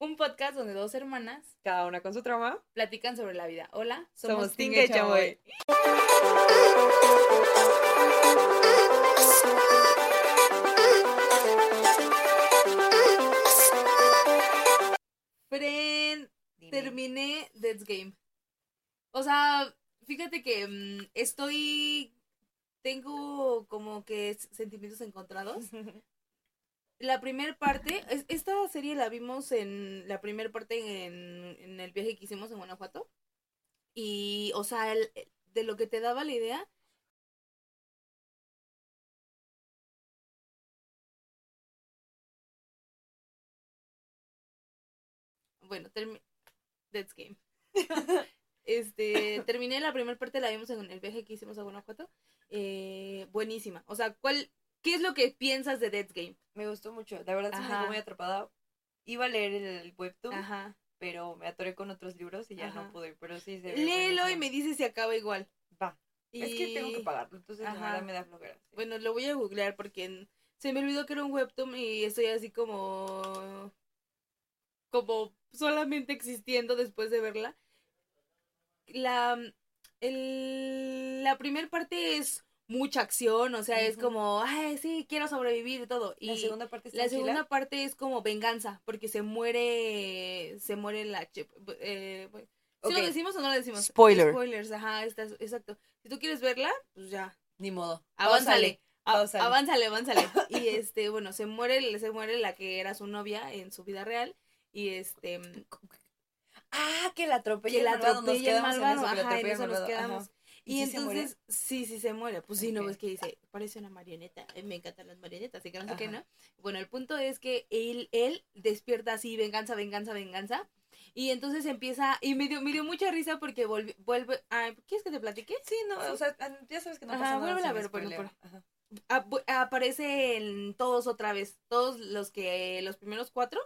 un podcast donde dos hermanas, cada una con su trauma, platican sobre la vida. Hola, somos, somos Tinga y Chamoy. Fren, terminé Death's Game. O sea, fíjate que mm, estoy. Tengo como que sentimientos encontrados. la primera parte, esta serie la vimos en la primera parte en, el viaje que hicimos en Guanajuato. Y, o sea, el, de lo que te daba la idea. Bueno, Dead's Game. este, terminé la primera parte, la vimos en el viaje que hicimos a Guanajuato. Eh, buenísima. O sea, ¿cuál, ¿Qué es lo que piensas de Dead Game? Me gustó mucho, la verdad se me quedó muy atrapada. Iba a leer el webtoon, Ajá. pero me atoré con otros libros y ya no pude, pero sí se Léelo y me dices si acaba igual. Va. Es que tengo que pagarlo, entonces Ajá. me da flojera. Bueno, lo voy a googlear porque se me olvidó que era un webtoon y estoy así como como solamente existiendo después de verla. La el, la primera parte es mucha acción, o sea, es como, ay, sí, quiero sobrevivir y todo. Y la segunda parte La segunda parte es como venganza, porque se muere, se muere la... Eh, ¿Sí lo decimos o no lo decimos? Spoiler. Spoilers, ajá, exacto. Si tú quieres verla, pues ya. Ni modo. Avánzale. Avánzale, avánzale. y este, bueno, se muere, se muere la que era su novia en su vida real. Y este. Ah, que la atropella. Que la atropella el malvado. Ajá, en eso nos quedamos. Y, entonces, sí, sí se muere. Pues sí, no, es que dice, parece una marioneta. Eh, me encantan las marionetas, así que no sé qué, ¿no? Bueno, el punto es que él, él despierta así, venganza, venganza, venganza. Y entonces empieza, y me dio, me dio mucha risa porque vuelve, vuelve, ah, ¿quieres que te platique? Sí, no, o sea, ya sabes que no pasa nada. a ver, bueno, por, aparece en todos otra vez, todos los que, los primeros cuatro,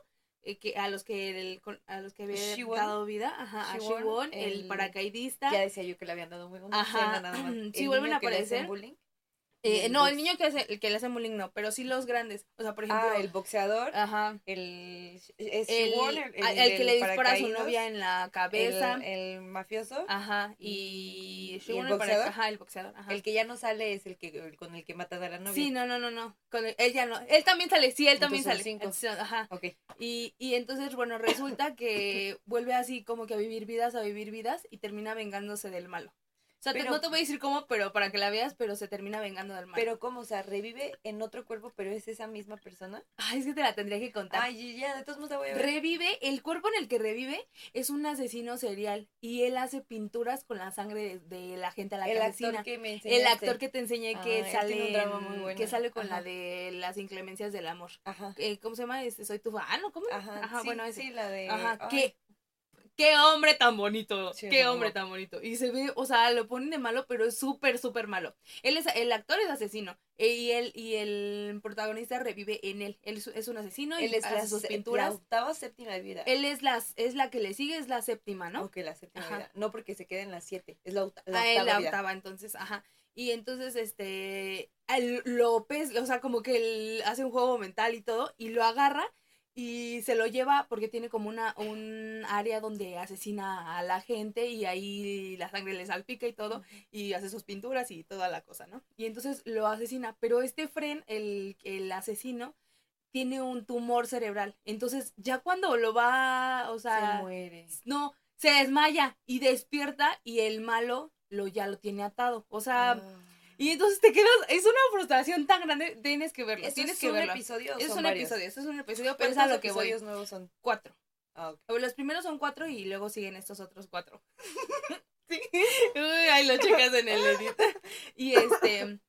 que a los que el, a los que había dado vida, ajá, a Shiwon, el, paracaidista. Ya decía yo que le habían dado muy buena ajá, nada más. Sí, vuelven a aparecer. Eh, no, el niño que, hace, el que le hace bullying no, pero sí los grandes. O sea, por ejemplo. Ah, el boxeador. Ajá. El. Es el, el, que le dispara a su novia en la cabeza. El, mafioso. Ajá. Y. el boxeador. Ajá, el boxeador. Ajá. El que ya no sale es el que con el que mata a la novia. Sí, no, no, no, no. Con él ya no. Él también sale, sí, él también sale. Cinco. ajá. Ok. Y, y entonces, bueno, resulta que vuelve así como que a vivir vidas, a vivir vidas y termina vengándose del malo. O sea, no te voy a decir cómo, pero para que la veas, pero se termina vengando del mal. Pero cómo, o sea, revive en otro cuerpo, pero es esa misma persona. Ay, es que te la tendría que contar. Ay, ya, de todos modos la voy a ver. Revive, el cuerpo en el que revive es un asesino serial y él hace pinturas con la sangre de, la gente a la el que asesina. Actor que me el actor que te enseñé que sale un drama muy bueno. que sale con la de las inclemencias del amor. Ajá. Eh, ¿Cómo se llama? Este, soy tu fan, ¿no? ¿Cómo? Ajá, Ajá sí, bueno, ese. sí, la de Ajá, que qué hombre tan bonito, qué hombre tan bonito. Y se ve, o sea, lo ponen de malo, pero es súper, súper malo. Él es, el actor es asesino e, y él y el protagonista revive en él. Él es un asesino él y es hace sus pinturas. La octava, séptima vida. Él es la, es la que le sigue, es la séptima, ¿no? Ok, la séptima vida. No porque se quede en la siete, es la, ah, octava. Ah, es la octava, entonces, ajá. Y entonces, este, el López, o sea, como que él hace un juego mental y todo, y lo agarra y se lo lleva porque tiene como una un área donde asesina a la gente y ahí la sangre le salpica y todo y hace sus pinturas y toda la cosa, ¿no? Y entonces lo asesina, pero este Fren, el, el asesino, tiene un tumor cerebral. Entonces, ya cuando lo va, o sea, se muere. No, se desmaya y despierta y el malo lo ya lo tiene atado. O sea, ah. Y entonces te quedas, es una frustración tan grande, tienes que verlo. tienes que un episodio? Es un episodio, es un episodio, pero es a lo que voy. nuevos son? Cuatro. Ah, Los primeros son cuatro y luego siguen estos otros cuatro. sí. Uy, ahí lo checas en el edit. y este.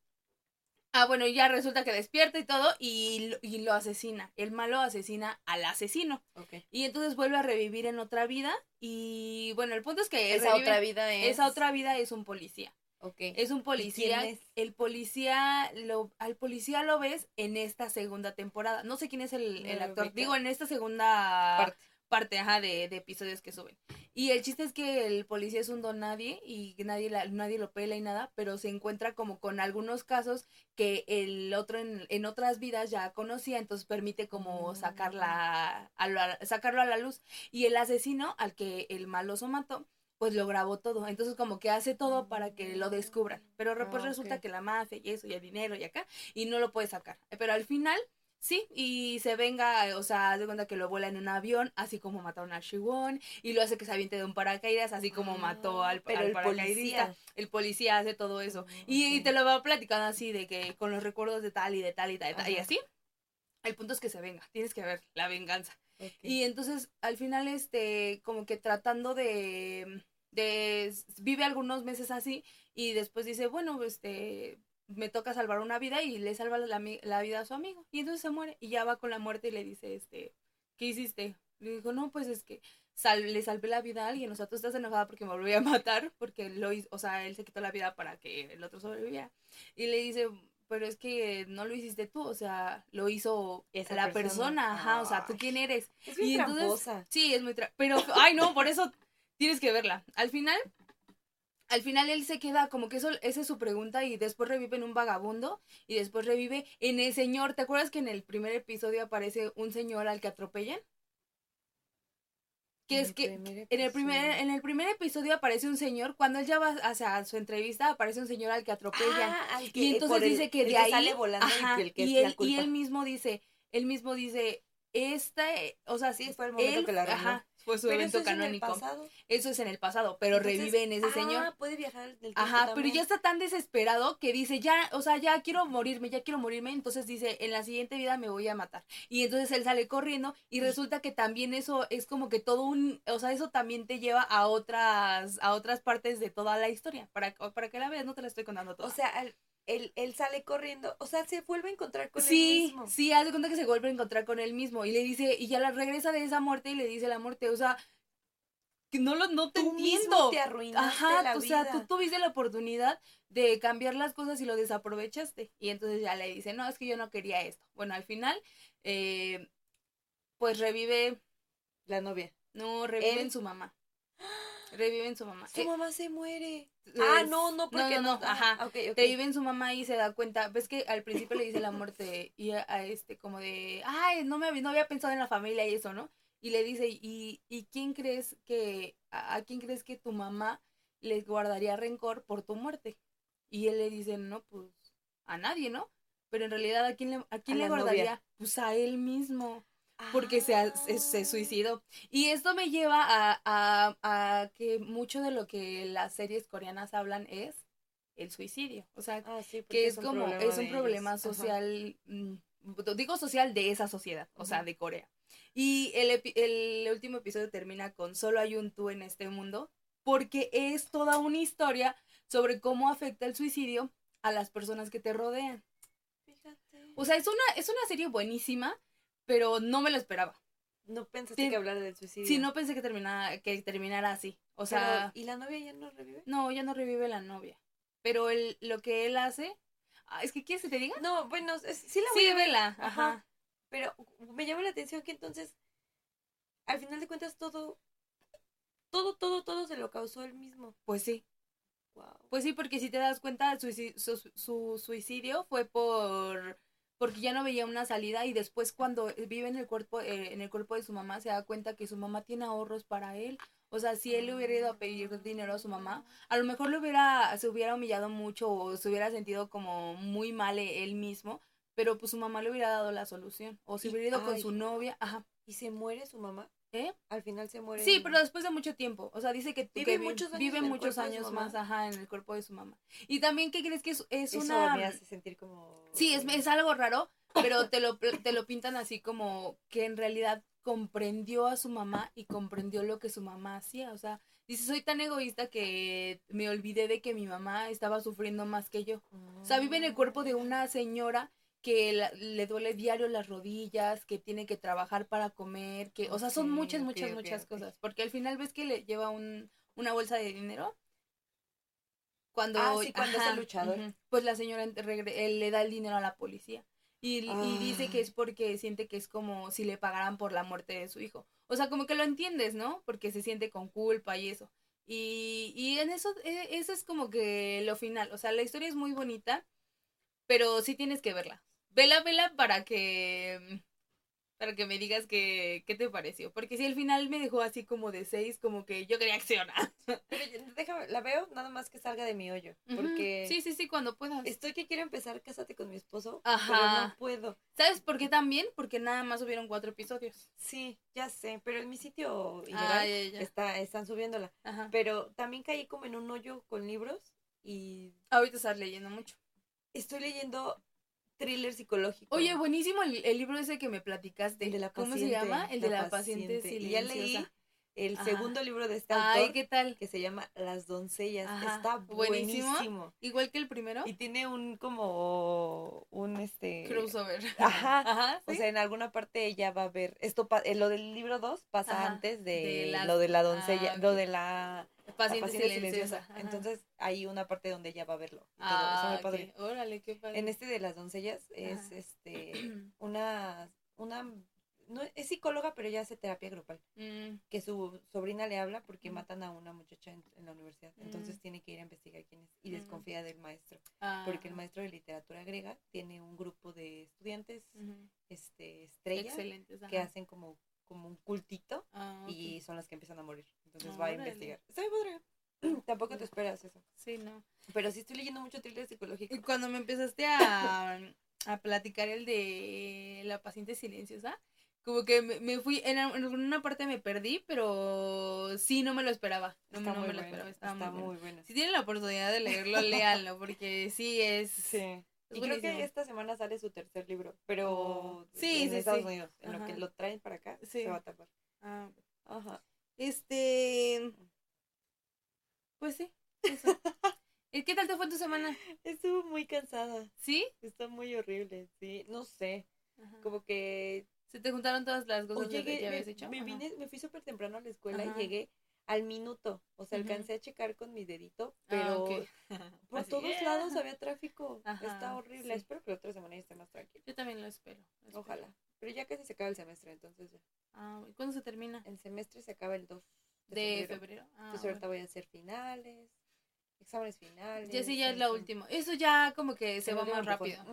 Ah, bueno, ya resulta que despierta y todo y, y, lo asesina. El malo asesina al asesino. Okay. Y entonces vuelve a revivir en otra vida. Y bueno, el punto es que esa otra vida es. Esa otra vida es un policía. Okay. Es un policía. El policía, lo, al policía lo ves en esta segunda temporada. No sé quién es el, actor. Digo, en esta segunda parte, ajá, de, de, episodios que suben. Y el chiste es que el policía es un don nadie y nadie, nadie lo pela y nada, pero se encuentra como con algunos casos que el otro en, en otras vidas ya conocía, entonces permite como sacarla a sacarlo a la luz. Y el asesino al que el maloso mató, pues lo grabó todo. Entonces como que hace todo para que lo descubran. Pero pues ah, resulta que la mafia y eso y el dinero y acá y no lo puede sacar. Pero al final Sí, y se venga, o sea, de cuenta que lo vuela en un avión, así como mataron a Shiwon, y lo hace que se aviente de un paracaídas, así como mató ah, al, el paracaidista. Policía. El policía hace todo eso. Ah, y, te lo va platicando así, de que con los recuerdos de tal y de tal y tal y tal, y así. El punto es que se venga, tienes que ver la venganza. Y entonces, al final, este, como que tratando de, de, vive algunos meses así, y después dice, bueno, este, me toca salvar una vida y le salva la, la, vida a su amigo. Y entonces se muere y ya va con la muerte y le dice, este, ¿qué hiciste? Le dijo, no, pues es que le salvé la vida a alguien. O sea, tú estás enojada porque me volví a matar, porque lo hizo, o sea, él se quitó la vida para que el otro sobreviviera. Y le dice, pero es que no lo hiciste tú, o sea, lo hizo Esa la persona, ajá, o sea, ¿tú quién eres? Es muy y entonces, Sí, es muy pero, ay no, por eso tienes que verla. Al final, al final él se queda como que eso, esa es su pregunta y después revive en un vagabundo y después revive en el señor. ¿Te acuerdas que en el primer episodio aparece un señor al que atropellan? Que es que en el primer en el primer episodio aparece un señor cuando él ya va hacia su entrevista aparece un señor al que atropellan ah, y entonces dice que de ahí sale volando y, y, él, y él mismo dice él mismo dice esta o sea sí fue el momento que la ajá, fue su evento canónico. Eso es en el pasado, pero revive en ese señor. Ah, puede viajar del Ajá, pero ya está tan desesperado que dice, ya, o sea, ya quiero morirme, ya quiero morirme, entonces dice, en la siguiente vida me voy a matar. Y entonces él sale corriendo y resulta que también eso es como que todo un, o sea, eso también te lleva a otras a otras partes de toda la historia, para para que la veas, no te la estoy contando toda. O sea, él, él, sale corriendo, o sea, se vuelve a encontrar con él mismo. Sí, sí, haz de cuenta que se vuelve a encontrar con él mismo y le dice, y ya la regresa de esa muerte y le dice la muerte, o sea, que no lo no te tú entiendo. te arruinaste Ajá, la o sea, tú tuviste la oportunidad de cambiar las cosas y lo desaprovechaste. Y entonces ya le dice, no, es que yo no quería esto. Bueno, al final, eh, pues revive. La novia. No, revive en su mamá. Revive en su mamá. Su mamá se muere. Ah, no, no, porque no. no, Ajá. Okay, okay. Revive en su mamá y se da cuenta. Ves que al principio le dice la muerte y a, este como de, ay, no me no había pensado en la familia y eso, ¿no? Y le dice, ¿y, y quién crees que, a, quién crees que tu mamá le guardaría rencor por tu muerte? Y él le dice, no, pues a nadie, ¿no? Pero en realidad, ¿a quién le, a quién le guardaría? Pues a él mismo porque se, se, ah. suicidó. Y esto me lleva a, a, a, que mucho de lo que las series coreanas hablan es el suicidio. O sea, ah, que es, como, es un problema social, mm, digo social de esa sociedad, o sea, de Corea. Y el, el último episodio termina con solo hay un tú en este mundo, porque es toda una historia sobre cómo afecta el suicidio a las personas que te rodean. Fíjate. O sea, es una, es una serie buenísima pero no me lo esperaba. No pensaste que hablara del suicidio. Sí, no pensé que terminara, que terminara así. O sea. ¿Y la novia ya no revive? No, ya no revive la novia. Pero él, lo que él hace. Ah, es que quieres que te diga. No, bueno, sí la voy sí, a vela, ajá. Pero me llama la atención que entonces, al final de cuentas, todo. Todo, todo, todo se lo causó él mismo. Pues sí. Wow. Pues sí, porque si te das cuenta, su, su suicidio fue por porque ya no veía una salida y después cuando vive en el cuerpo eh, en el cuerpo de su mamá se da cuenta que su mamá tiene ahorros para él. O sea si él le hubiera ido a pedir dinero a su mamá a lo mejor le hubiera se hubiera humillado mucho o se hubiera sentido como muy mal e, él mismo pero pues su mamá le hubiera dado la solución. O si hubiera ido con su novia ajá. Y se muere su mamá ¿Eh? Al final se muere. Sí, pero después de mucho tiempo. O sea, dice que vive muchos años, vive muchos años más, ajá, en el cuerpo de su mamá. Y también, ¿qué crees que es, es Eso una... me hace sentir como... Sí, es, es algo raro, pero te lo, te lo pintan así como que en realidad comprendió a su mamá y comprendió lo que su mamá hacía. O sea, dice, soy tan egoísta que me olvidé de que mi mamá estaba sufriendo más que yo. O sea, vive en el cuerpo de una señora que le duele diario las rodillas, que tiene que trabajar para comer, que, o sea, son muchas, muchas, muchas cosas. Porque al final ves que le lleva un, una bolsa de dinero. Cuando, ah, sí, cuando es el luchador. pues la señora le da el dinero a la policía. Y, y, dice que es ah. porque siente que es como si le pagaran por la muerte de su hijo. O sea, como que lo entiendes, ¿no? Porque se siente con culpa y eso. Y, y en eso, e, eso es como que lo final. O sea, la historia es muy bonita, pero sí tienes que verla. Vela, vela para que para que me digas qué, qué te pareció. Porque si el final me dejó así como de seis, como que yo quería accionar. Pero déjame, la veo nada más que salga de mi hoyo. Porque. Sí, sí, sí, cuando puedas. Estoy que quiero empezar Cásate con mi esposo. Ajá. Pero no puedo. ¿Sabes por qué también? Porque nada más subieron cuatro episodios. Sí, ya sé. Pero en mi sitio ah, Está, están subiéndola. Ajá. Pero también caí como en un hoyo con libros y. Ahorita estás leyendo mucho. Estoy leyendo thriller psicológico. Oye, buenísimo el, libro ese que me platicaste. El de la ¿Cómo se llama? El de la, paciente, silenciosa. ya leí el segundo libro de este autor. Ay, ¿qué tal? Que se llama Las doncellas. Está buenísimo. Igual que el primero. Y tiene un como un este crossover. Ajá. Ajá O sea, en alguna parte ella va a ver esto eh, lo del libro 2 pasa antes de, lo de la doncella, ah, lo de la paciente, silenciosa. Entonces hay una parte donde ella va a verlo. Ah, Órale, qué padre. En este de las doncellas es este una una no es psicóloga, pero ella hace terapia grupal. Mm. Que su sobrina le habla porque matan a una muchacha en, la universidad. Entonces mm. tiene que ir a investigar quién es y mm. desconfía del maestro. Porque el ah. maestro de literatura griega tiene un grupo de estudiantes este estrellas que hacen como, como un cultito ah, y son las que empiezan a morir. Entonces va a investigar. Está padre. Tampoco te esperas eso. Sí, no. Pero sí estoy leyendo mucho thriller psicológico. Y cuando me empezaste a, a platicar el de la paciente silenciosa, como que me, fui, en, una parte me perdí, pero sí, no me lo esperaba. No, está muy me lo esperaba, está muy, bueno. Si tienen la oportunidad de leerlo, léanlo, porque sí es... Sí. y creo que esta semana sale su tercer libro, pero oh, sí, en Estados Unidos, en lo que lo traen para acá, se va a tapar. Ah, Ajá. Este... Pues sí, eso. ¿Y qué tal te fue tu semana? Estuvo muy cansada. ¿Sí? Está muy horrible, sí, no sé. Como que se te juntaron todas las cosas que habías hecho. Me, vine, me fui súper temprano a la escuela y llegué al minuto. O sea, alcancé a checar con mi dedito, ah, pero por todos lados había tráfico. Está horrible. Espero que la otra semana ya esté más tranquilo. Yo también lo espero, Ojalá. Pero ya casi se acaba el semestre, entonces ya. Ah, ¿y cuándo se termina? El semestre se acaba el 2 de, febrero. Ah, entonces ahorita voy a hacer finales exámenes finales. Ya sí, ya es la última. Eso ya como que se, va más rápido.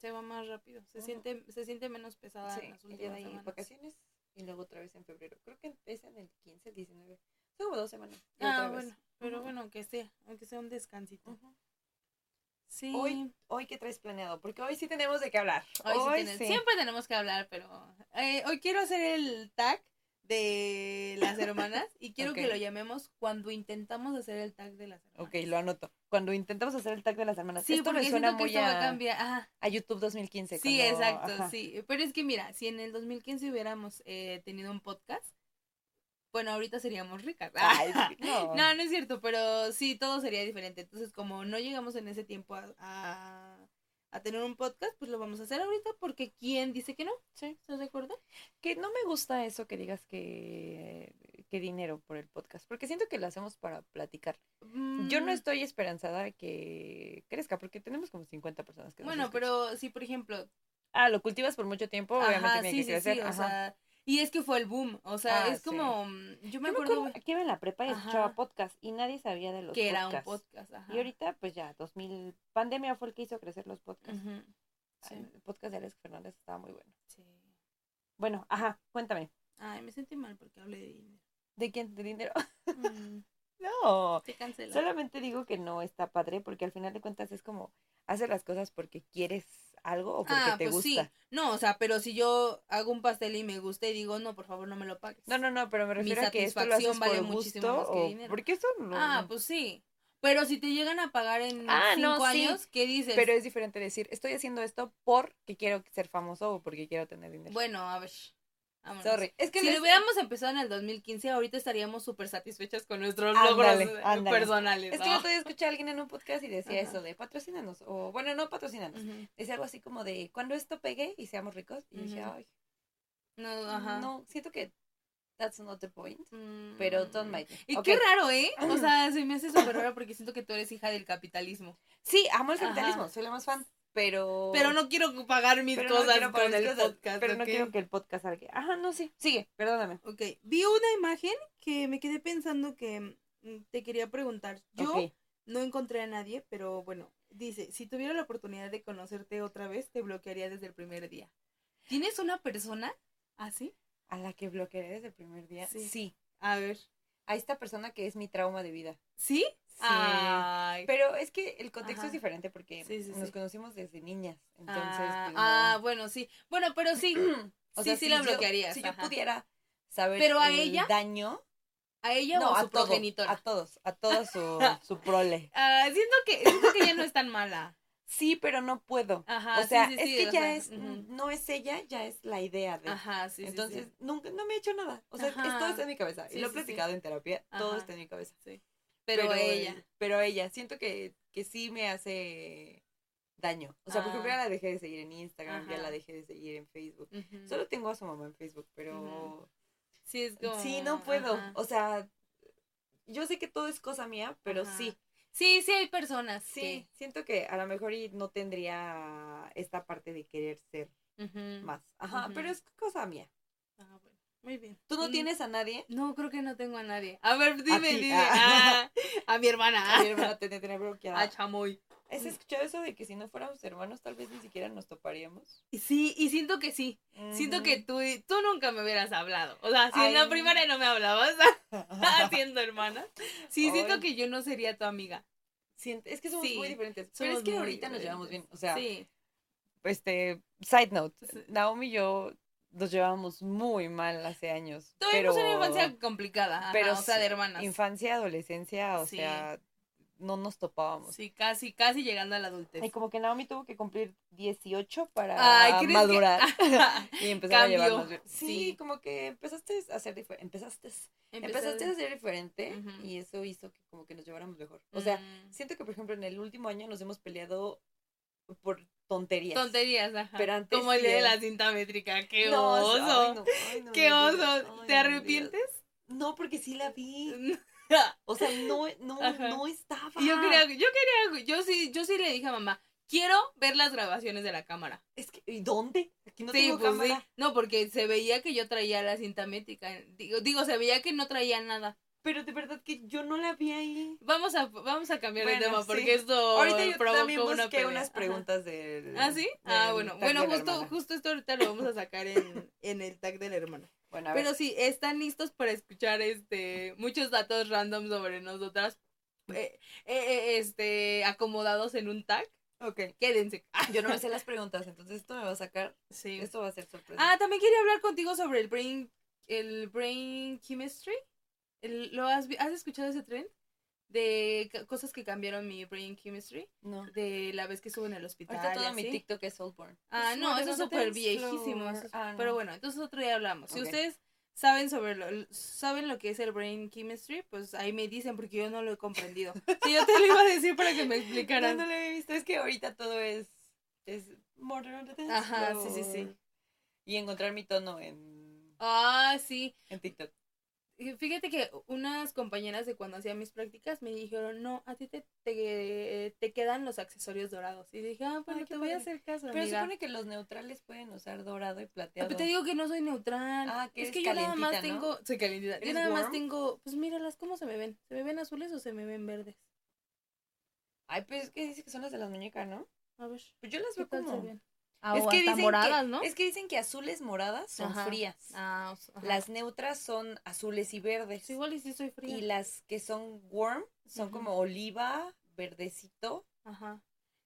Se va más rápido. Se siente se siente menos pesada en las últimas y vacaciones y luego otra vez en febrero. Creo que empiezan el 15, el 19. Son como dos semanas. Ah, bueno. Pero bueno, aunque sea, aunque sea un descansito. Sí. Hoy, hoy ¿qué traes planeado? Porque hoy sí tenemos de qué hablar. Hoy, Siempre tenemos que hablar, pero eh, hoy quiero hacer el tag de las hermanas y quiero que lo llamemos cuando intentamos hacer el tag de las hermanas. Ok, lo anoto. Cuando intentamos hacer el tag de las hermanas. Sí, Esto me suena muy a, a, YouTube 2015. Sí, exacto, sí. Pero es que mira, si en el 2015 hubiéramos eh, tenido un podcast, bueno, ahorita seríamos ricas. no. no. es cierto, pero sí, todo sería diferente. Entonces, como no llegamos en ese tiempo a a tener un podcast, pues lo vamos a hacer ahorita porque ¿quién dice que no? Sí. ¿Estás de acuerdo? Que no me gusta eso que digas que, que dinero por el podcast, porque siento que lo hacemos para platicar. Yo no mm. estoy esperanzada que crezca porque tenemos como 50 personas que Bueno, pero si por ejemplo... Ah, lo cultivas por mucho tiempo, obviamente tiene que crecer. Sí, o sea, y es que fue el boom, o sea, ah, es como, mm, yo me acuerdo, aquí iba en la prepa y escuchaba podcast y nadie sabía de los que era un podcast, Y ahorita, pues ya, 2000, pandemia fue el que hizo crecer los podcasts. El podcast de Alex Fernández estaba muy bueno. Sí. Bueno, ajá, cuéntame. Ay, me sentí mal porque hablé de dinero. ¿De quién? ¿De dinero? Mm. no. Se cancela. Solamente digo que no está padre porque al final de cuentas es como hacer las cosas porque quieres algo o porque ah, te pues gusta. Sí. No, o sea, pero si yo hago un pastel y me gusta y digo, no, por favor, no me lo pagues. No, no, no, pero me refiero a que esto lo haces vale por muchísimo más que dinero. Porque eso no. Ah, pues sí. Pero si te llegan a pagar en ah, cinco años, ¿qué dices? Pero es diferente decir, estoy haciendo esto porque quiero ser famoso o porque quiero tener dinero. Bueno, a ver. Sorry. Es que si lo hubiéramos empezado en el 2015, ahorita estaríamos súper satisfechas con nuestros logros eh, personales. Es que yo todavía escuché a alguien en un podcast y decía eso de patrocínanos. O bueno, no patrocínanos. Decía algo así como de cuando esto pegue y seamos ricos. Y dije, ay. No, ajá. No, siento que that's not the point. Pero don't mm. mind Y qué raro, ¿eh? O sea, se me hace súper raro porque siento que tú eres hija del capitalismo. Sí, amo el capitalismo, soy la más fan. Pero... Pero no quiero pagar mis cosas con el podcast. Pero no quiero que el podcast salga. Ajá, no, sí. Sigue, perdóname. Ok, vi una imagen que me quedé pensando que mm, te quería preguntar. Yo no encontré a nadie, pero bueno, dice, si tuviera la oportunidad de conocerte otra vez, te bloquearía desde el primer día. ¿Tienes una persona así? ¿A la que bloquearía desde el primer día? Sí. sí. A ver. A esta persona que es mi trauma de vida. ¿Sí? Sí. Pero es que el contexto es diferente porque nos conocimos desde niñas. Entonces, ah, pues, ah bueno, sí. Bueno, pero sí. o sea, sí, la bloquearía. Si yo pudiera saber pero a el daño. ¿A ella o a su progenitora? A todos, a todos su, su prole. Ah, siento que, siento que ella no es tan mala. Sí, pero no puedo. Ajá, o sea, es que ya es, no es ella, ya es la idea de. Ajá, sí, Entonces, nunca, no me he hecho nada. O sea, todo está en mi cabeza. y lo he platicado en terapia, todo está en mi cabeza. Sí. Pero, ella. pero ella, siento que, que sí me hace daño. O sea, porque ah. ya la dejé de seguir en Instagram, ya la dejé de seguir en Facebook. Solo tengo a su mamá en Facebook, pero... Sí, es como... Sí, no puedo. O sea, yo sé que todo es cosa mía, pero sí. Sí, sí hay personas. Sí, siento que a lo mejor no tendría esta parte de querer ser más. Ajá, pero es cosa mía. Ah, bueno. Muy bien. ¿Tú no tienes a nadie? No, creo que no tengo a nadie. A ver, dime, dime. Ah. a mi hermana. A mi hermana te tener bloqueada. A Chamoy. ¿Has escuchado eso de que si no fuéramos hermanos tal vez ni siquiera nos toparíamos? Sí, y siento que sí. Siento que tú, tú nunca me hubieras hablado. O sea, si en la primaria no me hablabas siendo hermana. Sí, siento que yo no sería tu amiga. es que somos muy diferentes. Pero es que ahorita nos llevamos bien. O sea, sí. este, side note, Naomi y yo nos llevábamos muy mal hace años. Tuvimos una infancia complicada, pero o sea, de hermanas. Infancia, adolescencia, o sea, no nos topábamos. Sí, casi, casi llegando a la adultez. Y como que Naomi tuvo que cumplir 18 para madurar y empezar a llevarnos bien. Sí, como que empezaste a hacer diferente, empezaste, empezaste a ser diferente y eso hizo que como que nos lleváramos mejor. O sea, mm. siento que por ejemplo en el último año nos hemos peleado por tonterías. Tonterías, ajá. Pero antes Como el de la cinta métrica. ¡Qué oso! ¡Qué oso! ¿Te arrepientes? No, porque sí la vi. o sea, no, no, no estaba. Yo quería, yo quería, yo sí, yo sí le dije a mamá, quiero ver las grabaciones de la cámara. Es que, ¿y dónde? Aquí no tengo pues cámara. No, porque se veía que yo traía la cinta métrica. Digo, digo, se veía que no traía nada. Pero de verdad que yo no la vi ahí. Vamos a, vamos a cambiar de tema porque esto ahorita yo también busqué unas preguntas ¿Ah, sí? ah, bueno. Bueno, justo, justo esto ahorita lo vamos a sacar en, en el tag de la hermana. Bueno, Pero sí, están listos para escuchar este muchos datos random sobre nosotras. Eh, eh, este, acomodados en un tag. Ok. Quédense. Yo no me sé las preguntas, entonces esto me va a sacar. Sí. Esto va a ser sorpresa. Ah, también quería hablar contigo sobre el brain, el brain chemistry. ¿Lo has, has escuchado ese tren? De cosas que cambiaron mi brain chemistry. No. De la vez que estuve en el hospital. Ahorita todo mi TikTok es Soulborn. Ah, no, eso es súper viejísimo. Ah, pero bueno, entonces otro día hablamos. Si ustedes saben sobre lo, saben lo que es el brain chemistry, pues ahí me dicen porque yo no lo he comprendido. Si yo te lo iba a decir para que me explicaran. No, no lo he visto, es que ahorita todo es es Ajá, sí, sí, sí. Y encontrar mi tono en Ah, sí. En TikTok. Fíjate que unas compañeras de cuando hacía mis prácticas me dijeron, no, a ti te, te, quedan los accesorios dorados. Y dije, ah, pues te voy a hacer caso. Pero supone que los neutrales pueden usar dorado y plateado. Pero te digo que no soy neutral. Ah, que es que yo nada más tengo, soy calentita. Yo nada más tengo, pues míralas, ¿cómo se me ven? ¿Se me ven azules o se me ven verdes? Ay, pues es que dice que son las de las muñecas, ¿no? A ver. Pues yo las veo como es que dicen moradas, que, ¿no? Es que dicen que azules moradas son frías. Ah, las neutras son azules y verdes. igual y sí soy fría. Y las que son warm son como oliva, verdecito. Ajá.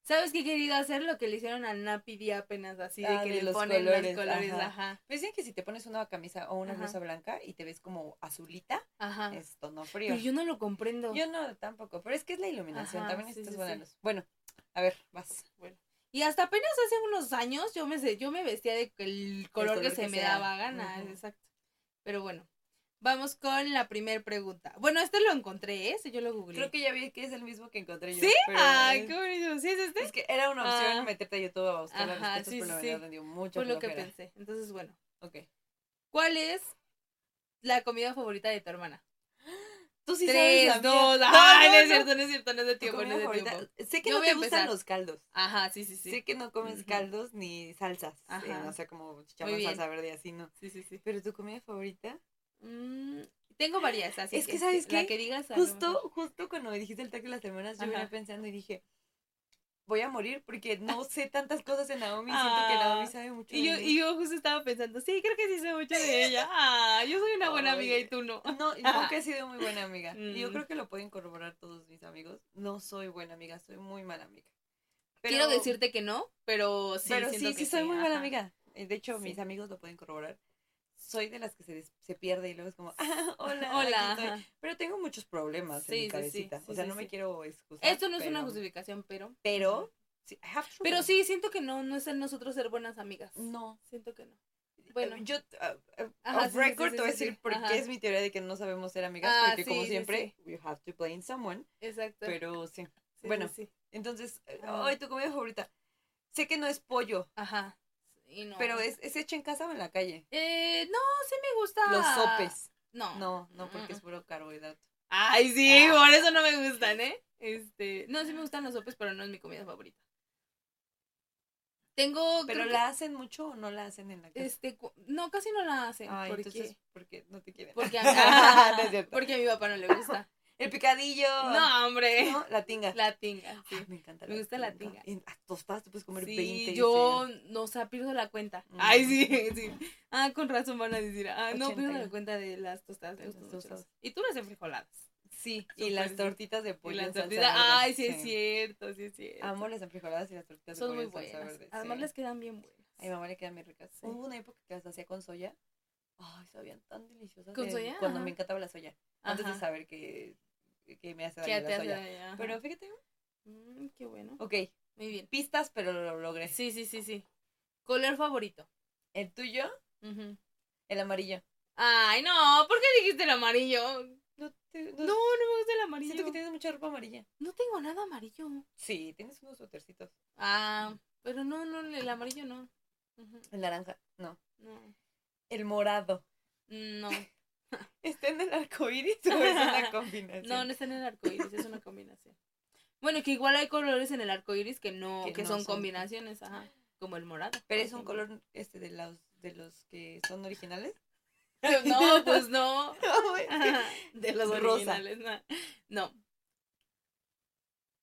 ¿Sabes qué he querido hacer? Lo que le hicieron a Napi apenas así, de ah, que le ponen colores, los colores, ajá. Dicen que si te pones una camisa o una blusa blanca y te ves como azulita, ajá. es tono frío. Pero yo no lo comprendo. Yo no, tampoco, pero es que es la iluminación, también sí, buenas. Bueno, a ver, vas. Bueno. Y hasta apenas hace unos años yo me, yo me vestía de el color, que, se me daba gana, exacto. Pero bueno, vamos con la primera pregunta. Bueno, este lo encontré, ¿eh? yo lo googleé. Creo que ya vi que es el mismo que encontré yo. ¿Sí? Ay, qué bonito. ¿Sí es este? Es que era una opción ah. meterte a YouTube a buscar las respuestas, sí, pero sí. me entendido mucho. Fue lo que pensé. Entonces, bueno. Ok. ¿Cuál es la comida favorita de tu hermana? Tú sí Tres, sabes la dos. mía. Ay, No, no, no, es cierto, no es cierto, no es de tiempo, no es de tiempo. Sé que Yo no te gustan los caldos. Ajá, sí, sí, sí. Sé que no comes caldos ni salsas. eh, Ajá. o sea, como chicharrón, salsa verde, así no. Sí, sí, sí. Pero tu comida favorita. Mm, tengo varias, así Es que, ¿sabes La qué? que digas. Justo, justo cuando me dijiste el taco de las hermanas, yo Ajá. venía pensando y dije, voy a morir porque no sé tantas cosas de Naomi. Siento que Ah. Naomi sabe mucho Y de yo, mí. y yo justo estaba pensando, sí, creo que sí sé mucho de ella. Ah, yo soy una buena amiga y tú no. No, nunca he sido muy buena amiga. Y yo Mm. creo que lo pueden corroborar todos mis amigos. No soy buena amiga, soy muy mala amiga. Quiero decirte que no, pero sí, pero sí, que sí soy muy buena ajá. amiga. Eh, De hecho, Sí. mis amigos lo pueden corroborar. Soy de las que se, se pierde y luego es como, ah, hola, Hola. aquí estoy". ajá. Pero tengo muchos problemas Sí, en mi cabecita. sí, o sea, no me quiero excusar. Esto no es una justificación, pero. Pero, I have to Pero sí, siento que no, no es en nosotros ser buenas amigas. No. Siento que no. Bueno. Eh, yo, uh, uh, Ajá, record te voy a decir por ajá. qué es mi teoría de que no sabemos ser amigas. Ah, porque, como siempre, we have to blame someone. Exacto. Pero sí. Bueno. Entonces, eh, Ah. ay, tu comida favorita. Sé que no es pollo, Ajá. Y no. pero es, es hecha en casa o en la calle. Eh, no, sí me gusta. Los sopes. No. No, no, porque es puro carbohidrato. Ay, sí, Ah. por eso no me gustan, ¿eh? Este, no, sí me gustan los sopes, pero no es mi comida favorita. Tengo, ¿Pero la hacen mucho o no la hacen en la casa? este, no, casi no la hacen, Ay, porque, entonces, ¿por qué no te quieren? a, porque a mi papá no le gusta. El picadillo. No, hombre, No, la tinga. la tinga, sí. Ay, me encanta Me gusta la tinga. En tostadas te puedes comer Sí, 20. yo, no, o sea, pierdo la cuenta. Mm. Ay, sí, sí. Ah, con razón van a decir, ah, no, 80. pierdo la cuenta de las tostadas, me De las tostadas. las- Y tú las enfrijoladas. Sí, y las tortitas de Y pollo. las en salsa tortitas, ay, sí, es cierto, sí es cierto. Amo las enfrijoladas y las tortitas de Son pollo muy en salsa buenas. verde. Además sí. les quedan bien buenas. A mi mamá le quedan muy ricas. Hubo una época que las hacía con soya. Ay, sabían tan deliciosas. ¿Con de- soya? Cuando Ajá. me encantaba la soya. Antes de saber que, que me hace ¿Qué daño la soya. Pero fíjate, Mm, qué bueno. ok, Muy bien. pistas, pero lo logré. Sí, sí, sí, sí. Color favorito. El tuyo, el amarillo. Ay, no, ¿por qué dijiste el amarillo? No, te, No, no me gusta el amarillo. Siento que tienes mucha ropa amarilla. No tengo nada amarillo. Sí, tienes unos suétercitos. Ah, pero no, no, el amarillo no. El naranja, no. No, El morado. no. ¿Está en el arco iris o es una combinación? No, no está en el arco iris, es una combinación. Bueno, que igual hay colores en el arco iris que no, Que que, no son, son. combinaciones, ajá. Como el morado. Pero es un color este de los de los que son originales. No, pues no. De los Rosa. originales, no. No.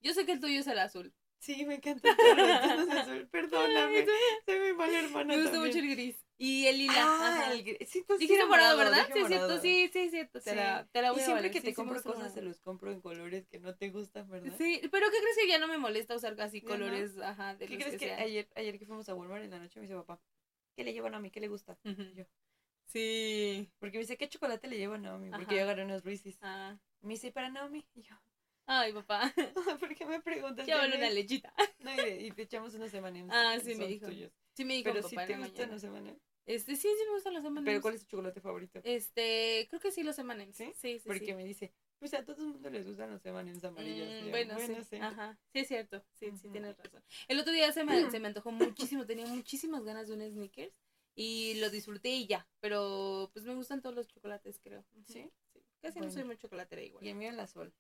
Yo sé que el tuyo es el azul. Sí, me encanta el color de tonos azul. Perdóname. Ay, Soy muy mala hermana. Me gusta también. mucho el gris. Y el lila. Ah, ajá. el gris. Sí, entonces sí Dijiste morado, ¿verdad? Sí, cierto, sí, sí, es cierto. Te, Sí. la, te la voy Y siempre que te sí compro cosas, morado. te los compro en colores que no te gustan, ¿verdad? Sí, pero ¿qué crees que ya no me molesta usar casi colores, ajá, de ¿Qué los crees que, ayer, ayer que fuimos a Walmart en la noche me dice papá, ¿qué le llevan a mí? ¿Qué le gusta? Ujú. yo. Sí. Porque me dice, ¿qué chocolate le llevan a Naomi? Porque Ajá. yo agarré unos Reese's. Ah. Me dice, ¿para Naomi? Y yo, Ay, papá. ¿por qué me preguntas? Mí? una lechita. No, y, te echamos unos M&M's. Ah, sí, me dijo. tuyos. Sí me dijo Pero sí papá te en la gustan los M&M's. Este, sí, sí me gustan los M&M's. Pero ¿cuál es tu chocolate favorito? Este, creo que sí los M&M's. ¿Sí? Sí, sí, Porque sí. me dice, pues a todo el mundo les gustan los M&M's amarillos. Mm, yo, bueno, sí. sí. Ajá. Sí, es cierto. Sí, sí, tienes razón. El otro día se me, se me antojó muchísimo. Tenía muchísimas ganas de un Snickers. Y lo disfruté y ya. Pero pues me gustan todos los chocolates, creo. Ujú. ¿Sí? Casi Bueno. no soy muy chocolatera igual. Y el mío el azul.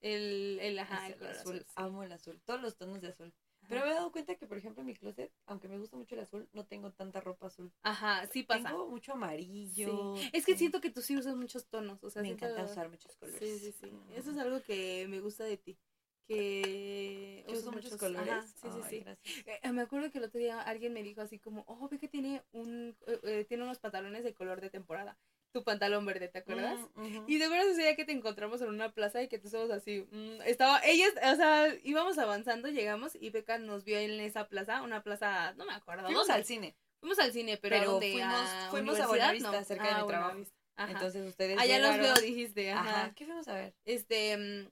El, el, ajá, el el color azul. azul. sí. Amo el azul. Todos los tonos de azul. Ajá. Pero me he dado cuenta que, por ejemplo, en mi closet, aunque me gusta mucho el azul, no tengo tanta ropa azul. Ajá, sí pasa. Tengo mucho amarillo. Sí. Es que siento que tú sí usas muchos tonos. O sea, me encanta usar muchos colores. Sí, sí, sí. Eso es algo que me gusta de ti. Que uso muchos colores. Ajá, sí, sí, Ay, sí. gracias. Eh, me acuerdo que el otro día alguien me dijo así como, oh, ve que tiene un, eh, eh, tiene unos pantalones de color de temporada. Tu pantalón verde, ¿te acuerdas? Y de verdad ese día que te encontramos en una plaza y que tú estabas así, mm, estaba, ellas, o sea, íbamos avanzando, llegamos y Beca nos vio en esa plaza, una plaza, no me acuerdo. Fuimos al cine. Fuimos al cine, pero, fuimos- ¿A fuimos a? Buenavista, No. cerca de Ah, mi trabajo. Ajá. Entonces ustedes Allá los llegaron- veo, dijiste, ajá. Ajá. ¿Qué fuimos a ver? Este, mm,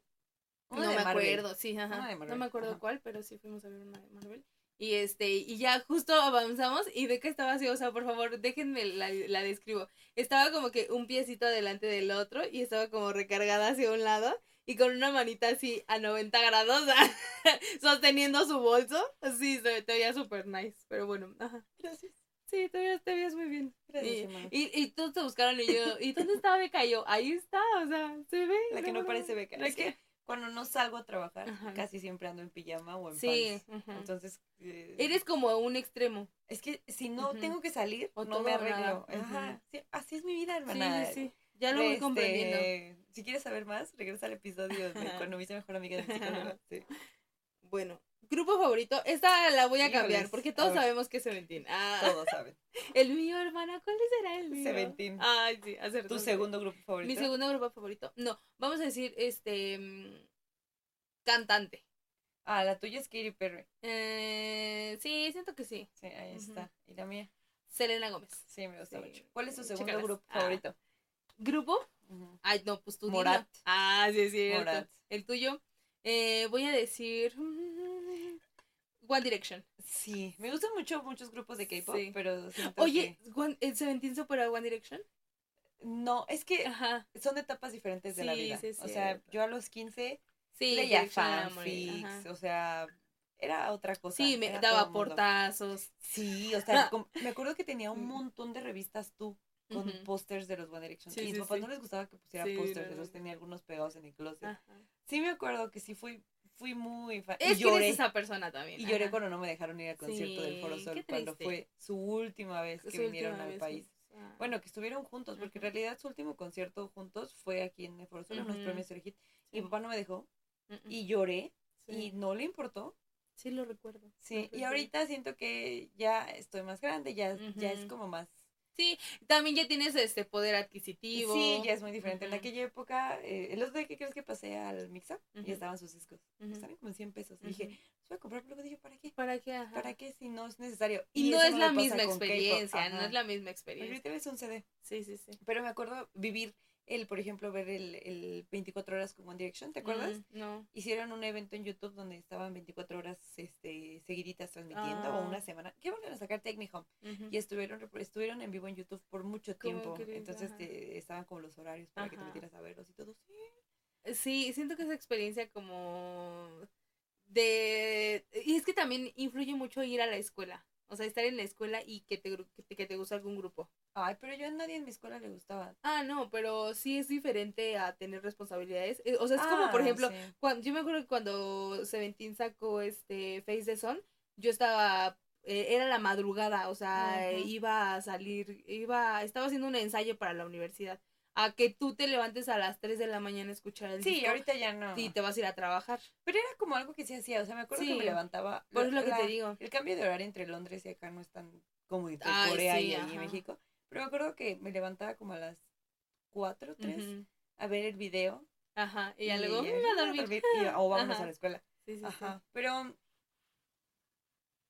no me Marvel. acuerdo, sí, ajá. No me acuerdo ajá. cuál, pero sí fuimos a ver una de Marvel. Y este, y ya justo avanzamos y de que estaba así, o sea, por favor, déjenme la, la describo. Estaba como que un piecito delante del otro y estaba como recargada hacia un lado y con una manita así a 90 grados sosteniendo su bolso. Sí, se te veía súper nice, pero bueno, ajá. Gracias. Sí, todavía te veías muy bien. Gracias, Y, y, y todos te buscaron y yo, ¿y dónde estaba Beca? Y yo, ahí está, o sea, se ve. La que no parece beca. La Es que cuando no salgo a trabajar, Ajá. casi siempre ando en pijama o en Sí. pants. Entonces, eh, Eres como un extremo. es que si no tengo que salir, O no me arreglo. Ajá. Sí, así es mi vida, hermana. sí, sí. Ya lo voy Este, comprendiendo. Si quieres saber más, regresa al episodio de cuando me hice mejor amiga de mi psicóloga. Sí. Bueno, grupo favorito. Esta la voy a cambiar porque todos sabemos que es Seventeen. Ah, Todos saben. el mío, hermana. ¿Cuál será el mío? Seventeen. Ay, sí, acertó. ¿Tu segundo grupo favorito? Mi segundo grupo favorito. No, vamos a decir, este. mm, Cantante. Ah, la tuya es Katy Perry. Eh, sí, siento que sí. Sí, ahí está. ¿Y la mía? Selena Gómez. Sí, me gusta Sí. mucho. ¿Cuál es tu segundo grupo Ah. favorito? ¿Grupo? Ujú. Ay, no, pues tú. Morat. Ah, sí, cierto. Morat. El tuyo. Eh, voy a decir. One Direction. Sí, me gustan mucho muchos grupos de K-pop, Sí. pero Oye, One- ¿el Seventeen supera One Direction? que- no, es que Ajá. son etapas diferentes de la vida. sí o sea, yo a los 15 Sí, leía fanfics, o sea, era otra cosa. Sí, me daba portazos. Sí, o sea, me acuerdo que tenía un Mm. montón de revistas tú con Ujú. pósters de los One Direction. Sí, y mis papás no les gustaba que pusiera pósters, no, no. tenía algunos pegados en el closet. Ajá. Sí me acuerdo que sí fui, fui muy fan. Es y que lloré. eres esa persona también. Y lloré cuando no me dejaron ir al concierto del Foro Sol cuando fue su última vez que Su vinieron al país. ah. Bueno, que estuvieron juntos, porque en realidad su último concierto juntos fue aquí en el Foro Sol, en Ujú. premios. Y mi papá no me dejó y lloré Sí. y no le importó. Sí, lo recuerdo. Sí, lo y ahorita siento que ya estoy más grande, ya, ya es como más... Sí, también ya tienes este poder adquisitivo. Sí, ya es muy diferente. En Ujú. aquella época, eh, el otro día que crees que pasé al Mix-Up Ujú. y estaban sus discos. Ujú. Estaban como en 100 pesos. Y dije, voy a comprar, pero luego dije, ¿para qué? ¿Para qué? Ajá. ¿Para qué si no es necesario? Y, no es la misma experiencia, no es la misma experiencia. ahorita ves un CD. Sí, sí, sí. Pero me acuerdo vivir el, por ejemplo, ver el, el 24 horas con One Direction, ¿te acuerdas? Mm, no. Hicieron un evento en YouTube donde estaban 24 horas este, seguiditas transmitiendo, Ah. o una semana. ¿Qué van a sacar Take Me Home? Y estuvieron, estuvieron en vivo en YouTube por mucho ¿Cómo tiempo. Entonces te- estaban como los horarios para que te metieras a verlos y todo. Sí. Sí, siento que esa experiencia como de... Y es que también influye mucho ir a la escuela. O sea, estar en la escuela y que te, que te, que te gusta algún grupo. Ay, pero yo a nadie en mi escuela le gustaba. Ah, no, pero sí es diferente a tener responsabilidades. Eh, O sea, es como, por Ah, ejemplo, sí. cuando, yo me acuerdo que cuando Seventeen sacó este Face the Sun, yo estaba, eh, era la madrugada, o sea, iba a salir, iba, estaba haciendo un ensayo para la universidad. A que tú te levantes a las 3 de la mañana a escuchar el Sí, disco ahorita ya no. y te vas a ir a trabajar. Pero era como algo que sí hacía. O sea, me acuerdo que Sí. me levantaba. Por eso es lo que te digo. El cambio de horario entre Londres y acá no es tan como entre Ay, Corea sí, y, y. México. Pero me acuerdo que me levantaba como a las 4, 3 Ujú. a ver el video. Ajá, y ya luego ya, me "Ah, a dormir. y- o vámonos Ajá. a la escuela. Sí, sí, sí. Ajá. Pero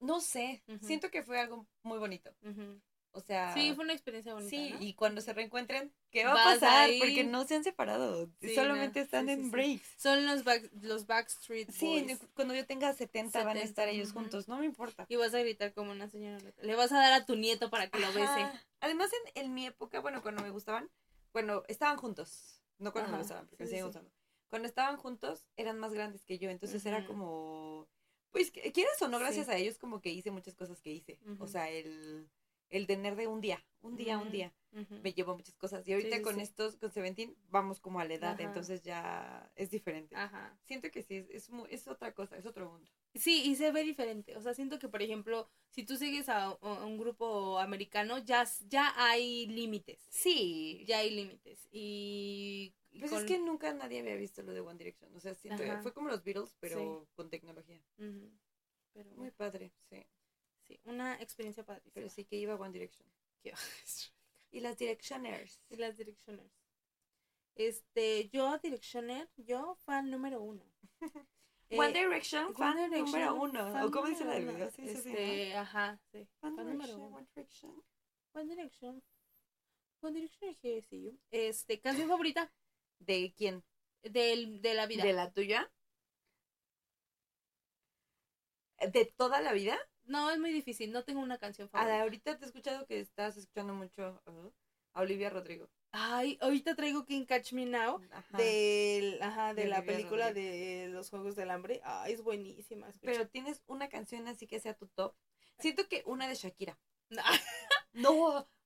no sé, siento que fue algo muy bonito. Ujú. O sea, Sí, fue una experiencia bonita. sí, ¿no? y cuando se reencuentren, ¿qué va a Vas a pasar? Porque no se han separado, Sí, solamente no, están sí, en sí. breaks. Son los, back, los Backstreet Sí, cuando yo tenga 70, van a 70, estar ellos juntos, no me importa. Y vas a gritar como una señora. Le vas a dar a tu nieto para que lo bese. Además, en, en mi época, bueno, cuando me gustaban, bueno, estaban juntos, no cuando me gustaban, porque me siguen gustando. Cuando estaban juntos, eran más grandes que yo, entonces era como, pues, quieras o no, gracias a ellos, como que hice muchas cosas que hice. O sea, el, el tener de un día, un día, un día, me llevó muchas cosas. Y ahorita sí, con sí. estos, con Seventeen, vamos como a la edad, Ajá. entonces ya es diferente. Ajá. Siento que sí, es, es, es otra cosa, es otro mundo. Sí, y se ve diferente. O sea, siento que, por ejemplo, si tú sigues a, a un grupo americano, ya, ya hay límites. Sí, Ya hay límites. Y. Pues con- es que nunca nadie había visto lo de One Direction. O sea, siento, fue como los Beatles, pero con tecnología. Pero, Muy padre, sí. Sí, una experiencia padrísima. Pero sí que iba One Direction. Qué- Y las Directioners. Y las Directioners. Este, yo, Directioner, yo, fan número uno. One Eh, Direction, One fan Direction, número uno. fan ¿O cómo dice la del video? Sí, sí, sí. Este, ajá, sí. Fan número uno. One Direction. One Direction. One Direction see you. Este, canción favorita ¿De quién? del, de la vida. ¿De la tuya? ¿De toda la vida? No, es muy difícil, no tengo una canción favorita. ahorita te he escuchado que estás escuchando mucho uh, a Olivia Rodrigo. Ay, ahorita traigo King Catch Me Now Ajá. del, ajá, de, De la Olivia película Rodrigo. de los Juegos del Hambre. Ay, es buenísima. escucha. Pero tienes una canción así que sea tu top. Siento que una de Shakira. No,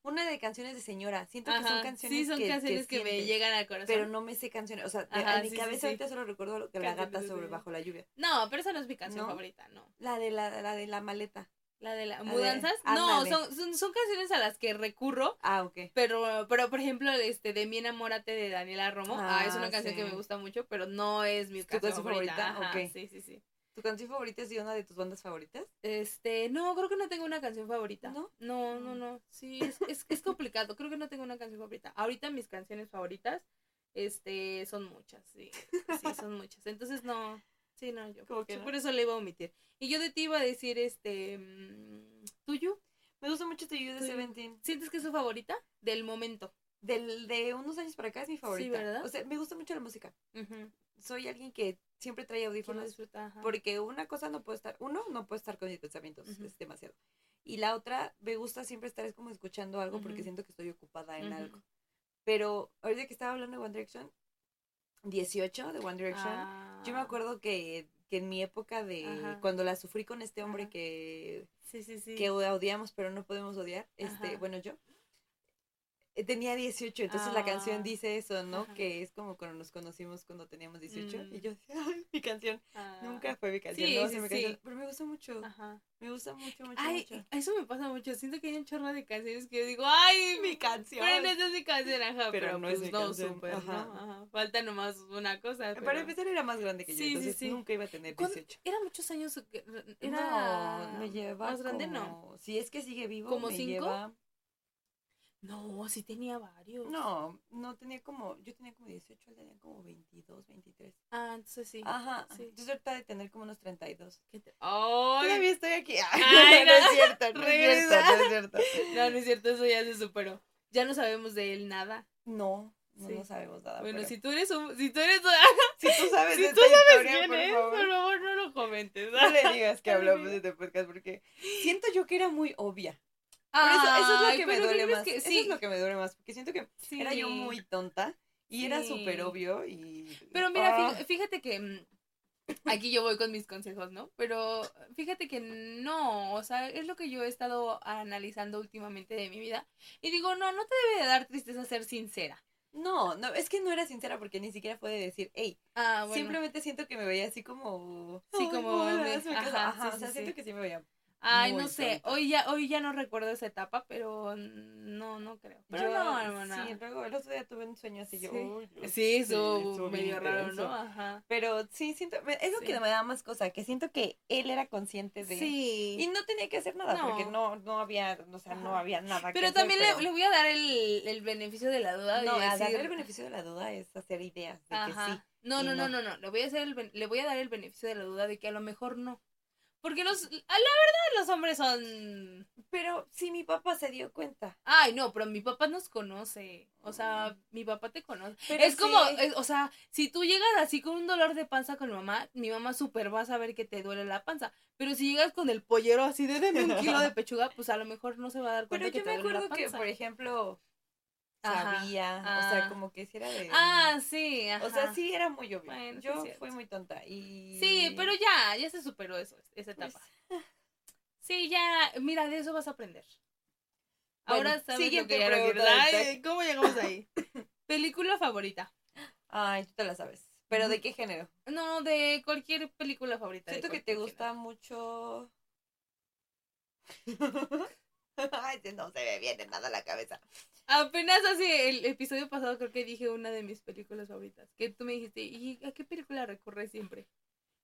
una de canciones de señora. Siento que son canciones sí, son que, canciones que, me llegan al corazón. Pero no me sé canciones. O sea, a mi cabeza ahorita solo recuerdo que la gata sobre bajo la lluvia. No, pero esa no es mi canción favorita, no. La de la, la de la maleta. La de las mudanzas. no, son, son, canciones a las que recurro. Ah, ok. Pero, pero por ejemplo, este de Mi enamórate de Daniela Romo. Ah, es una ah, canción que me gusta mucho, pero no es mi canción favorita. favorita? Sí, sí, sí. ¿Tu canción favorita es de una de tus bandas favoritas? Este, no, creo que no tengo una canción favorita. ¿No? No, no, no. Sí, es, es, es complicado. Creo que no tengo una canción favorita. Ahorita mis canciones favoritas, este, son muchas, sí. Sí, son muchas. Entonces no, sí, no, yo. Por eso le iba a omitir. Y yo de ti iba a decir, este, mm, tuyo. Me gusta mucho Tuyo de Seventeen. ¿Sientes que es su favorita? Del momento. Del, de unos años para acá es mi favorita. Sí, ¿verdad? O sea, me gusta mucho la música. Soy alguien que siempre trae audífonos. Porque una cosa no puede estar, uno, no puede estar con mis pensamientos, es demasiado. Y la otra, me gusta siempre estar es como escuchando algo porque siento que estoy ocupada en algo. Pero ahorita que estaba hablando de One Direction, 18 de One Direction, yo me ah. acuerdo que, que en mi época de cuando la sufrí con este hombre que, que odiamos pero no podemos odiar, este, bueno, yo tenía 18, entonces la canción ah, dice eso, ¿no? Que es como cuando nos conocimos cuando teníamos 18. Y yo decía, ay, mi canción. Nunca ah. fue mi canción, no sí, mi canción. Pero me gusta mucho. Ajá. Me gusta mucho, mucho, ay, mucho. Eso me pasa mucho. Siento que hay un chorro de canciones que yo digo, ay, mi canción. Pero esa es mi canción, ajá. Pero, no es pues mi no, canción. Super, ajá. ¿no? Ajá. Falta nomás una cosa. Pero... Para empezar era más grande que yo, entonces nunca iba a tener 18. Era muchos años. Era... No, me lleva. Más grande, no. Si es que sigue vivo, ¿Como me cinco? lleva no, sí tenía varios. No, no tenía como, yo tenía como 18, él tenía como 22, 23. Ah, entonces sí. Ajá, sí. Entonces ahorita de tener como unos 32. ¿Qué te... ¡Ay! Todavía estoy aquí. Ay, no, no, es cierto, no es cierto, no es cierto. No, no es cierto, eso ya se superó. Ya no sabemos de él nada. No, no, no sabemos nada. Bueno, si tú eres un, si tú eres si tú sabes si de tú esta sabes historia, por, favor. por favor, no lo comentes. No le digas que hablamos de este podcast porque siento yo que era muy obvia eso, es lo que me duele más. Eso es lo que me duele más, porque siento que era yo muy tonta y era súper obvio y... Pero mira, ah. fíjate que mm, aquí yo voy con mis consejos, ¿no? Pero fíjate que no, o sea, es lo que yo he estado analizando últimamente de mi vida y digo, no, no te debe de dar tristeza ser sincera. No, no, es que no era sincera porque ni siquiera puede decir, hey, ah, simplemente siento que me veía así como... Sí, como... ajá, o sea, siento que sí me veía Ay, no sé, hoy ya, hoy ya no recuerdo esa etapa, pero no, no creo. Pero no, hermana. Sí, luego el otro día tuve un sueño así, yo, sí, eso medio raro, ¿no? Ajá. Pero sí, siento, es lo que me da más cosa, que siento que él era consciente de... Sí. Y no tenía que hacer nada, porque no, no había, o sea, no había nada Pero también Le, le, voy a dar el, el beneficio de la duda. No, decir... darle el beneficio de la duda es hacer ideas de que sí. No, no, no, no, no, le voy a hacer el, le voy a dar el beneficio de la duda de que a lo mejor no. Porque los, la verdad, los hombres son. Pero si mi papá se dio cuenta. Ay, no, pero mi papá nos conoce. O sea, mm. mi papá te conoce. es como, o sea, si tú llegas así con un dolor de panza con mi mamá, mi mamá súper va a saber que te duele la panza. Pero si llegas con el pollero así de deme un kilo de pechuga, pues a lo mejor no se va a dar cuenta que te. Pero yo me acuerdo que, por ejemplo, sabía, o sea, como que si era de... Ah, sí, O sea, sí era muy obvio. Yo fui muy tonta y... Sí, pero ya, ya se superó eso, esa pues, etapa. Sí, ya, mira, de eso vas a aprender. Ahora sabes lo que ¿Cómo llegamos ahí? película favorita. Ay, tú te la sabes. ¿Pero de qué género? No, de cualquier película favorita. Siento que te gusta mucho... Ay, no se me viene nada a la cabeza. Apenas así, el episodio pasado creo que dije una de mis películas favoritas. Que tú me dijiste, ¿y a qué película recurres siempre?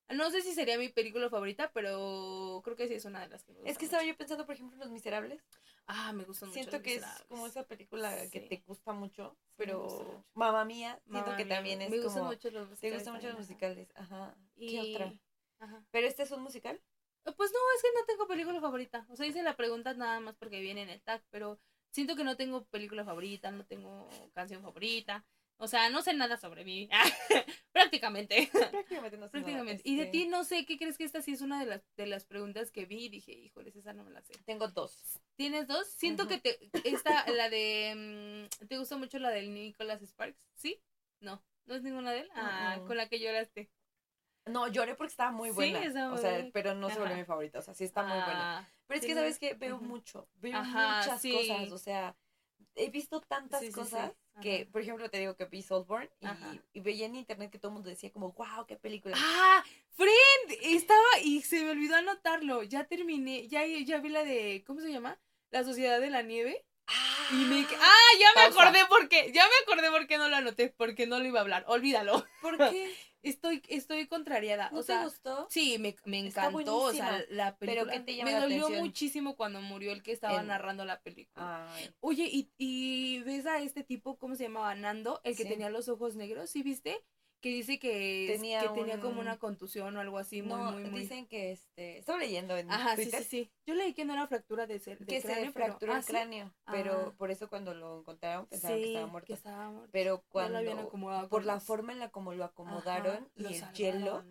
No sé si sería mi película favorita, pero creo que sí es una de las que me gusta. Es que estaba yo pensando, por ejemplo, en Los Miserables. Ah, me gustan mucho. Siento que es como esa película que te gusta mucho, pero mamá mía, siento que también es me como. Mucho los musicales. Te gustan mucho los musicales, ajá. ¿Qué otra? Ajá. ¿Pero este es un musical? Pues no, es que no tengo película favorita. O sea, hice la pregunta nada más porque viene en el tag, pero siento que no tengo película favorita, no tengo canción favorita. O sea, no sé nada sobre mí. Prácticamente. Prácticamente no sé Prácticamente. Y de este ti no sé, ¿qué crees que esta sí es una de las, de las preguntas que vi y dije, híjoles, esa no me la sé. Tengo dos. ¿Tienes dos? Siento que te, esta, la de, mm, ¿te gusta mucho la del Nicholas Sparks? ¿Sí? No, no es ninguna de él. Ah, con la que lloraste. No, lloré porque estaba muy buena. Sí, o sea, pero no se volvió mi favorita. O sea, sí está muy buena. Ah, pero es que, ¿sabes que Veo mucho. Veo muchas cosas. O sea, he visto tantas cosas que, por ejemplo, te digo que vi Saltborn y, y, veía en internet que todo el mundo decía como, wow, qué película. ¡Ah! ¡Friend! Estaba, y se me olvidó anotarlo. Ya terminé, ya, ya vi la de, ¿cómo se llama? La Sociedad de la Nieve. Ah, y me... ah, ya me acordé porque, ya me acordé porque no lo anoté, porque no lo iba a hablar. Olvídalo. ¿Por qué? Estoy, estoy contrariada. ¿No o te gustó? Sí, me, me encantó. O sea, la película. ¿Pero te me dolió muchísimo cuando murió el que estaba narrando la película. Oye, ¿y, ¿y ves a este tipo, cómo se llamaba? Nando, el que tenía los ojos negros, ¿sí viste? Que dice que tenía, que tenía como una contusión o algo así muy, no, muy, muy... dicen que este estaba leyendo en Ajá, sí, sí, sí. Yo leí que no era fractura de, ser, que cráneo, se fracturó el ah, cráneo, pero por eso cuando lo encontraron pensaron que estaba muerto. Que estaba muerto. Pero cuando por la forma en la como lo acomodaron y el hielo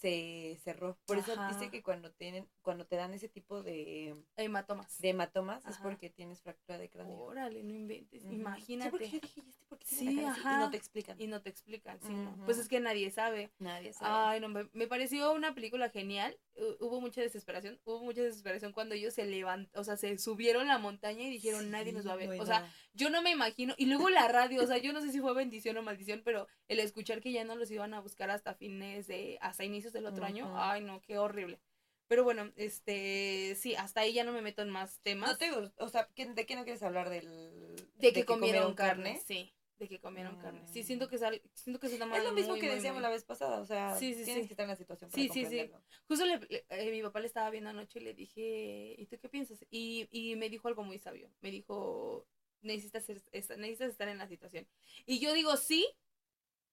se cerró. Por eso dice que cuando tienen, cuando te dan ese tipo de hematomas, de hematomas es porque tienes fractura de cráneo. Órale, no inventes, imagínate. Sí, porque yo dije, ¿y este por qué sí, ajá. Y no te explican. Y no te explican, sí, no. Pues es que nadie sabe. Nadie sabe. Ay, no, me, pareció una película genial. Hubo mucha desesperación, hubo mucha desesperación cuando ellos se levantaron, o sea, se subieron la montaña y dijeron, nadie nos va a ver. o sea, yo no me imagino. Y luego la radio, o sea, yo no sé si fue bendición o maldición, pero el escuchar que ya no los iban a buscar hasta fines de, hasta inicios del otro año, ay no, qué horrible. Pero bueno, este, sí, hasta ahí ya no me meto en más temas. No te, o sea, ¿de qué no quieres hablar del de, que, comieron, carne? Sí, de que comieron carne. Sí, siento que sal, siento que se está Es lo mismo que decíamos la vez pasada, o sea, sí, sí, tienes que estar en la situación para Sí, sí, sí. Justo le, eh, mi papá le estaba viendo anoche y le dije, ¿y tú qué piensas? Y, y me dijo algo muy sabio. Me dijo, necesitas, necesitas estar en la situación. Y yo digo, sí,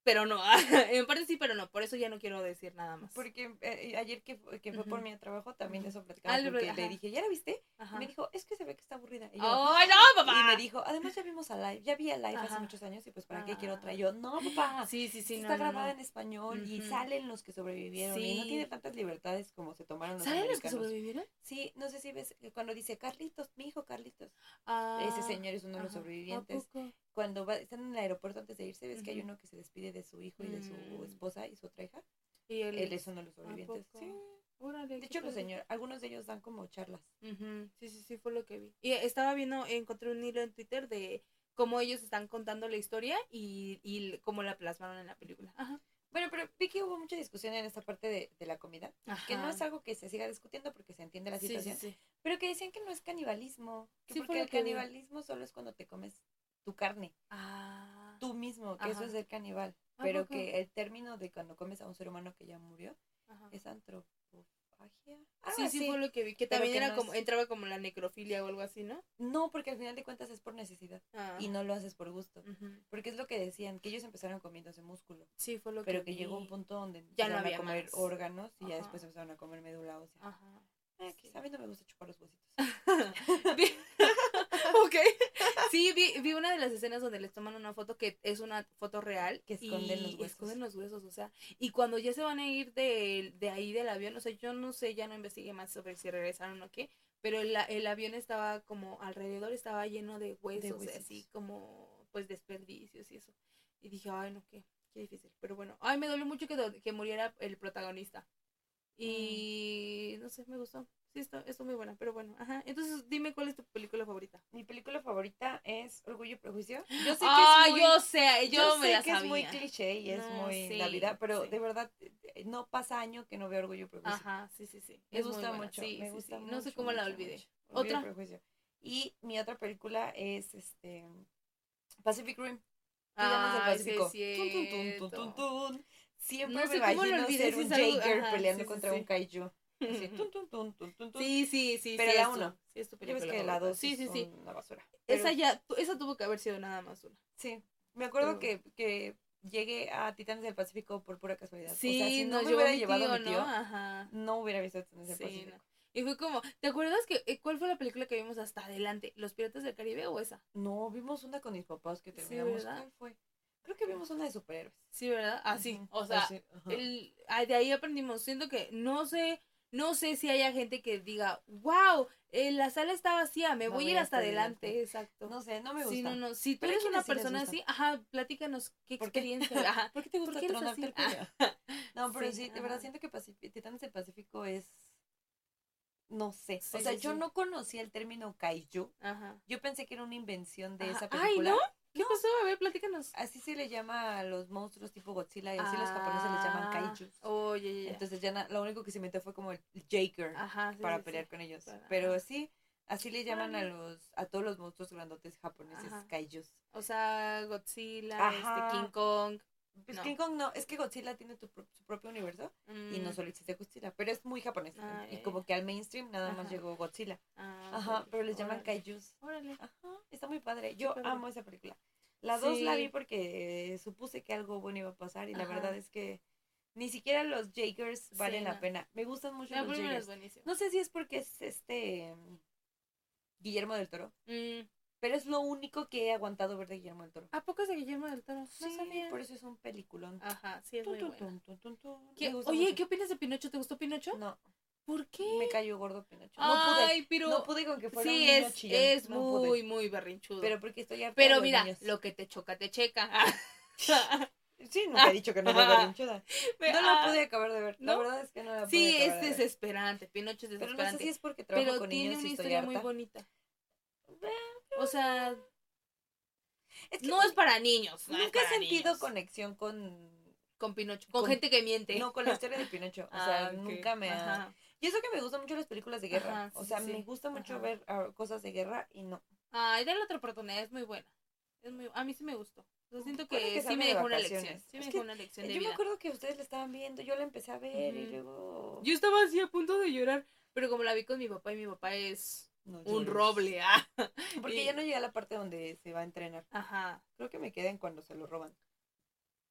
pero no. en parte sí, pero no. Por eso ya no quiero decir nada más. Porque eh, ayer que, que fue por mi trabajo también eso platicaba. Ah, porque le dije, ¿ya la viste? Y me dijo, es que se ve que está aburrida. Y yo, ¡Oh, no, papá! Y me dijo, además ya vimos a Live. Ya vi a Live hace muchos años y pues ¿para qué quiero otra? Y yo, no, papá. Sí, sí, sí. está grabada en español y salen los que sobrevivieron. Y no tiene tantas libertades como se tomaron los ¿Salen los que sobrevivieron? Sí, no sé si ves cuando dice Carlitos, mi hijo Carlitos. Ese ah, señor es uno de los sobrevivientes cuando va, están en el aeropuerto antes de irse, ves que hay uno que se despide de su hijo y de su mm. esposa y su otra hija. Y él, es uno de los sobrevivientes. Sí. de hecho, los señor, algunos de ellos dan como charlas. Sí, sí, sí, fue lo que vi. Y estaba viendo, encontré un hilo en Twitter de cómo ellos están contando la historia y, y cómo la plasmaron en la película. Ajá. Bueno, pero vi que hubo mucha discusión en esta parte de, de la comida, que no es algo que se siga discutiendo porque se entiende la situación, pero que decían que no es canibalismo, que porque el canibalismo solo es cuando te comes tu carne. Ah. Tú mismo, que eso es el caníbal. Pero que el término de cuando comes a un ser humano que ya murió es antropofagia. sí, sí, fue lo que vi. Que también era como, entraba como la necrofilia o algo así, ¿no? No, porque al final de cuentas es por necesidad. Y ah. no lo haces por gusto. Porque es lo que decían, que ellos empezaron comiéndose músculo. Sí, fue lo pero que Pero que llegó un punto donde ya no había a comer órganos y ya después empezaron a comer médula ósea. Ajá. Eh, a mí no me gusta chupar los huesitos. ok. Sí, vi, vi una de las escenas donde les toman una foto que es una foto real. Que esconden los huesos. Esconden los huesos, o sea. Y cuando ya se van a ir de, de ahí del avión, o sea, yo no sé, ya no investigué más sobre si regresaron o qué. Pero el, el avión estaba como alrededor, estaba lleno de huesos, así como pues desperdicios y eso. Y dije, ay, no, qué, qué difícil. Pero bueno, ay, me dolió mucho que, que muriera el protagonista. Mm. Y no sé, me gustó. Sí, está, está muy buena, pero bueno, ajá. Entonces, dime cuál es tu película favorita. Mi película favorita es Orgullo y Prejuicio. Yo sé que ah, es muy, yo sé, yo, sé que es muy cliché y es muy Navidad, pero de verdad eh, no pasa año que no veo Orgullo y Prejuicio. Ajá, sí, sí, sí. Me gusta mucho, me gusta mucho. No sé cómo la olvidé. ¿Otra? Y mi otra película es este Pacific Rim. Ah, Pacífico. Sí, tun, tun, tun, Siempre no sé me imagino ser un Jaeger peleando contra un kaiju. sí, sí, sí. Pero la uno. Sí, es tu película. que la dos sí, sí, sí. Una basura. Esa ya, esa tuvo que haber sido nada más una. Sí. Me acuerdo que, que llegué a Titanes del Pacífico por pura casualidad. Sí, o sea, si no, me hubiera llevado a mi tío, ¿no? Ajá. no hubiera visto Titanes del Pacífico. Y fue como, ¿te acuerdas que eh, cuál fue la película que vimos hasta adelante? ¿Los Piratas del Caribe o esa? No, vimos una con mis papás que terminamos. ¿Cuál fue? Creo que vimos una de superhéroes. Sí, ¿verdad? Ah, sí. O sea, el, de ahí aprendimos. Siento que no sé, no sé si haya gente que diga, wow, eh, la sala está vacía, me voy, a ir hasta, adelante. Exacto. No sé, no me gusta. Sí, no, no. Si tú eres una persona así, ajá, platícanos qué experiencia. Ajá. ¿Por qué te gusta ¿Por qué el No, pero sí, de verdad siento que Titanes del Pacífico es no sé. o sea, yo no conocía el término kaiju. Ajá. Yo pensé que era una invención de esa película. Ay, ¿no? ¿Qué pasó? A ver, platícanos. Así se le llama a los monstruos tipo Godzilla y así los japoneses les llaman ah, kaiju. Oye, Entonces ya lo único que se inventó fue como el Jaker para pelear con ellos. Pero sí, así le llaman a los a todos los monstruos grandotes japoneses kaijus. O sea, Godzilla, este King Kong. Pues King Kong no, es que Godzilla tiene su propio universo y no mm. solo existe Godzilla, pero es muy japonés. Ah, y como que al mainstream nada más llegó Godzilla. Ah, Ajá, pero les llaman kaijus. Órale. Ajá, está muy padre. Yo amo esa película. La dos la vi porque supuse que algo bueno iba a pasar y la verdad es que ni siquiera los Jakers valen la pena. Me gustan mucho los Jakers. No sé si es porque es este Guillermo del Toro. Mm. Pero es lo único que he aguantado ver de Guillermo del Toro. ¿A poco es de Guillermo del Toro? Sí, por eso es un peliculón. Ajá, sí, es muy bueno. Oye, ¿qué opinas de Pinocho? ¿Te gustó Pinocho? No. ¿Por qué? Me cayó gordo Pinocho. No Ay, pude, pero... No pude con que fuera sí, un niño es, es muy, muy berrinchudo. Pero porque estoy harta Pero mira, lo que te choca, te checa. sí, nunca he dicho que no soy berrinchuda. No lo pude acabar de ver. La verdad es que no la pude Sí, es desesperante. Pinocho es desesperante. Pero no sé si es porque trabajo pero con niños y estoy Pero tiene una historia muy bonita. O sea, no es para niños. nunca he sentido conexión con... Con Pinocho. Con, gente que miente. No, con la historia de Pinocho. O sea, ah, nunca me ha... Y eso que me gustan mucho las películas de guerra. o sea, me gusta mucho ver ah, cosas de guerra y no. Ay, dale otra oportunidad, es muy buena. Es muy... A mí sí me gustó. Yo siento que, sí me dejó una lección. Sí me dejó una lección de Yo me acuerdo que ustedes la estaban viendo, yo la empecé a ver y luego... Yo estaba así a punto de llorar, pero como la vi con mi papá y mi papá es un roble. Ah. Porque ya no llega a la parte donde se va a entrenar. Ajá. Creo que me queden cuando se lo roban.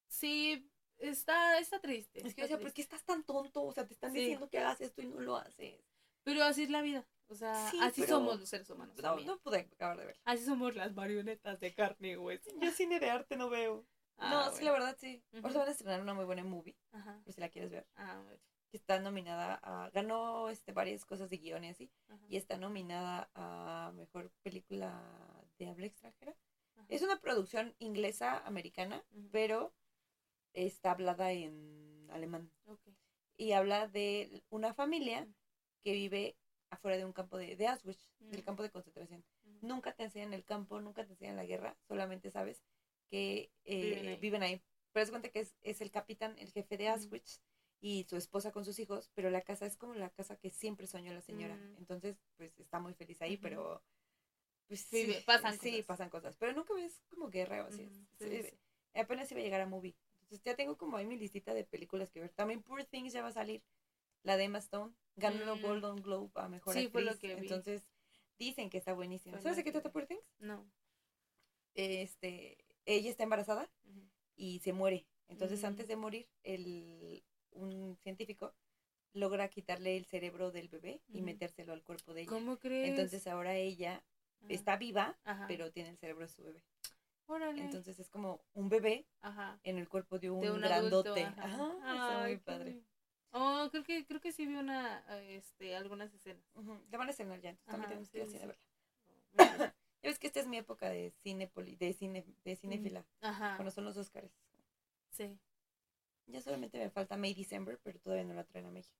Sí, está, está triste. Es que yo decía, ¿por qué estás tan tonto? O sea, te están diciendo que hagas esto y no lo haces. Pero así es la vida. O sea, así somos los seres humanos. No, no pude acabar de ver. Así somos las marionetas de carne güey. Yo cine de arte no veo. Ah, no, sí, la verdad sí. Por eso van a estrenar una muy buena movie. Ajá. Por si la quieres ver. Ah, que está nominada a, ganó este, varias cosas de guion y así, y está nominada a Mejor Película de Habla Extranjera. Es una producción inglesa, americana, pero está hablada en alemán. Y habla de una familia que vive afuera de un campo de, de Auschwitz, del campo de concentración. Nunca te enseñan el campo, nunca te enseñan la guerra, solamente sabes que eh, viven, ahí. Pero es cuenta que es, es, el capitán, el jefe de Auschwitz, y su esposa con sus hijos, pero la casa es como la casa que siempre soñó la señora. Mm. Entonces, pues está muy feliz ahí, pero pues sí, pasan sí, cosas. pasan cosas, pero nunca ves como guerra o así. apenas iba a llegar a movie. Entonces ya tengo como ahí mi listita de películas que ver. También Poor Things ya va a salir. La de Emma Stone ganó mm. Golden Globe a mejor sí, Fue lo que Entonces dicen que está buenísima. ¿Sabes de qué trata Poor Things? No. Este, ella está embarazada y se muere. Entonces, mm. antes de morir, el un científico logra quitarle el cerebro del bebé y metérselo al cuerpo de ella. ¿Cómo crees? Entonces ahora ella está viva, pero tiene el cerebro de su bebé. Órale. Entonces es como un bebé en el cuerpo de un, grandote. Ajá. está muy padre. Oh, creo que, creo que sí vi una, este, algunas escenas. Te van a estrenar ya, entonces también tenemos que ir a verla. ya ves que esta es mi época de cine, de cine, de cinefila. Ajá. Cuando son los Oscars. Sí. Ya solamente me falta May December, pero todavía no la traen a México.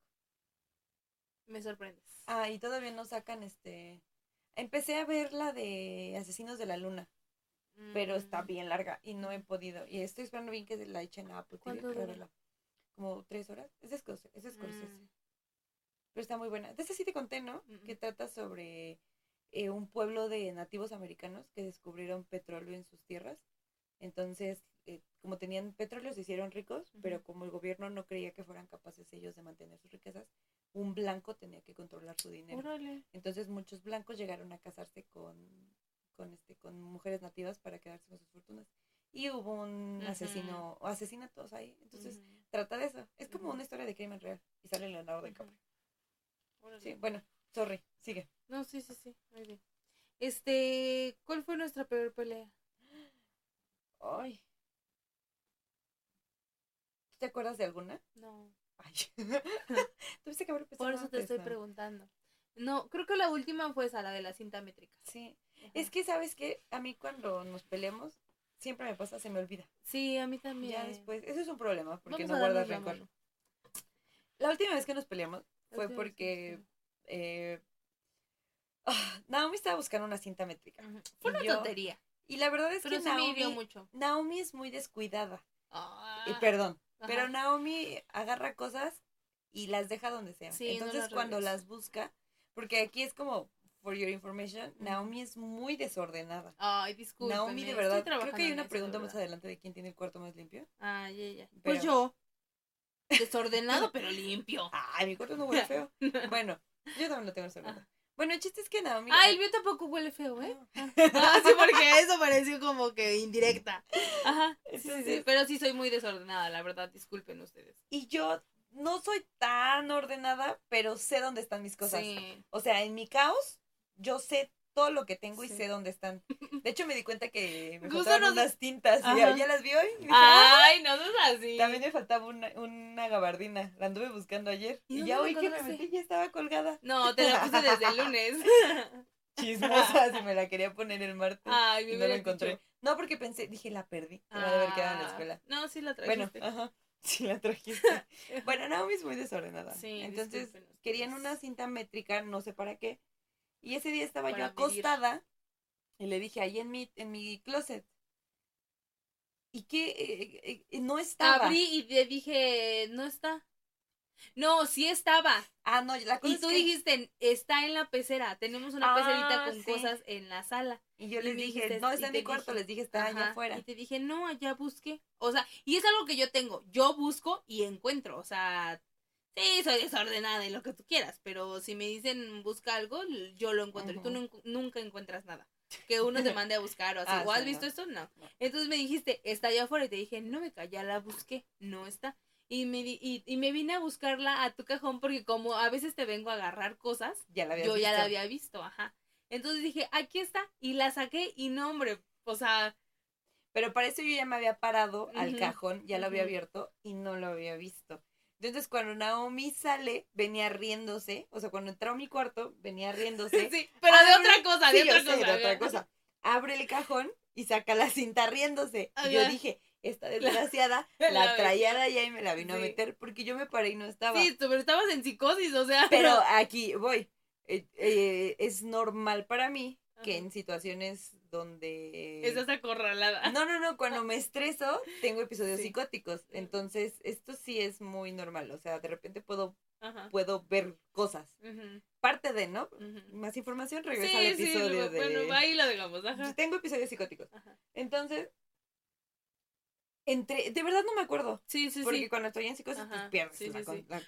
Me sorprendes. Ah, y todavía no sacan este. Empecé a ver la de Asesinos de la Luna, pero está mm. bien larga y no he podido. Y estoy esperando bien que la echen a Apple TV verla. Como tres horas. Es de. Es mm. Pero está muy buena. De ese sí te conté, ¿no? Que trata sobre eh, un pueblo de nativos americanos que descubrieron petróleo en sus tierras. Entonces eh, como tenían petróleo, se hicieron ricos, pero como el gobierno no creía que fueran capaces ellos de mantener sus riquezas, un blanco tenía que controlar su dinero. Entonces muchos blancos llegaron a casarse con, con, este, con mujeres nativas para quedarse con sus fortunas. Y hubo un asesino, o asesinatos ahí. Entonces trata de eso. Es como una historia de crimen real. Y sale Leonardo DiCaprio. Sí, bueno, sorry, sigue. No, sí, sí, sí, muy bien. Este, ¿cuál fue nuestra peor pelea? Ay, ¿Te acuerdas de alguna? No. Ay. Tuviste que haber Por eso te estoy preguntando. No, creo que la última fue esa, la de la cinta métrica. Sí. Es que, ¿sabes que A mí cuando nos peleamos, siempre me pasa, se me olvida. Sí, a mí también. Ya después, eso es un problema, porque no guardas rencor. La última vez que nos peleamos fue porque eh, ah, Naomi estaba buscando una cinta métrica. Fue una tontería. Y la verdad es que Naomi, mucho. Naomi es muy descuidada. y ah, perdón, pero Naomi agarra cosas y las deja donde sea. Entonces cuando las busca, porque aquí es como for your information, Naomi es muy desordenada. Ay, disculpe. Naomi, de verdad, creo que hay una pregunta más adelante de quién tiene el cuarto más limpio. Ay, ella. Pues yo. Desordenado, pero limpio. Ay, mi cuarto no huele feo. bueno, yo también lo tengo desordenado. Bueno, el chiste es que Naomi. Ah, el mío tampoco huele feo, ¿eh? Ah, sí, porque eso pareció como que indirecta. Ajá. Sí, sí, pero sí soy muy desordenada, la verdad, disculpen ustedes. Y yo no soy tan ordenada, pero sé dónde están mis cosas. Sí. O sea, en mi caos, yo sé todo lo que tengo y sé dónde están. De hecho, me di cuenta que me faltaban unas tintas. Y ya las vi hoy. Ay, no es así. También me faltaba una, una gabardina. La anduve buscando ayer. Y, ya hoy que me metí ya estaba colgada. No, te la puse desde el lunes. Chismosa, si me la quería poner el martes. Ay, y no la encontré. No, porque pensé, dije, la perdí. Me va a haber quedado en la ah, escuela. No, sí la trajiste. Bueno, ajá. Sí, la trajiste. bueno, Naomi es muy desordenada. Sí, Entonces, querían una cinta métrica, no sé para qué. Y ese día estaba yo acostada y le dije ahí en mi, en mi closet. Y que eh, eh, eh, no estaba. Abrí y le dije, no está. No, sí estaba. Ah, no, la cosa Y tú dijiste, está en la pecera. Tenemos una pecerita ah, con cosas en la sala. Y yo les dije, no, está en mi cuarto. les dije, está allá afuera. Y te dije, no, allá busqué. O sea, y es algo que yo tengo. Yo busco y encuentro. O sea, Sí, soy desordenada y lo que tú quieras, pero si me dicen busca algo, yo lo encuentro y tú nunca encuentras nada. Que uno te mande a buscar o así. ¿O has visto esto? No. Entonces me dijiste, está allá afuera y te dije, no me ya la busqué, no está. Y me, y, y, me vine a buscarla a tu cajón porque como a veces te vengo a agarrar cosas, ya la yo ya la había visto, ajá. Entonces dije, aquí está, y la saqué y no, hombre, o sea... Pero para eso yo ya me había parado al cajón, ya lo había abierto y no lo había visto. Entonces, cuando Naomi sale, venía riéndose. O sea, cuando entró a mi cuarto, venía riéndose. Sí, pero de otra cosa, de otra cosa. de otra cosa. Abre el cajón y saca la cinta riéndose. Y yo dije, esta desgraciada la, traía de allá y me la vino a meter porque yo me paré y no estaba. Sí, pero estabas en psicosis, o sea. Pero aquí voy. Eh, eh, es normal para mí que en situaciones donde... Estás acorralada. No, no, no, cuando me estreso tengo episodios psicóticos, entonces esto sí es muy normal, o sea, de repente puedo, puedo ver cosas. Parte de, ¿no? Más información regresa al episodio de... Bueno, ahí lo dejamos, Tengo episodios psicóticos. Entonces, entre, de verdad no me acuerdo. Sí, sí, porque cuando estoy en psicosis, pues pierdes. Sí,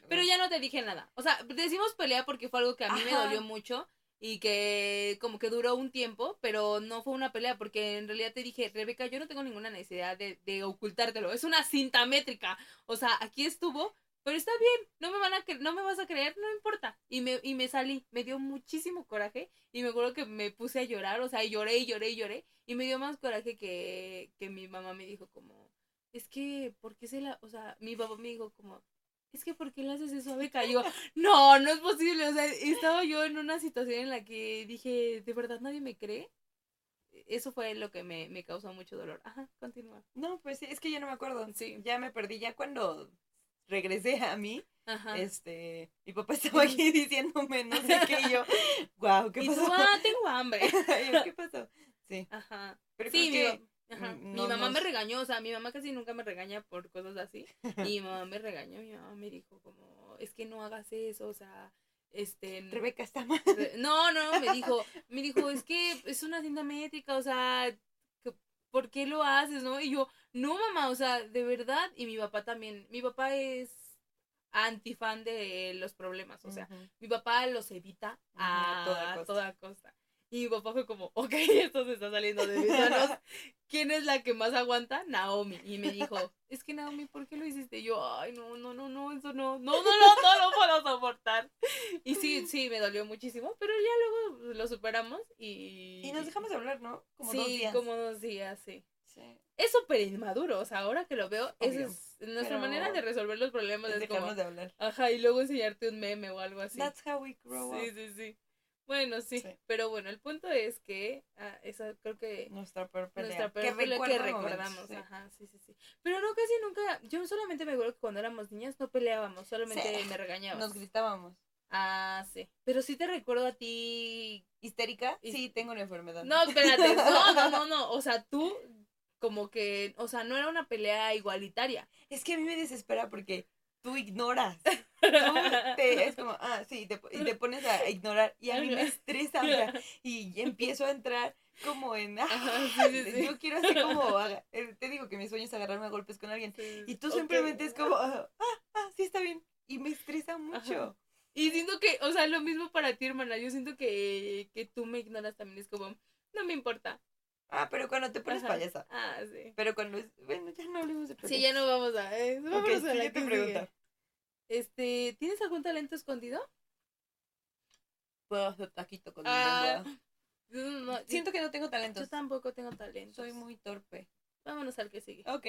Pero ya no te dije nada. O sea, decimos pelea porque fue algo que a mí me dolió mucho y que como que duró un tiempo, pero no fue una pelea porque en realidad te dije, Rebeca, yo no tengo ninguna necesidad de, de ocultártelo, es una cinta métrica, o sea, aquí estuvo, pero está bien, no me van a no me vas a creer, no importa. Y me, y me salí, me dio muchísimo coraje y me acuerdo que me puse a llorar, o sea, lloré y lloré y lloré y me dio más coraje que, que mi mamá me dijo como, es que, ¿por qué se la, o sea, mi papá me dijo como, es que ¿por qué le haces eso a Beca? Y yo, no, no es posible. O sea, estaba yo en una situación en la que dije, ¿de verdad nadie me cree? Eso fue lo que me, me causó mucho dolor. Ajá, continúa. No, pues sí, es que yo no me acuerdo. Sí. Ya me perdí, ya cuando regresé a mí, Ajá. este, mi papá estaba aquí diciéndome no sé qué, y yo, wow, ¿qué pasó? Y tú, ah, tengo hambre. ¿Qué pasó? Sí. Ajá. Pero sí, que mi mamá me regañó, o sea, mi mamá casi nunca me regaña por cosas así. Y mi mamá me regañó, mi mamá me dijo como, es que no hagas eso, o sea, este... Rebeca está mal. No, no, me dijo, me dijo, es que es una cinta métrica, o sea, ¿por qué lo haces, no? Y yo, no, mamá, o sea, de verdad. Y mi papá también, mi papá es antifan de los problemas, o sea, mi papá los evita a, toda costa. Y mi papá fue como, ok, esto se está saliendo de mis manos. ¿Quién es la que más aguanta? Naomi. Y me dijo, es que Naomi, ¿por qué lo hiciste? Y yo, ay, no, no, no, no, eso no, no, no, no, no lo puedo soportar. Y sí, sí, me dolió muchísimo, pero ya luego lo superamos y... Y nos dejamos de hablar, ¿no? Como dos días. como dos días, sí. sí. Es súper inmaduro, o sea, ahora que lo veo, esa es nuestra manera de resolver los problemas. Es, como, de hablar. Ajá, y luego enseñarte un meme o algo así. That's how we grow sí, Sí, sí, Bueno, sí, pero bueno, el punto es que ah, esa creo que nuestra peor pelea, nuestra peor que, pelea que recordamos, ajá, sí, sí, sí. Pero no casi nunca, yo solamente me acuerdo que cuando éramos niñas no peleábamos, solamente me regañábamos. Nos gritábamos. Ah, sí. Pero sí te recuerdo a ti histérica. Sí, tengo una enfermedad. No, espérate. No, no, no, no. O sea, tú como que, o sea, no era una pelea igualitaria. Es que a mí me desespera porque tú ignoras. te, es como, ah, sí, te, y te pones a ignorar y a mí me estresa, y empiezo a entrar como en, ah, yo quiero hacer como, eh, te digo que mi sueño es agarrarme a golpes con alguien, y tú simplemente es como, ah, ah, sí está bien, y me estresa mucho. Y siento que, o sea, lo mismo para ti, hermana, yo siento que, que tú me ignoras también, es como, no me importa, Ah, pero cuando te pones payasa. Ah, sí. Pero cuando es. Bueno, ya no hablemos de preguntas. Sí, ya no vamos a. Eh, vamos a la pregunta. Este, ¿tienes algún talento escondido? Puedo hacer taquito con ah, no, Siento que no tengo talento. Yo tampoco tengo talento. Soy muy torpe. Vámonos al que sigue. Ok.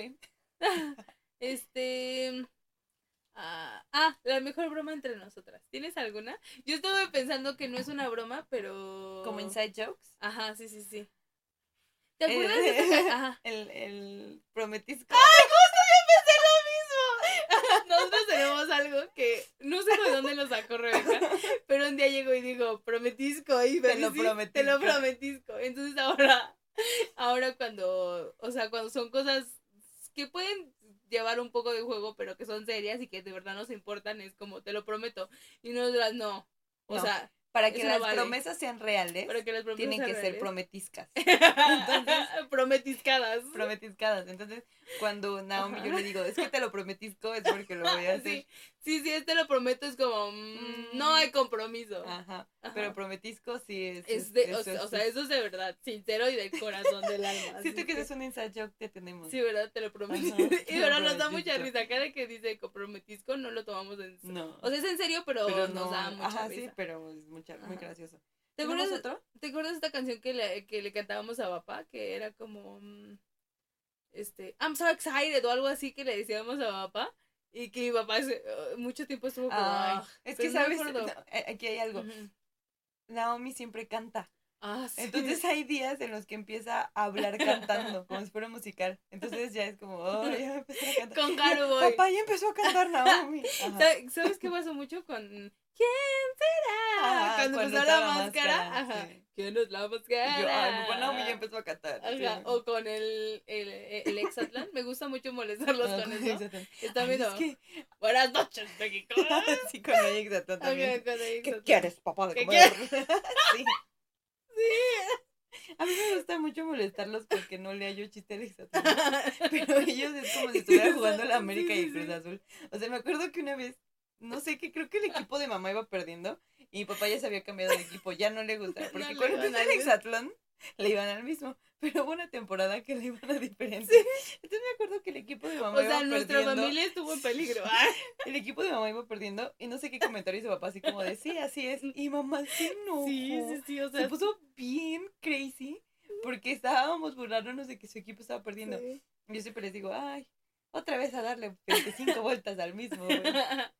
este. Ah, ah, la mejor broma entre nosotras. ¿Tienes alguna? Yo estaba pensando que no es una broma, pero. ¿Como inside jokes? Ajá, sí, sí, sí. ¿Te acuerdas el, de Ajá. El, el prometisco. ¡Ay, justo yo pensé lo mismo! Nosotros tenemos algo que no sé de dónde lo sacó Rebeca, pero un día llegó y dijo, prometisco, y te lo prometisco. Te lo prometisco. Entonces ahora, ahora cuando, o sea, cuando son cosas que pueden llevar un poco de juego, pero que son serias y que de verdad nos importan, es como, te lo prometo. Y nosotras no. O sea, para que las promesas sean reales, tienen que ser prometiscas. Entonces, prometiscadas. Prometiscadas. Entonces, cuando Naomi yo le digo, es que te lo prometisco, es porque lo voy a hacer. Sí, sí, este lo prometo, es como, mm, no hay compromiso. Ajá. Pero prometisco sí es. es, de, o, sea, eso es de verdad, sincero y del corazón del alma. Siento que, es un inside joke que tenemos. Sí, ¿verdad? Te lo prometo. y ahora nos da mucha risa. Cada que dice comprometisco no lo tomamos en serio. No. O sea, es en serio, pero, nos da mucha Ajá, sí, pero es mucha, muy gracioso. ¿Te acuerdas, otro? ¿Te acuerdas de esta canción que le, que le cantábamos a papá? Que era como. Mm, este. I'm so excited o algo así que le decíamos a papá. Y que mi papá uh, mucho tiempo estuvo como. Ah, es que, ¿sabes? Eh, aquí hay algo. Naomi siempre canta. Ah, sí. Entonces hay días en los que empieza a hablar cantando, como si fuera musical. Entonces ya es como, oh, ya empezó a cantar. Con Caro. Papá ya empezó a cantar Naomi. ¿Sabes qué pasó mucho con ¿Quién será? cuando, cuando empezó la, máscara. Ajá. ¿Quién es la máscara? Yo, mi Naomi ya empezó a cantar. Ajá. O con el, el, el Exatlan. Me gusta mucho molestarlos con eso. Está viendo. Es que... Buenas noches, México. sí, con el Exatlan también. ¿Qué quieres, papá de comer? sí. Sí. A mí me gusta mucho molestarlos porque no le hallo chiste al Exatlan. Pero ellos es como si estuvieran jugando la América y el Cruz Azul. O sea, me acuerdo que una vez no sé, que creo que el equipo de mamá iba perdiendo y mi papá ya se había cambiado de equipo, ya no le gusta, porque cuando empezó el hexatlón le iban al mismo, pero hubo una temporada que le iban a diferente. Entonces me acuerdo que el equipo de mamá iba perdiendo. O sea, nuestra familia estuvo en peligro. el equipo de mamá iba perdiendo y no sé qué comentario hizo papá así como de, sí, así es, y mamá sí no. Sí, sí, sí, o sea. Se puso bien crazy porque estábamos burlándonos de que su equipo estaba perdiendo. Yo siempre les digo, ay, otra vez a darle 25 vueltas al mismo.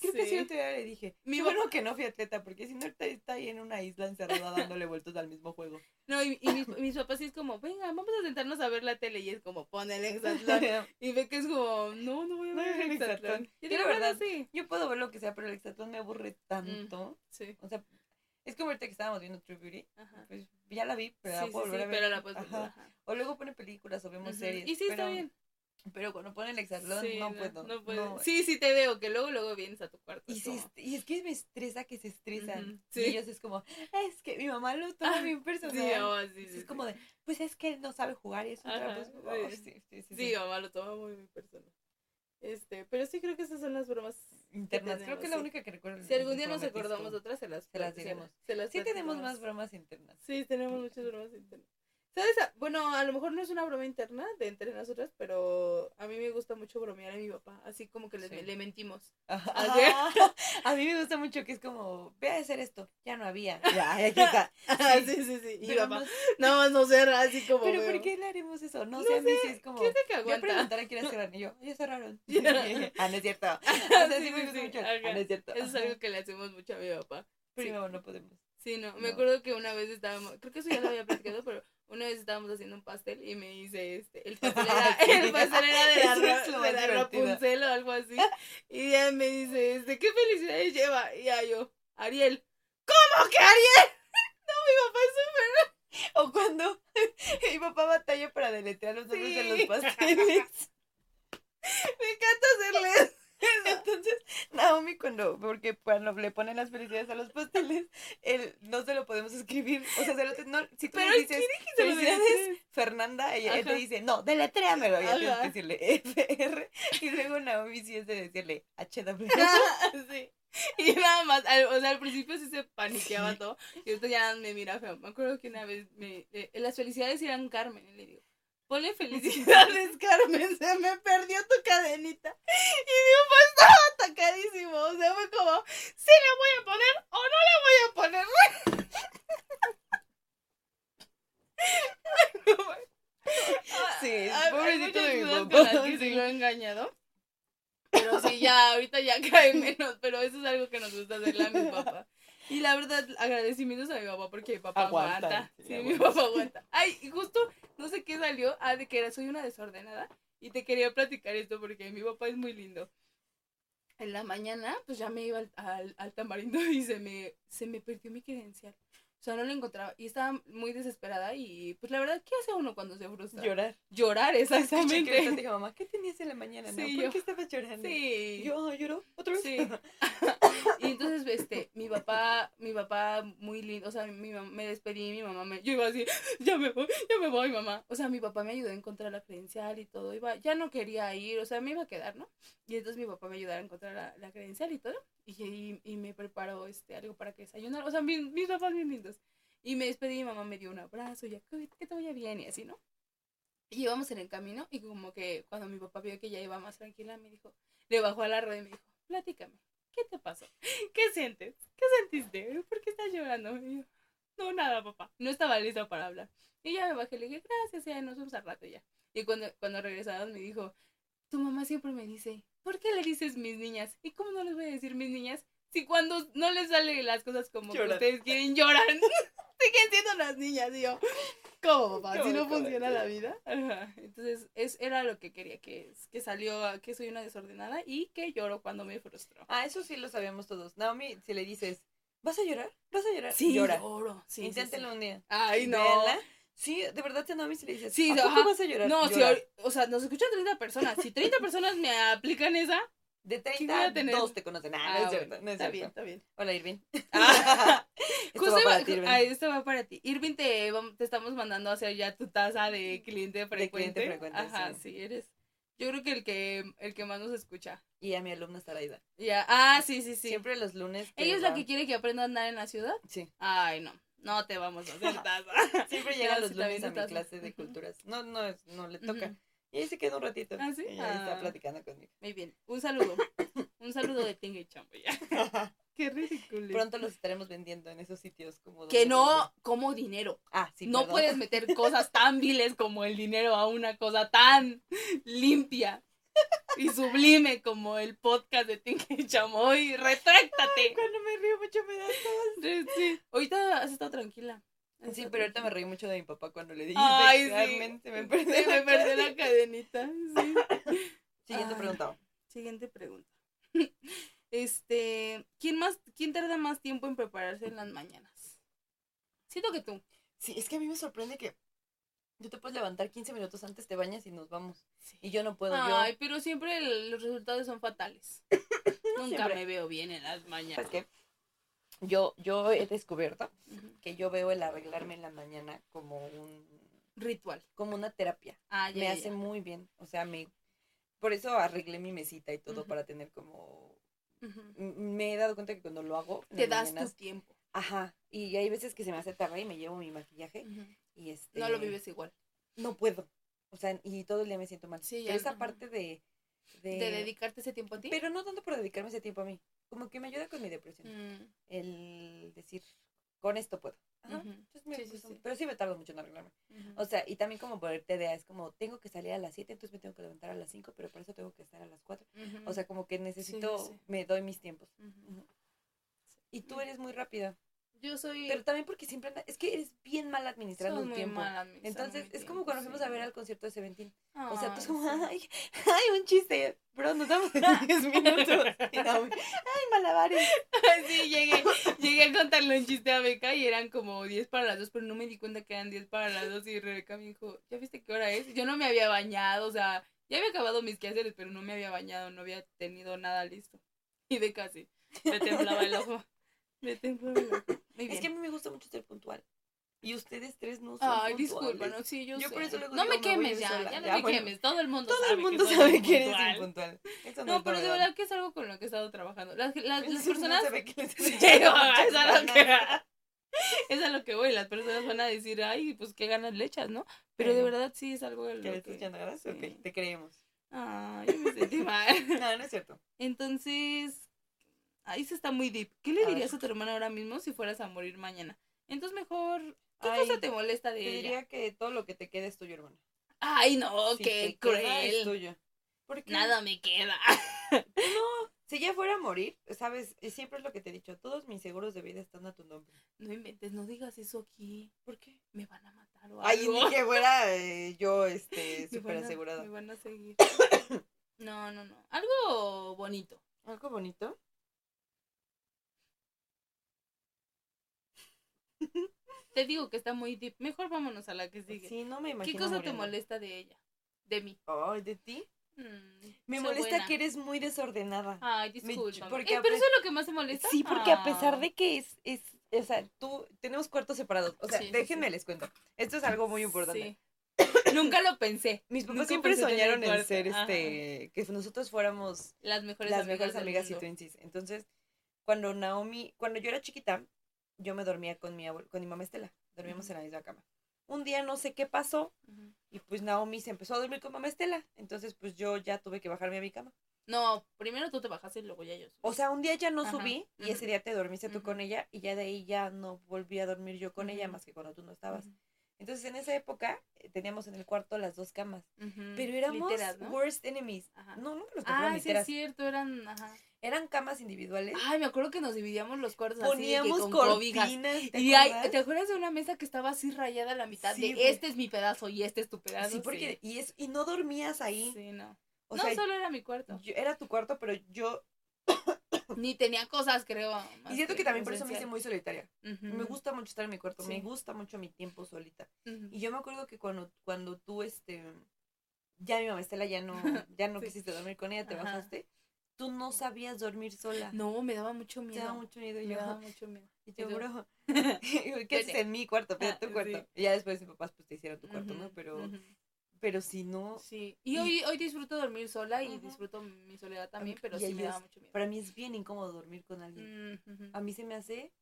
Creo que sí, otro día le dije. Mi bueno que no fui atleta, porque si no está ahí en una isla encerrada dándole vueltas al mismo juego. No, y, mis, mis, papás sí es como, venga, vamos a sentarnos a ver la tele. Y es como, pon el hexatlón. y ve que es como, no, no voy a ver el hexatlón. Y la verdad, sí. Yo puedo ver lo que sea, pero el hexatlón me aburre mm, tanto. sí. O sea, es como ahorita que estábamos viendo True Beauty. Pues ya la vi, pero la puedo volver a ver. Pero la puedes ver. O luego pone películas o vemos series. Y sí, está bien. Pero cuando ponen el hexatlón no, puedo. No puedo. Sí, sí te veo, que luego luego vienes a tu cuarto. Y, y es que me estresa que se estresan. Y ellos es como, es que mi mamá lo toma bien personal. Oh, sí, sí, es como de, pues es que él no sabe jugar y eso. Pues, oh, sí, sí, sí, sí, mamá lo toma muy, muy personal. Este, pero sí creo que esas son las bromas internas. creo que es la única que recuerdo. Si algún día nos acordamos otras, se las, se las diremos. sí tenemos más bromas internas. Sí, tenemos muchas bromas internas. ¿Sabes? Bueno, a lo mejor no es una broma interna de entre nosotras, pero a mí me gusta mucho bromear a mi papá, así como que le, mentimos. a mí me gusta mucho que es como, ve a hacer esto, ya no había. Ya, aquí está. Sí, sí, sí. Y papá, nada más no cerra, así como. Pero ¿por qué le haremos eso? No, sé, a mí sí es como. ¿Qué te que aguanta? Voy a preguntar a quién cerrar y yo, ya cerraron. ah, no es cierto. O sea, sí, me gusta mucho. Ah, no es cierto. Eso es algo que le hacemos mucho a mi papá. Pero no podemos. Sí, no, me acuerdo que una vez estábamos, creo que eso ya lo había platicado, pero una vez estábamos haciendo un pastel y me hice este, el pastel era, el pastel era de la, de la Rapunzel o algo así. Y ella me dice, este, ¿qué felicidades lleva? Y ya yo, Ariel, ¿cómo que Ariel? No, mi papá es súper. O cuando mi papá batalla para deletrear los nombres de los pasteles. Me encanta hacerles. Entonces, Naomi cuando, porque cuando le ponen las felicidades a los pasteles, él, no se lo podemos escribir. O sea, se lo, no, si tú le dices felicidades, Fernanda, ella, él te dice, no, deletréamelo. Y tienes que decirle FR. Y luego Naomi sí es de decirle HW. sí. Y nada más, o sea, al principio sí se paniqueaba todo. Y ahorita ya me mira feo. Me acuerdo que una vez me, eh, las felicidades eran Carmen. Y le digo, Ponle felicidades, Carmen, se me perdió tu cadenita. Y mi papá estaba atacadísimo. O sea, fue como, ¿sí le voy a poner o no le voy a poner? sí, pobrecito de mi papá. que sí lo he engañado. Pero sí, ya, ahorita ya cae menos. Pero eso es algo que nos gusta hacerle a mi papá. Y la verdad, agradecimientos a mi papá porque mi papá aguanta. Sí, mi papá aguanta. Ay, y justo, salió, ah, de que era, soy una desordenada. Y te quería platicar esto porque mi papá es muy lindo. En la mañana, pues ya me iba al, al, al tamarindo y se me, se me perdió mi credencial. O sea, no lo encontraba y estaba muy desesperada y pues la verdad, ¿qué hace uno cuando se frustra? Llorar. Llorar, exactamente. Que dijo, mamá, ¿qué tenías en la mañana? Sí, ¿Por qué estabas llorando? Sí. Yo, lloro, otra vez. Sí. y entonces, este, mi papá, mi papá muy lindo, o sea, mi mamá, me despedí, mi mamá me, yo iba así, ya me voy, ya me voy, mamá. O sea, mi papá me ayudó a encontrar la credencial y todo, iba, ya no quería ir, o sea, me iba a quedar, ¿no? Y entonces mi papá me ayudó a encontrar la, la credencial y todo, y, y, me preparó, este, algo para que desayunar, o sea, mis, mis papás bien lindos. Y me despedí, mi mamá me dio un abrazo, ya que, te vaya bien y así, ¿no? Y íbamos en el camino y como que cuando mi papá vio que ya iba más tranquila, me dijo, le bajó a la rueda y me dijo, platícame, ¿qué te pasó? ¿Qué sientes? ¿Qué sentiste? ¿Por qué estás llorando? Y yo, no, nada, papá, no estaba lista para hablar. Y ya me bajé, le dije, gracias, ya nos vemos al rato ya. Y cuando, cuando regresamos me dijo, tu mamá siempre me dice, ¿por qué le dices mis niñas? ¿Y cómo no les voy a decir mis niñas? Si cuando no les salen las cosas como que ustedes quieren, lloran. siguen siendo las niñas, y yo, ¿cómo, papá? Si no funciona la vida. Entonces, es, era lo que quería, que, que salió, que soy una desordenada y que lloro cuando me frustro. Ah, eso sí lo sabíamos todos. Naomi, si le dices, ¿vas a llorar? ¿Vas a llorar? Sí, llora. lloro. Sí, Inténtelo un día. Ay, no. Sí, de verdad, Naomi, si le dices, sí, ¿a poco vas a llorar? No, Si, o sea, nos escuchan 30 personas. Si 30 personas me aplican esa, de 30, dos te conocen. Ah, no es ah, cierto. no es está bien, está bien. Hola, Irving. Ah, esto va para ti, Irving. esto va para ti. Irving, te, te estamos mandando a hacer ya tu taza de cliente frecuente. De cliente frecuente, Ajá, sí. eres. Yo creo que el que el que más nos escucha. Y a mi alumna Saraida. Ya, ah, sí, sí, sí. Siempre los lunes. ¿Ella es la que quiere que aprenda a andar en la ciudad? Sí. Ay, no. No te vamos a hacer taza. Siempre llega los lunes a mi clase de culturas. No, no, no le toca. Y ahí se quedó un ratito. ¿Ah, sí? Y ahí está ah. platicando conmigo. Muy bien. Un saludo. un saludo de Tinga y Chambo ya. Qué ridículo. Pronto los estaremos vendiendo en esos sitios como. Que no como dinero. Ah, sí. No puedes meter cosas tan viles como el dinero a una cosa tan limpia y sublime como el podcast de Tinga y Chamoy. ¡Retráctate! cuando me río mucho me da todo. Sí. Ahorita has estado tranquila. Sí, pero ahorita me reí mucho de mi papá cuando le dije Ay, sí. se me perdió, me perdió la cadenita. Sí. Siguiente pregunta. Siguiente pregunta. Este, ¿quién más, quién tarda más tiempo en prepararse en las mañanas? Siento que tú. Sí, es que a mí me sorprende que tú te puedes levantar 15 minutos antes, te bañas y nos vamos. Y yo no puedo. Ay, pero siempre los resultados son fatales. Nunca me veo bien en las mañanas. ¿Sabes yo, yo he descubierto que yo veo el arreglarme en la mañana como un ritual, como una terapia. Ah, me hace muy bien, o sea, me por eso arreglé mi mesita y todo para tener como me he dado cuenta que cuando lo hago te das tu tiempo. Ajá, y hay veces que se me hace tarde y me llevo mi maquillaje y este No lo vives igual. No puedo. O sea, y todo el día me siento mal. Sí, esa parte de, de, dedicarte ese tiempo a ti. Pero no tanto por dedicarme ese tiempo a mí como que me ayuda con mi depresión. Mm. El decir, con esto puedo. Pero sí me tardo mucho en arreglarme. O sea, y también como por TDA, es como, tengo que salir a las 7, entonces me tengo que levantar a las 5, pero por eso tengo que estar a las 4. O sea, como que necesito, me doy mis tiempos. Y tú eres muy rápida. Yo soy. Pero también porque siempre anda, es que eres bien mal administrando el tiempo. Entonces, es como cuando fuimos a ver al concierto de Seventeen. o sea, tú es como, ay, ay, un chiste, bro, nos damos en 10 minutos. ay, malabares. sí, llegué, llegué a contarle un chiste a Beca y eran como 10 para las 2, pero no me di cuenta que eran 10 para las 2 y Rebeca me dijo, ¿ya viste qué hora es? Yo no me había bañado, o sea, ya había acabado mis quehaceres, pero no me había bañado, no había tenido nada listo. Y de casi, me temblaba el ojo. Me temblaba el ojo. Es que a mí me gusta mucho ser puntual. Y ustedes tres no son Ay, disculpa, no, sí, yo, eso no me quemes ya, ya, no me quemes. Todo el mundo todo sabe el mundo sabe que eres impuntual. no, pero de verdad que es algo con lo que he estado trabajando. Las, las, las personas... No se ve que les sí, es a lo que... es a lo que voy. Las personas van a decir, ay, pues qué ganas le echas, ¿no? Pero de verdad sí es algo de lo que... ¿Que ganas? Ok, te creemos. Ay, yo me sentí mal. no, no es cierto. Entonces, ahí se está muy deep. ¿Qué le dirías a tu hermana ahora mismo si fueras a morir mañana? Entonces mejor, ¿qué cosa te molesta de te ella? diría que todo lo que te quede es tuyo, hermana. Ay, no, qué cruel. Es tuyo. Nada me queda. no, si ya fuera a morir, sabes, siempre es lo que te he dicho, todos mis seguros de vida están a tu nombre. No inventes, no digas eso aquí. ¿Por qué? Me van a matar o algo. Ay, ni que fuera eh, yo, este, súper asegurada. Me van a seguir. no, no, no. Algo bonito. ¿Algo bonito? Te digo que está muy deep. Mejor vámonos a la que sigue. Sí, no me imagino. ¿Qué cosa te molesta de ella? De mí. Ay, ¿de ti? Mm, me molesta que eres muy desordenada. Ay, disculpa. Eh, pero eso es lo que más te molesta. Sí, porque a pesar ah. de que es, es, o sea, tú, tenemos cuartos separados. O sea, déjenme les cuento. Esto es algo muy importante. Nunca lo pensé. Mis papás siempre soñaron en ser, este, que nosotros fuéramos las mejores, las mejores amigas y twinsies. Entonces, cuando Naomi, cuando yo era chiquita, yo me dormía con mi, con mi mamá Estela. Dormíamos en la misma cama. Un día no sé qué pasó y pues Naomi se empezó a dormir con mamá Estela. Entonces pues yo ya tuve que bajarme a mi cama. No, primero tú te bajaste y luego ya yo. O sea, un día ya no subí y ese día te dormiste tú con ella y ya de ahí ya no volví a dormir yo con ella más que cuando tú no estabas. Entonces en esa época eh, teníamos en el cuarto las dos camas, pero éramos worst enemies. No, nunca nos Ah, sí es cierto, eran, ajá. Eran camas individuales. Ay, me acuerdo que nos dividíamos los cuartos Poníamos así con cortinas, ¿te y hay, ¿te acuerdas de una mesa que estaba así rayada a la mitad de este es mi pedazo y este es tu pedazo? Sí, porque y es y no dormías ahí. Sí, no. no, solo era mi cuarto. era tu cuarto, pero yo ni tenía cosas, creo. Y siento que, también por eso me hice muy solitaria. Me gusta mucho estar en mi cuarto, me gusta mucho mi tiempo solita. Y yo me acuerdo que cuando, cuando tú, este, ya mi mamá Estela ya no, ya no quisiste dormir con ella, te bajaste, tú no sabías dormir sola. No, me daba mucho miedo. Me daba mucho miedo. Me daba mucho miedo. Y yo, bro, ¿qué haces en mi cuarto? Pero tu cuarto. Y ya después mis papás pues te hicieron tu cuarto, ¿no? Pero pero si no... Sí, y, hoy, hoy disfruto dormir sola y disfruto mi soledad también, pero sí me da mucho miedo. Para mí es bien incómodo dormir con alguien. A mí se me hace...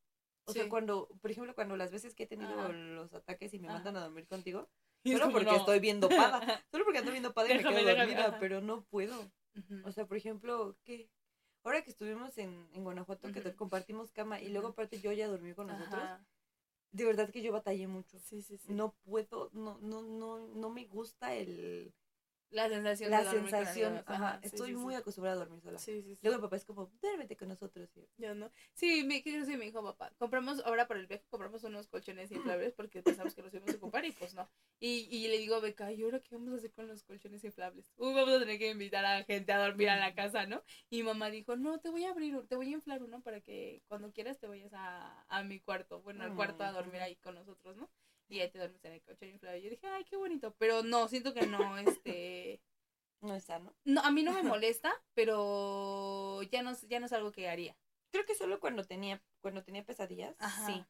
O sea, cuando, por ejemplo, cuando las veces que he tenido los ataques y me mandan a dormir contigo, solo porque estoy viendo pada, solo porque ando viendo pada y me quedo dormida, pero no puedo. O sea, por ejemplo, ¿qué? Ahora que estuvimos en, en Guanajuato, que compartimos cama y luego aparte yo ya dormí con nosotros, de verdad que yo batallé mucho. Sí, sí, sí. No puedo, no, no, no, no me gusta el la sensación la sensación ajá, estoy muy acostumbrada a dormir sola. Sí, sí, luego mi papá es como duérmete con nosotros yo no. Sí me sí me dijo papá compramos ahora para el viaje compramos unos colchones inflables porque pensamos que los íbamos a ocupar y pues no. Y, y le digo Beca y ahora qué vamos a hacer con los colchones inflables uy vamos a tener que invitar a gente a dormir a la casa no y mamá dijo no te voy a abrir te voy a inflar uno para que cuando quieras te vayas a, a mi cuarto bueno al cuarto a dormir ahí con nosotros no y ahí te duermes en el coche inflable. Yo dije, ay, qué bonito, pero no, siento que no, este... No es sano. No, a mí no me molesta, pero ya no, ya no es algo que haría. Creo que solo cuando tenía, cuando tenía pesadillas, sí.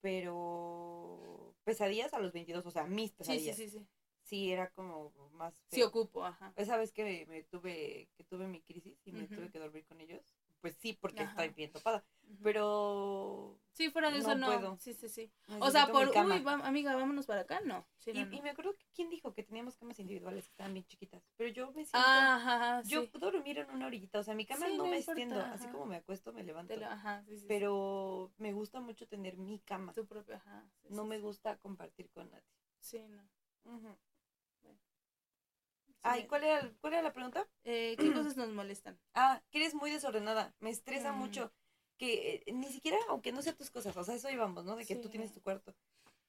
Pero pesadillas a los 22, o sea, mis pesadillas. Sí, sí, sí. Sí, era como más... Sí, ocupo, ajá. Esa vez que me tuve, que tuve mi crisis y me tuve que dormir con ellos, pues sí, porque estoy bien topada. Pero. Sí, fuera de eso no. Sí, sí, sí. o sea, por. Uy, amiga, vámonos para acá, no. y, y, me acuerdo que quién dijo que teníamos camas individuales que estaban bien chiquitas. Pero yo me siento. Ajá, yo puedo dormir en una orillita. O sea, mi cama no, me extiendo. Así como me acuesto, me levanto. ajá, sí, pero me gusta mucho tener mi cama. Tu propia, ajá. no me gusta compartir con nadie. Sí, no. Ajá. Ay, ¿cuál era, ¿cuál era la pregunta? Eh, ¿Qué cosas nos molestan? Ah, que eres muy desordenada. Me estresa mm. mucho. que eh, ni siquiera, aunque no sea tus cosas, o sea, eso íbamos, ¿no? De que tú tienes tu cuarto.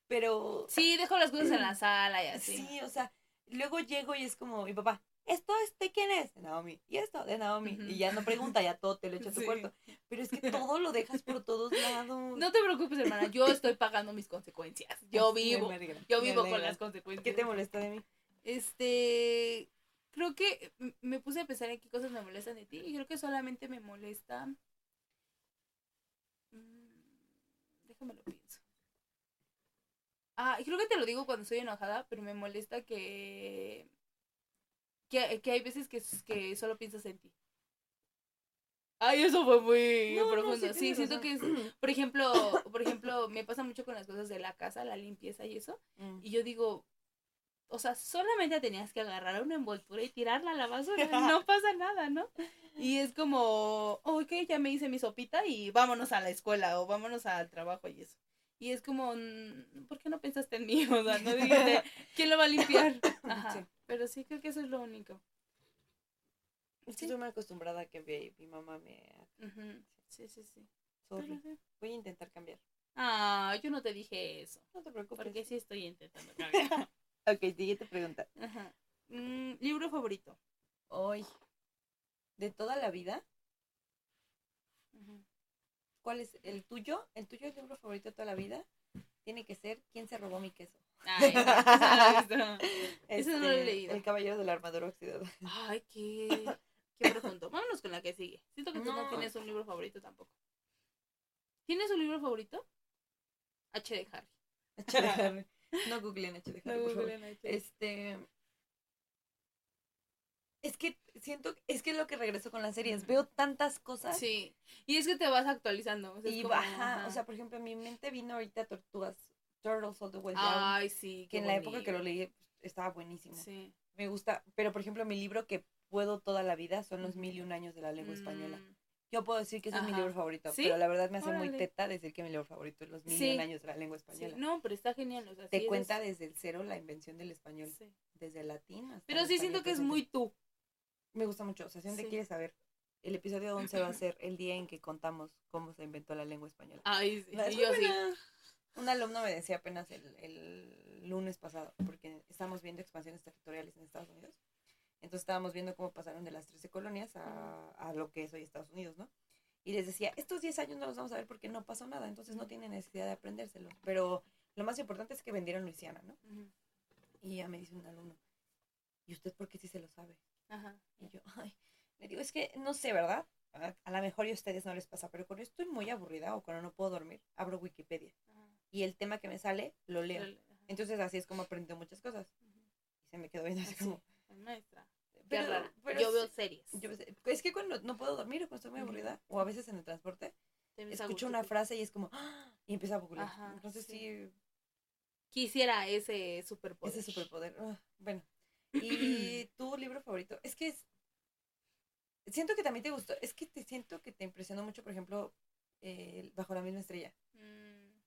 Pero... Sí, dejo las cosas en la sala y así. Sí, o sea, luego llego y es como mi papá, esto es de quién es, de Naomi, y esto de Naomi, y ya no pregunta, ya todo te lo echa a tu cuarto. Pero es que todo lo dejas por todos lados. No te preocupes, hermana, yo estoy pagando mis consecuencias. Yo vivo, yo vivo con las consecuencias. ¿Qué te molesta de mí? Este, creo que me puse a pensar en qué cosas me molestan de ti y creo que solamente me molesta. Mm, déjame lo pienso. Ah, creo que te lo digo cuando estoy enojada, pero me molesta que que, que hay veces que, que solo piensas en ti. Ay, eso fue muy profundo. sí, siento que es, por ejemplo, por ejemplo, me pasa mucho con las cosas de la casa, la limpieza y eso. Mm. Y yo digo, o sea, solamente tenías que agarrar una envoltura y tirarla a la basura, no pasa nada, ¿no? Y es como, ok, ya me hice mi sopita y vámonos a la escuela o vámonos al trabajo y eso. Y es como, ¿por qué no pensaste en mí? O sea, no dijiste, ¿quién lo va a limpiar? Ajá. Pero sí creo que eso es lo único. Estoy muy acostumbrada a que mi, mamá me... Sí, sí, sí. Voy a intentar cambiar. Ah, yo no te dije eso. No te preocupes. Porque sí estoy intentando cambiar. Ok, siguiente pregunta. Ajá. Mm, ¿Libro favorito? Hoy. ¿De toda la vida? ¿Cuál es el tuyo? ¿El tuyo el libro favorito de toda la vida? Tiene que ser ¿Quién se robó mi queso? Ay, eso no lo he este, leído. El caballero de la armadura oxidada. Ay, qué, qué profundo. Vámonos con la que sigue. Siento que tú no. tienes un libro favorito tampoco. ¿Tienes un libro favorito? H de Harry. H de Harry. No googleen H de Harry. No googleen. Este. Es que siento, es que es lo que regreso con las series. Veo tantas cosas. Sí. Y es que te vas actualizando. y baja. O sea, por ejemplo, en mi mente vino ahorita Tortugas Turtles All the Way Down. Ay, sí. Que en la época que lo leí pues, estaba buenísimo. Sí. Me gusta, pero por ejemplo, mi libro que puedo toda la vida son Los Mil y Un Años de la Lengua Española. Yo puedo decir que ese es mi libro favorito, pero la verdad me hace muy teta decir que mi libro favorito es Los Mil Años de la Lengua Española. No, pero está genial. Te cuenta desde el cero la invención del español. Desde el latín hasta Pero sí siento que es muy tú. Me gusta mucho. O sea, si alguien quiere saber, el episodio 11 va a ser el día en que contamos cómo se inventó la lengua española. Ay, sí. yo sí. Un alumno me decía apenas el, lunes pasado, porque estamos viendo expansiones territoriales en Estados Unidos. Entonces estábamos viendo cómo pasaron de las 13 colonias a, a lo que es hoy Estados Unidos, ¿no? Y les decía, estos 10 años no los vamos a ver porque no pasó nada, entonces no tienen necesidad de aprendérselo. Pero lo más importante es que vendieron Luisiana, ¿no? Y ya me dice un alumno, ¿y usted por qué sí se lo sabe? Ajá. Y yo, ay, le digo, es que no sé, ¿verdad? A, lo mejor a ustedes no les pasa, pero cuando estoy muy aburrida o cuando no puedo dormir, abro Wikipedia y el tema que me sale lo leo. Entonces así es como aprendo muchas cosas. Y se me quedó viendo así como... Maestra. Pero, yo veo series. es que cuando no puedo dormir o cuando estoy muy aburrida, o a veces en el transporte, escucho una frase y es como, ¡Ah! y empieza a popular. Entonces sí. Quisiera ese superpoder. Ese superpoder. Bueno. ¿Y tu libro favorito? Es que es... Siento que también te gustó. Es que te siento que te impresionó mucho, por ejemplo, Bajo la misma estrella. Mm.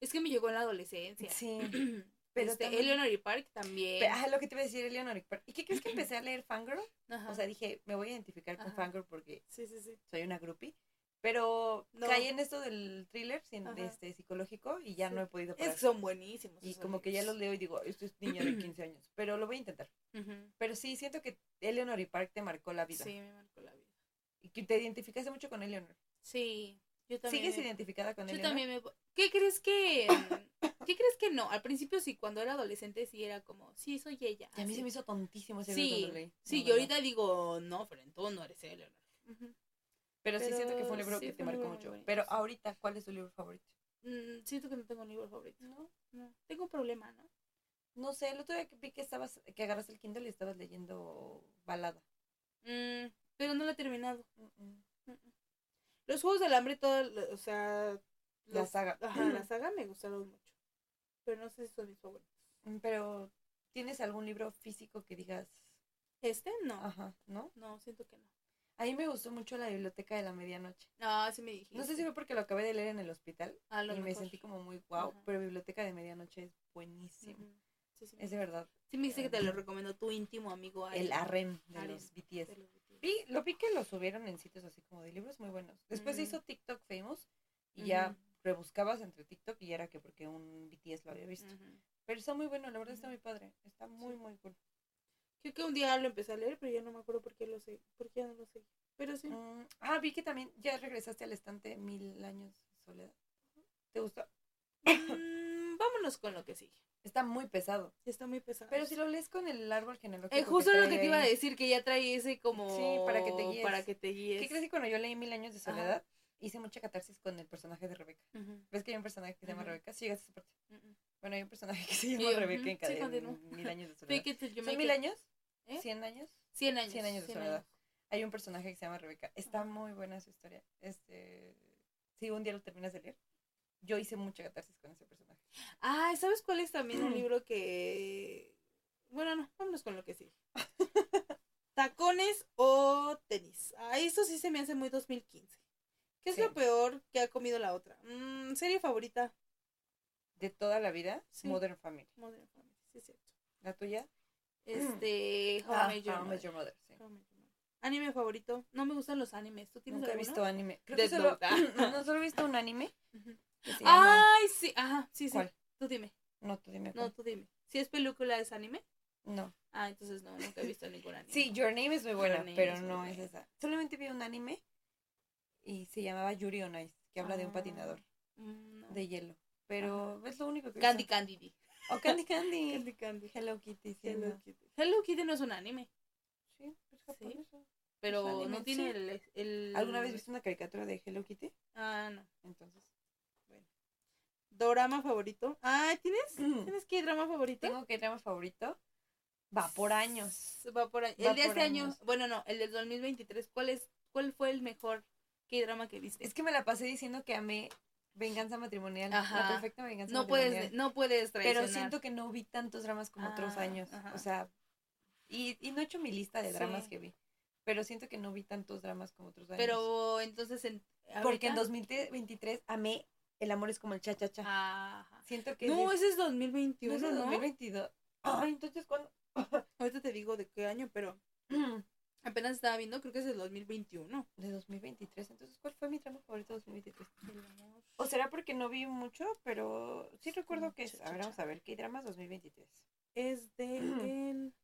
Es que me llegó en la adolescencia. Sí. Pero este, Eleanor y Park también. Ah, lo que te iba a decir, Eleanor y Park. ¿Y qué crees que empecé a leer Fangirl? O sea, dije, me voy a identificar con Fangirl porque sí, sí, sí. soy una groupie. Pero caí en esto del thriller este, psicológico y ya no he podido parar. son buenísimos. Y como que ya los leo y digo, esto es niño de 15 años. Pero lo voy a intentar. Pero sí, siento que Eleanor y Park te marcó la vida. Sí, me marcó la vida. Y que te identificaste mucho con Eleanor. Sí. ¿Sigues identificada con él? Yo también me... ¿Qué crees que... ¿Qué crees que no? Al principio sí, cuando era adolescente sí era como, sí, soy ella. Y a mí se me hizo tontísimo ese Sí, sí, yo ahorita digo, no, Frento, no eres él, Pero, sí siento que fue un libro que te marcó mucho. Pero ahorita, ¿cuál es tu libro favorito? Mm, siento que no tengo un libro favorito. No, no. Tengo un problema, ¿no? No sé, el otro día que vi que estabas, que agarraste el Kindle y estabas leyendo balada. Mm, pero no lo he terminado. Los Juegos del Hambre, todo, o sea... La saga. Ajá, la saga me gustaron mucho. Pero no sé si son mis favoritos. Mm, pero, ¿tienes algún libro físico que digas? ¿Este? No. Ajá, ¿no? No, siento que no. A mí me gustó mucho la biblioteca de la medianoche. Ah, sí me dijiste. No sé si fue porque lo acabé de leer en el hospital y me sentí como muy wow, pero biblioteca de medianoche es buenísimo. sí, sí, es de verdad. Sí me dice que te lo recomendó tu íntimo amigo. El Arren de, los BTS. Vi, lo vi que lo subieron en sitios así como de libros muy buenos. Después se hizo TikTok famous y ya rebuscabas entre TikTok y era que porque un BTS lo había visto. Pero está muy bueno, la verdad está muy padre. Está muy, muy cool. Creo que un día lo empecé a leer, pero ya no me acuerdo por qué lo sé. Por qué ya no lo sé. Pero sí. Mm, ah, vi que también ya regresaste al estante Mil Años de Soledad. ¿Te gustó? Vámonos con lo que sigue. Está muy pesado. Está muy pesado. Pero si lo lees con el árbol genealógico. Eh, justo lo que te iba a decir, que ya trae ese como. Sí, para que te guíes. Para que te guíes. ¿Qué crees que cuando yo leí Mil Años de Soledad, hice mucha catarsis con el personaje de Rebeca? ¿Ves que hay un personaje que se llama Rebeca? Sí, llegaste a esa parte. Bueno, hay un personaje que se llama Rebeca en cada Mil Años de Soledad. ¿Son mil años? ¿Eh? ¿Cien años? Cien años. Cien años de soledad. Hay un personaje que se llama Rebeca. Está muy buena su historia. Este, si un día lo terminas de leer, yo hice mucha catarsis con ese personaje. Ah, ¿sabes cuál es también un libro que... Bueno, no, vámonos con lo que sí. ¿Tacones o tenis? Ah, eso sí se me hace muy 2015. ¿Qué es lo peor que ha comido la otra? Mm, ¿Serie favorita? ¿De toda la vida? Modern Family. Modern Family, sí es cierto. ¿La tuya? Este, How, ah, Your, Your Mother. Sí. Anime favorito. No me gustan los animes. ¿Tú tienes Nunca he visto anime. Creo que solo, no, solo he visto un anime. Ay, sí. Ajá, sí, sí. ¿Cuál? Tú dime. No, tú dime. No, tú dime. Si es película, ¿es anime? No. Ah, entonces no, nunca he visto ningún anime. Sí, Your Name es muy buena, pero no es esa. Solamente vi un anime y se llamaba Yuri on Ice, que habla de un ah, patinador mm, de hielo. Pero es lo único que Candy Candy. O Candy Candy. Candy Candy. Hello Kitty. Hello Kitty. Hello Kitty no es un anime. Sí, es japonés. Pero no tiene el, el, ¿Alguna vez viste una caricatura de Hello Kitty? Ah, no. Bueno. ¿Drama favorito? Ah, ¿tienes? ¿Tienes qué drama favorito? Tengo que drama favorito. Va por años. Va por años. El de este año. Bueno, no, el del 2023. ¿Cuál es cuál fue el mejor qué drama que viste? Es que me la pasé diciendo que amé Venganza matrimonial. Ajá. La perfecta venganza no Puedes, no puedes Pero siento que no vi tantos dramas como otros ah, años. O sea, y, y, no he hecho mi lista de dramas que vi. Pero siento que no vi tantos dramas como otros años. Pero entonces en, Porque en 2023 amé El amor es como el cha cha cha. Ajá. Siento que No, ese es 2021, ¿no? Es 2022. Ay, entonces cuando Ahorita te digo de qué año, pero apenas estaba viendo, creo que es el 2021. De 2023, entonces ¿cuál fue mi drama favorito de 2023? O será porque no vi mucho, pero sí recuerdo que es. A ver, vamos a ver, ¿qué dramas 2023? Es de el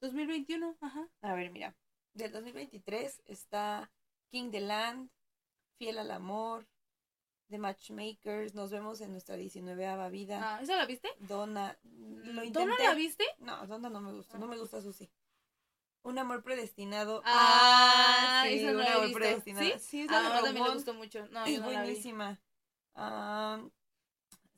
2021, ajá. A ver, mira. Del 2023 está King the Land, Fiel al Amor, The Matchmakers, Nos vemos en nuestra 19 vida. Ah, ¿esa la viste? Donna. Lo intenté. ¿Donna la viste? No, Donna no me gusta, no me gusta Susi. Un amor predestinado. Ah, sí, un amor predestinado. Sí, sí, esa ah, también me gustó mucho. No, es no buenísima. Ah,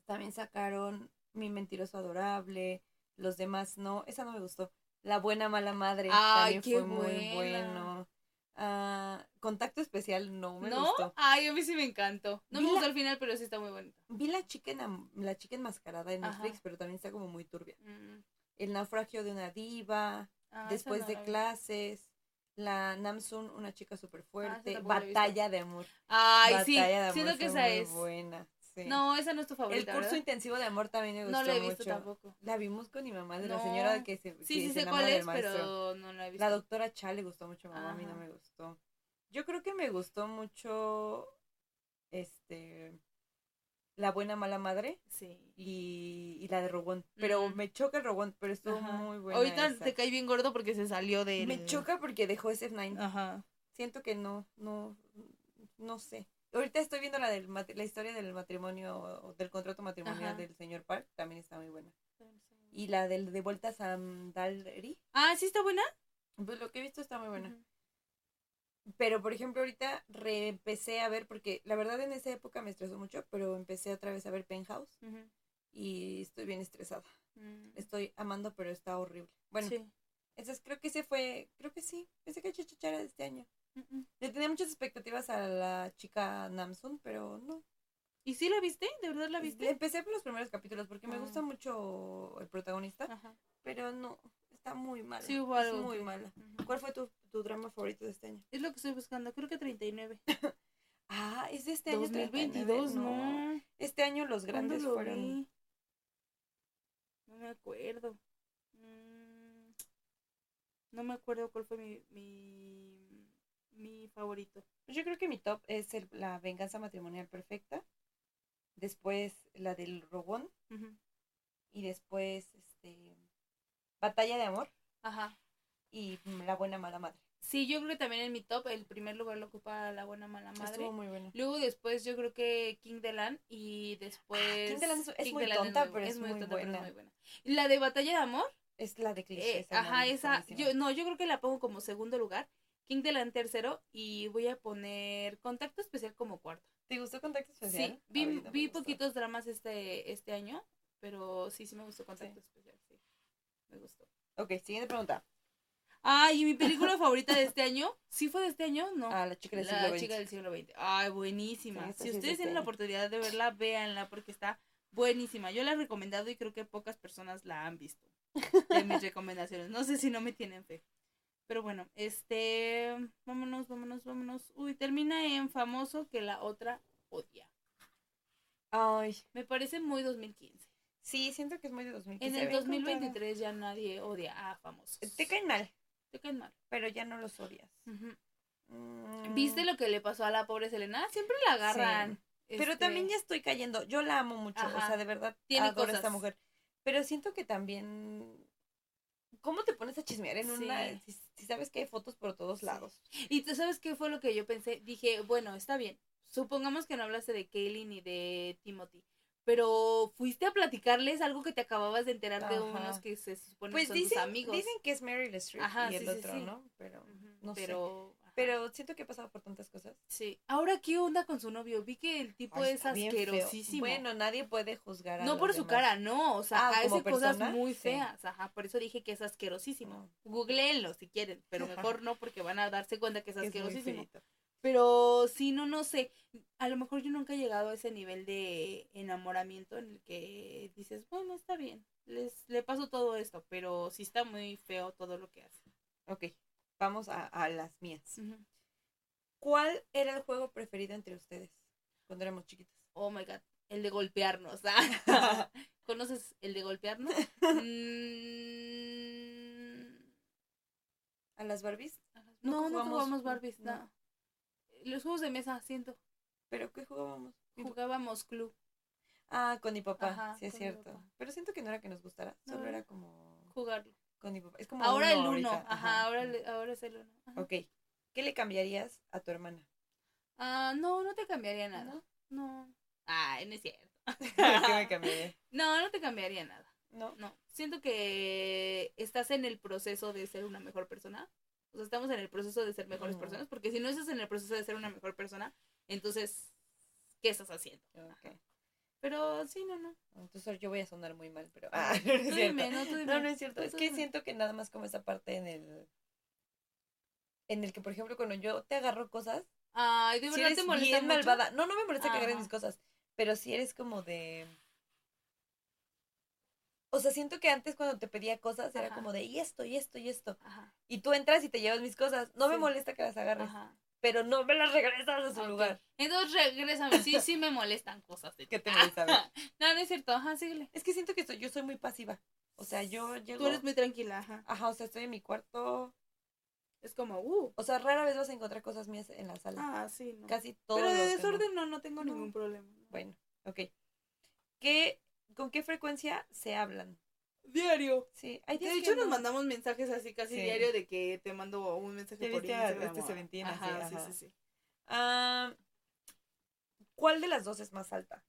también sacaron Mi mentiroso adorable. Los demás no. Esa no me gustó. La buena mala madre también fue muy bueno. Ah, contacto especial no me ¿No? gustó. Ay, a mí sí me encantó. No me gustó al final, pero sí está muy bonita. Vi la chica, en, la chica enmascarada en Netflix, pero también está como muy turbia. Mm. El naufragio de una diva. Ah, después de clases. La Namsun, una chica súper ah, fuerte. Batalla de amor. Ay, sí. Siento que esa es. buena. No, esa no es tu favorita. El curso intensivo de amor también me gustó. No la he visto tampoco. La vimos con mi mamá, de la señora que se. Sí, sí sé cuál es, pero no la he visto. La doctora Cha le gustó mucho a mamá, a mí no me gustó. Yo creo que me gustó mucho. Este. La buena mala madre. Sí. Y, y la de Robón. Pero me choca el Robón, pero estuvo muy buena. Ahorita te cae bien gordo porque se salió de. Me choca porque dejó SF9. Ajá. Siento que no, no, no sé. Ahorita estoy viendo la, del, la historia del matrimonio, del contrato matrimonial del señor Park, también está muy buena. Y la del de vuelta a Sandalri. Ah, ¿sí está buena? Pues lo que he visto está muy buena. Pero, por ejemplo, ahorita reempecé a ver, porque la verdad en esa época me estresó mucho, pero empecé otra vez a ver Penthouse y estoy bien estresada. Mm. Estoy amando, pero está horrible. Bueno, entonces creo que ese fue, creo que sí, pensé que Chachachara de este año. Le tenía muchas expectativas a la chica Namsun, pero no. ¿Y sí la viste? ¿De verdad la viste? Empecé por los primeros capítulos porque me gusta ah. mucho el protagonista, pero no, está muy mala. Sí, hubo algo. muy mala. ¿Cuál fue tu, drama favorito de este año? Es lo que estoy buscando, creo que 39. ah, es de este año. 2022, no. Este año los grandes fueron. No me acuerdo. No me acuerdo cuál fue mi, mi, mi favorito. Yo creo que mi top es el, la venganza matrimonial perfecta. Después la del Rogón. Y después, este. Batalla de amor. Ajá. Y la buena mala madre. Sí, yo creo que también en mi top el primer lugar lo ocupa la buena mala madre. Estuvo muy bueno. Luego después yo creo que King de Land y después ah, King de Land es, muy tonta, pero es, muy, tonta, pero es muy buena. La de Batalla de Amor es la de cliché. Eh, ajá, esa yo no, yo creo que la pongo como segundo lugar, King de Land tercero y voy a poner Contacto Especial como cuarto. ¿Te gustó Contacto Especial? Sí, vi, vi poquitos dramas este este año, pero sí sí me gustó Contacto Especial, sí. Me gustó. Ok, siguiente pregunta. Ay, y mi película favorita de este año, ¿sí fue de este año? No. Ah, La chica del siglo XX. La chica del siglo XX. Ay, buenísima. si ustedes tienen la oportunidad de verla, véanla porque está buenísima. Yo la he recomendado y creo que pocas personas la han visto. De mis recomendaciones. No sé si no me tienen fe. Pero bueno, este, vámonos, vámonos, vámonos. Uy, termina en famoso que la otra odia. Ay. Me parece muy 2015. Sí, siento que es muy de 2015. En el 2023 ya nadie odia a famosos. Te caen mal te mal. Pero ya no los odias. Mm. ¿Viste lo que le pasó a la pobre Selena? Siempre la agarran. Pero este también ya estoy cayendo. Yo la amo mucho. O sea, de verdad Tiene adoro esta mujer. Pero siento que también. ¿Cómo te pones a chismear en una. Si, sabes que hay fotos por todos lados? Y tú sabes qué fue lo que yo pensé. Dije, bueno, está bien. Supongamos que no hablaste de Kaylee ni de Timothy pero fuiste a platicarles algo que te acababas de enterar de unos que se supone pues son tus amigos. Dicen que es Meryl Streep y el otro, ¿no? Pero no pero, sé. Pero siento que ha pasado por tantas cosas. Sí. Ahora, ¿qué onda con su novio? Vi que el tipo es asquerosísimo. Bueno, nadie puede juzgar a No por su cara, no. O sea, ah, hace cosas muy feas. Ajá, por eso dije que es asquerosísimo. Googleenlo si quieren, pero mejor no porque van a darse cuenta que es asquerosísimo. Pero sí, no, no sé. A lo mejor yo nunca he llegado a ese nivel de enamoramiento en el que dices, bueno, está bien, les, le paso todo esto, pero sí está muy feo todo lo que hace. Ok, vamos a, las mías. ¿Cuál era el juego preferido entre ustedes cuando éramos chiquitos? Oh my god, el de golpearnos. ¿ah? ¿Conoces el de golpearnos? Mm. ¿A las Barbies? No, no jugamos, Barbies, no los juegos de mesa, siento. ¿Pero qué jugábamos? Jugábamos club. Ah, con mi papá, sí es cierto. Pero siento que no era que nos gustara, solo era como... Jugarlo. Con mi papá. Es como ahora el uno, ajá, ahora, ahora es el uno. Ok. ¿Qué le cambiarías a tu hermana? Ah, no, no te cambiaría nada. No. Ah, no es cierto. ¿Qué me cambiaría? No, no te cambiaría nada. No. No. Siento que estás en el proceso de ser una mejor persona. O sea, estamos en el proceso de ser mejores personas, porque si no estás en el proceso de ser una mejor persona, entonces, ¿qué estás haciendo? Pero sí, no, no. Entonces yo voy a sonar muy mal, pero... Ah, no, es cierto. no, no, es cierto. es que siento que nada más como esa parte en el... En el que, por ejemplo, cuando yo te agarro cosas... Ay, de verdad te molesta bien malvada. No, no me molesta que agarres mis cosas, pero si eres como de... O sea, siento que antes cuando te pedía cosas era como de, y esto, y esto, y esto. Y tú entras y te llevas mis cosas. No me molesta que las agarres. Pero no me las regresas a su lugar. Entonces regrésame. Sí, sí me molestan cosas. De ¿Qué te molesta? no, no es cierto. Ajá, síguele. Es que siento que yo soy muy pasiva. O sea, yo llego... Tú eres muy tranquila, ajá. Ajá, o sea, estoy en mi cuarto... Es como, uh. O sea, rara vez vas a encontrar cosas mías en la sala. Ah, sí, no. Casi todo. Pero de desorden no, no tengo ningún problema. Bueno, ok. ¿Qué, ¿Con qué frecuencia se hablan? Diario. Sí. de hecho, nos mandamos mensajes así casi diario de que te mando un mensaje por Instagram. Este Seventeen, ajá, sí, sí, sí. Ah, ¿Cuál de las dos es más alta?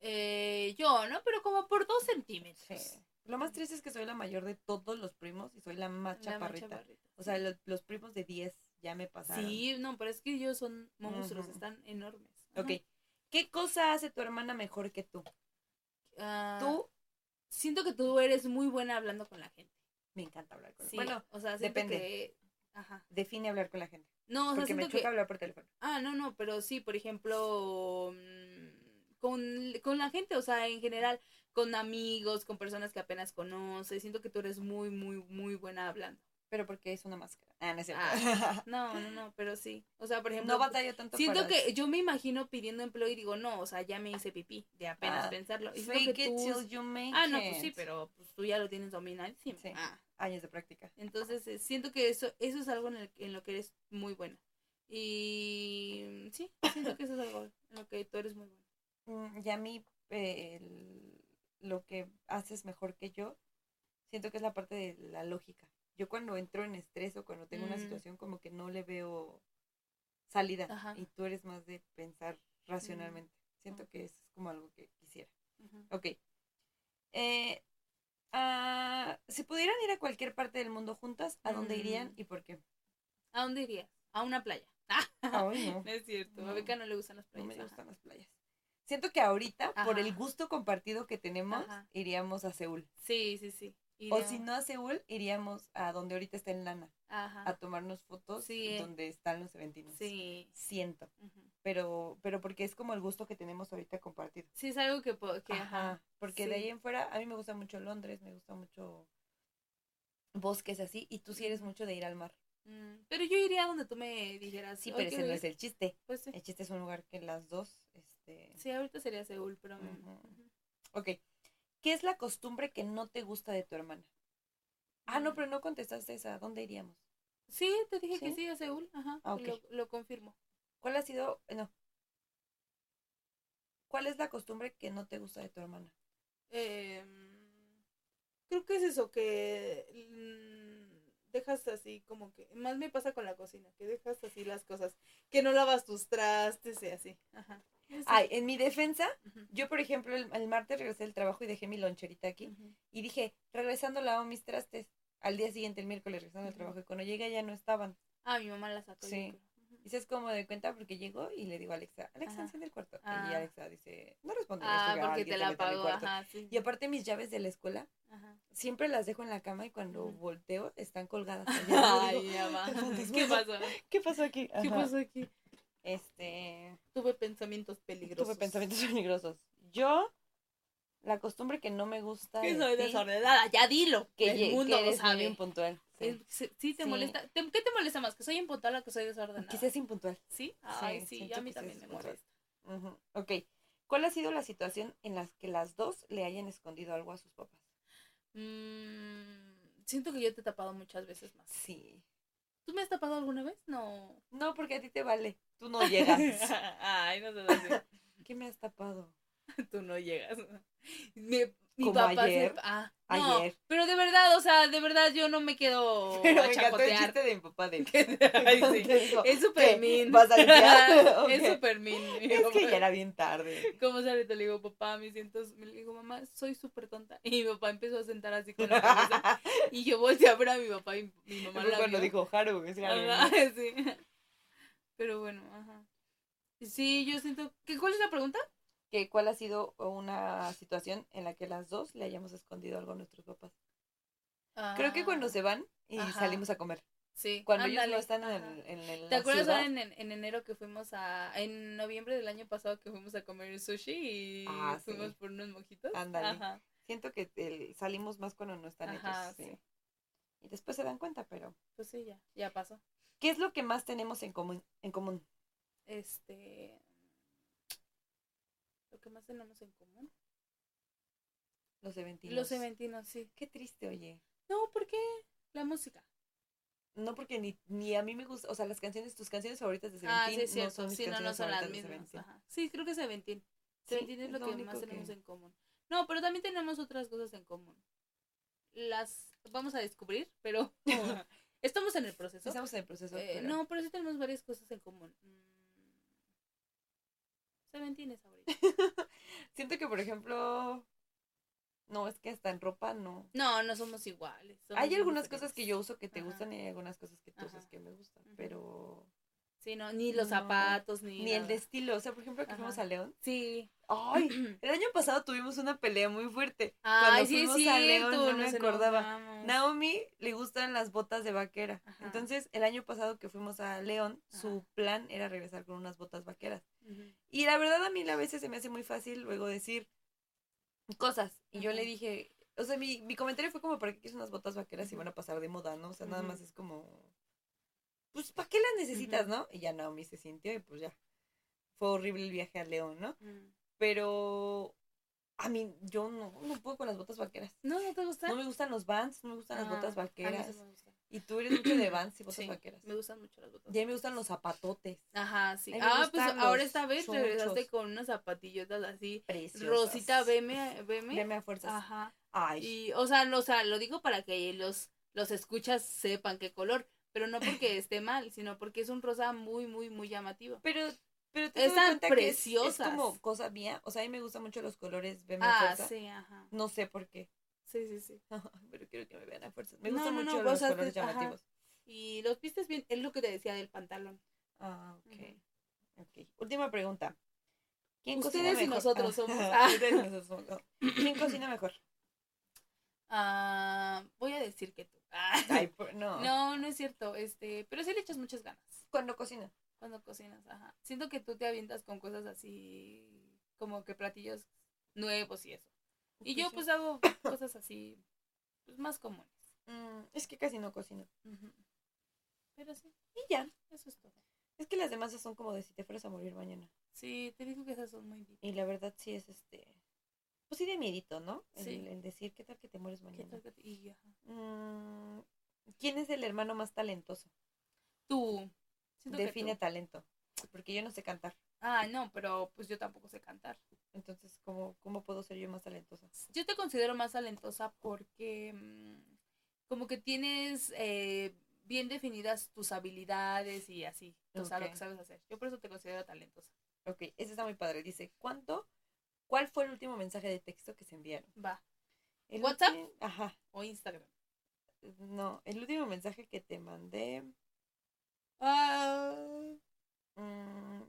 Eh, yo, ¿no? Pero como por dos centímetros. Lo más triste es que soy la mayor de todos los primos y soy la más, chaparrita. O sea, los, primos de 10 ya me pasaron. Sí, no, pero es que ellos son monstruos, están enormes. Ok. ¿Qué cosa hace tu hermana mejor que tú? Ah, tú siento que tú eres muy buena hablando con la gente. Me encanta hablar con la gente. bueno, o sea, depende. Ajá. Define hablar con la gente. No, o sea, Porque me choca hablar por teléfono. Ah, no, no, pero sí, por ejemplo, mm, con, con la gente, o sea, en general, con amigos, con personas que apenas conoces. Siento que tú eres muy, muy, muy buena hablando pero porque es una máscara. Ah, no es cierto. Ah, no, no, no, pero sí. O sea, por ejemplo. No batalla tanto Siento que yo me imagino pidiendo empleo y digo, no, o sea, ya me hice pipí, de apenas ah, pensarlo. Y fake it till you make Ah, no, pues sí, pero pues, tú ya lo tienes dominadísimo. Sí. Ah. Años de práctica. Entonces, eh, siento que eso, eso es algo en, el, en lo que eres muy buena. Y sí, siento que eso es algo en lo que tú eres muy buena. Mm, y a mí, lo que haces mejor que yo, siento que es la parte de la lógica. Yo cuando entro en estrés o cuando tengo una mm. situación como que no le veo salida y tú eres más de pensar racionalmente. Siento que eso es como algo que quisiera. Ok. Eh, ah, si pudieran ir a cualquier parte del mundo juntas, ¿a dónde irían mm. y por qué? ¿A dónde irías? A una playa. no. es cierto. A Beca no le gustan las playas. No me gustan las playas. Siento que ahorita, por el gusto compartido que tenemos, iríamos a Seúl. Sí, sí, sí. O si no a Seúl, iríamos a donde ahorita está el Nana. A tomarnos fotos donde están los eventinos. Sí. Siento. Pero, pero porque es como el gusto que tenemos ahorita compartido. Sí, es algo que... que ajá. Porque de ahí en fuera, a mí me gusta mucho Londres, me gusta mucho bosques así, y tú sí eres mucho de ir al mar. Mm, pero yo iría donde tú me dijeras. Sí, pero ese no es el chiste. Pues El chiste es un lugar que las dos, este... Sí, ahorita sería Seúl, pero... Ok. ¿Qué es la costumbre que no te gusta de tu hermana? Ah, no, mm. pero no contestaste esa. ¿Dónde iríamos? Sí, te dije que sí, a Seúl. Ajá. Ah, lo, confirmo. ¿Cuál ha sido, no? ¿Cuál es la costumbre que no te gusta de tu hermana? Eh, creo que es eso, que dejas así como que, más me pasa con la cocina, que dejas así las cosas, que no lavas tus trastes y así. Ajá. Ay, en mi defensa, yo por ejemplo el, martes regresé del trabajo y dejé mi loncherita aquí y dije, regresando lavo mis trastes. Al día siguiente, el miércoles, regresando del trabajo y cuando llegué ya no estaban. Ah, mi mamá las sacó. Sí. Y se es como de cuenta porque llegó y le digo a Alexa, Alexa, enciende el cuarto. Y ah. Alexa dice, no responde. Ah, porque te la apagó. Y aparte mis llaves de la escuela, siempre las dejo en la cama y cuando volteo están colgadas. Ay, ¿Qué pasó? ¿Qué pasó aquí? ¿Qué pasó aquí? Este. Tuve pensamientos peligrosos. Tuve pensamientos peligrosos. Yo, la costumbre que no me gusta. Que soy desordenada, ya dilo. Que el mundo que eres lo sabe. impuntual. Sí, te molesta. ¿Qué te molesta más? ¿Que soy impuntual o que soy desordenada? Que seas impuntual. ¿Sí? Ay, sí, a mí también me molesta. Ok. ¿Cuál ha sido la situación en la que las dos le hayan escondido algo a sus papás? Mm, siento que yo te he tapado muchas veces más. Sí. ¿Tú me has tapado alguna vez? No. No, porque a ti te vale. Tú no llegas. Ay, no sé. ¿Qué me has tapado? Tú no llegas. Me, mi Como papá ayer. Se... Ah, ayer. pero de verdad, o sea, de verdad yo no me quedo pero a me encantó el chiste de mi papá de... Ay, sí. es súper mean. ¿Vas a limpiar? Es súper mean. Es que ya era bien tarde. ¿Cómo se ahorita le digo, papá, me siento... Le digo, mamá, soy súper tonta. Y mi papá empezó a sentar así con la cabeza. y yo volteé a ver a mi papá y mi mamá la cuando dijo Haru, es sí. Pero bueno, ajá. Sí, yo siento... ¿Qué, ¿Cuál es la pregunta? Que cuál ha sido una situación en la que las dos le hayamos escondido algo a nuestros papás. Creo que cuando ah, se van y salimos a comer. Sí. Cuando ellos no están en, en, en ¿Te acuerdas en, en, enero que fuimos a, en noviembre del año pasado que fuimos a comer sushi y ah, fuimos por unos mojitos? Ándale. Siento que salimos más cuando no están Ajá, Sí. Y después se dan cuenta, pero. Pues sí, ya, ya pasó. ¿Qué es lo que más tenemos en común? En común? Este, lo que más tenemos en común. Los eventinos. Los eventinos, sí. Qué triste, oye. No, ¿por qué? La música. No, porque ni, ni a mí me gusta, o sea, las canciones, tus canciones favoritas de Seventeen ah, sí, no son mis sí, canciones no, no son las mismas. Ajá. Sí, creo que Seventeen. Seventeen es, lo, que más tenemos en común. No, pero también tenemos otras cosas en común. Las vamos a descubrir, pero estamos en el proceso. Estamos en el proceso. Eh, no, pero sí tenemos varias cosas en común. Mm. Seventeen es ahorita. Siento que, por ejemplo, no, es que hasta en ropa no. No, no somos iguales. hay algunas cosas que yo uso que te gustan y hay algunas cosas que tú usas que me gustan, pero Sí, no, ni los zapatos, ni. Ni el de estilo. O sea, por ejemplo, que fuimos a León. Sí. Ay, el año pasado tuvimos una pelea muy fuerte. Ay, Cuando sí, fuimos a León, no me acordaba. Naomi le gustan las botas de vaquera. Entonces, el año pasado que fuimos a León, su plan era regresar con unas botas vaqueras. Y la verdad, a mí a veces se me hace muy fácil luego decir cosas. Y yo le dije. O sea, mi, mi comentario fue como, ¿para qué quieres unas botas vaqueras y van a pasar de moda, no? O sea, nada más es como pues, ¿para qué las necesitas, no? Y ya Naomi se sintió y pues ya. Fue horrible el viaje a León, ¿no? Pero A mí, yo no, no puedo con las botas vaqueras. ¿No? ¿No te gustan? No me gustan los vans, no me gustan las Ah, botas a mí vaqueras. me. Y tú eres mucho de vans y botas Sí, vaqueras. me gustan mucho las botas. Y a mí me gustan los zapatotes. Ajá, sí. Ah, pues ahora esta vez regresaste chonchos. con unas zapatillotas así. Preciosas. Rosita, veme, veme. Veme a fuerzas. Ajá. Ay. Y, o sea, no, o sea, lo digo para que los, los escuchas sepan qué color, pero no porque esté mal, sino porque es un rosa muy, muy, muy llamativo. Pero, pero te Están cuenta que es- Es, preciosas. como cosa mía. O sea, a mí me gustan mucho los colores veme a Ah, fuerza. sí, ajá. No sé por qué. Sí, sí, sí. pero quiero que me vean a fuerzas. Me No, gustan no, mucho los colores te- ajá. llamativos. Y los vistes bien, es lo que te decía del pantalón. Ah, ok. Ujú. Ok. Última pregunta. ¿Quién Ustedes cocina y mejor? nosotros Ah, somos. somos. no. ¿Quién cocina mejor? Ah, voy a decir que tú. Ah. Ay, por- no. No, no es cierto, este, pero sí le echas muchas ganas Cuando cocina. cuando cocinas, ajá. Siento que tú te avientas con cosas así, como que platillos nuevos y eso. Y yo pues hago cosas así, pues más comunes. Mm, es que casi no cocino. Pero sí, Y ya. eso es todo. Es que las demás son como de si te fueras a morir mañana. Sí, te digo que esas son muy deep. Y la verdad sí es este. Pues sí de miedito, ¿no? El, Sí. el decir qué tal que te mueres ¿Qué mañana. tal que te- y, ajá. Mm, ¿Quién es el hermano más talentoso? Tú. siento Define tú. talento. Porque yo no sé cantar. Ah, no, pero pues yo tampoco sé cantar. Entonces, ¿cómo, cómo puedo ser yo más talentosa? Yo te considero más talentosa porque mm, como que tienes eh, bien definidas tus habilidades y así, o sea, lo que sabes hacer. Yo por eso te considero talentosa. Ok, ese está muy padre. Dice, ¿cuánto? ¿Cuál fue el último mensaje de texto que se enviaron? Va. El ¿WhatsApp? Ajá. O Instagram. No, el último mensaje que te mandé Ah, mm,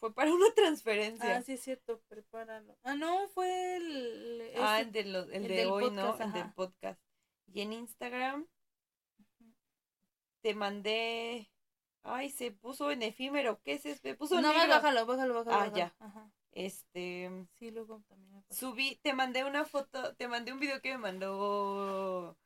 fue para una transferencia. ah, sí es cierto, prepáralo. Ah, no, fue el... Ah, este- el de, los- el el de del hoy, ¿no? El del podcast. Y en Instagram te mandé. Ay, se puso en efímero. ¿Qué es eso? Me puso No, más negro. bájalo, bájalo, bájalo. Ah, bájalo. ya. Ajá. Este. Sí, luego también me. Subí, te mandé una foto, te mandé un video que me mandó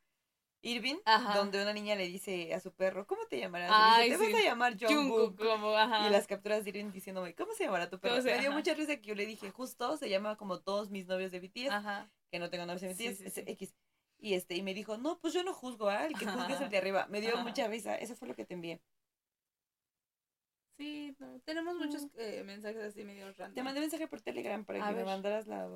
Irving, Ajá. donde una niña le dice a su perro, ¿cómo te llamarás? Ay, dice, te sí. vas a llamar Jungkook, como, ajá. Y las capturas de Irving diciéndome, ¿cómo se llamará tu perro? ¿Cómo se- Me dio ajá. mucha risa que yo le dije, justo se llama como todos mis novios de BTS, Ajá. que no tengo novios de BTS, sí, sí. X. Y este, y me dijo, no, pues yo no juzgo, ¿ah? El que juzgue es el de arriba. Me dio mucha risa, eso fue lo que te envié. Sí, no, tenemos muchos Mm. eh, mensajes así medio random. Te mandé mensaje por Telegram para A que me mandaras la...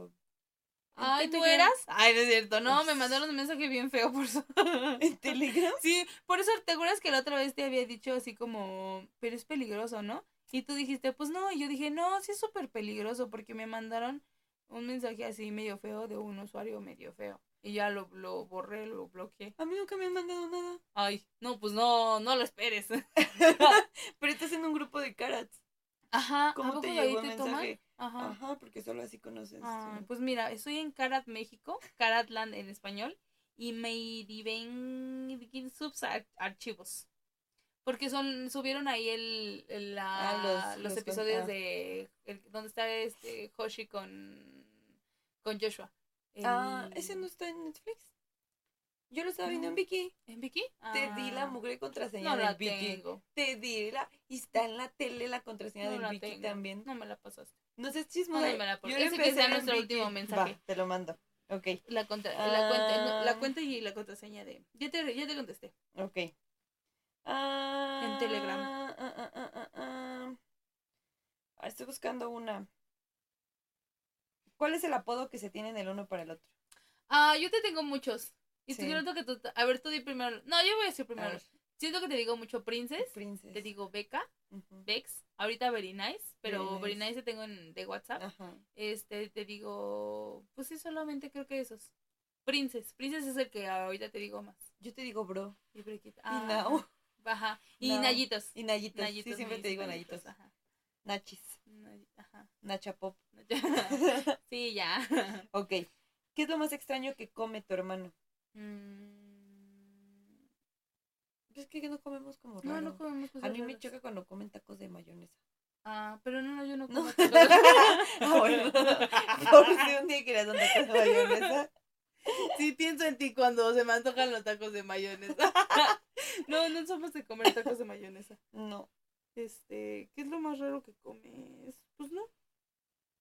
Ay, ¿En ¿tú eras? Ay, no es cierto. No, me mandaron un mensaje bien feo por eso. ¿En Telegram? Sí, por eso te acuerdas que la otra vez te había dicho así como, pero es peligroso, ¿no? Y tú dijiste, pues no, y yo dije, no, sí es súper peligroso porque me mandaron un mensaje así medio feo de un usuario medio feo. Y ya lo, lo borré, lo bloqueé. A mí nunca me han mandado nada. Ay, no, pues no, no lo esperes. Pero estás en un grupo de carats. Ajá, ¿a ¿Cómo te llegó el mensaje? Ajá. Ajá, porque solo así conoces. Ah, pues mira, estoy en Karat, México, Karatland en español, y me dirigen subs ar- archivos. Porque son, subieron ahí el, el- la- Ah, los- los, los con- episodios ah. de el- donde está este Hoshi con, con Joshua. Ah, ese no está en Netflix. Yo lo estaba viendo en No. Vicky. ¿En Vicky? Te di la Ah, mugre contraseña No del la Vicky. tengo. Te di la. Y está en la tele la contraseña No del la Vicky tengo. también. No me la pasaste. No seas chismosa. Mándamela, Ah, por- Yo ese que sea nuestro Vicky. último mensaje. Va, te lo mando. Ok, La, contra- la, cuenta, no, la Ah. cuenta y la contraseña de... Ya te, ya te contesté. ok. Ah, En Telegram. ah, estoy buscando una. ¿Cuál es el apodo que se tienen el uno para el otro? Ah, yo te tengo muchos. Y Sí. siento que tú... A ver, tú di primero. No, yo voy a decir primero. Siento que te digo mucho Princess. Princess. Te digo Beca, Ujú. Bex. Ahorita Very Nice. Pero Very Nice. Te tengo en, de WhatsApp. Este, te digo... Pues sí, solamente creo que esos. Princess. Princess es el que ahorita te digo más. Yo te digo bro. Y Brequita. y Nao. Ajá. Y Nao. Nayitos. Y Nayitos. Nayitos, sí, siempre te digo Nayitos. Ajá. Nachis. Nay- Ajá. Nacha Pop. sí, ya. ok. ¿Qué es lo más extraño que come tu hermano? Mm, Es que no comemos como No, raro. no comemos cosas A mí me raras. choca cuando comen tacos de mayonesa. Ah, pero no, no, yo no No. como tacos. ah, bueno. Por si un día querías un taco de mayonesa. Sí pienso en ti cuando se me antojan los tacos de mayonesa. no, no somos de comer tacos de mayonesa. No. Este, ¿qué es lo más raro que comes? Pues no.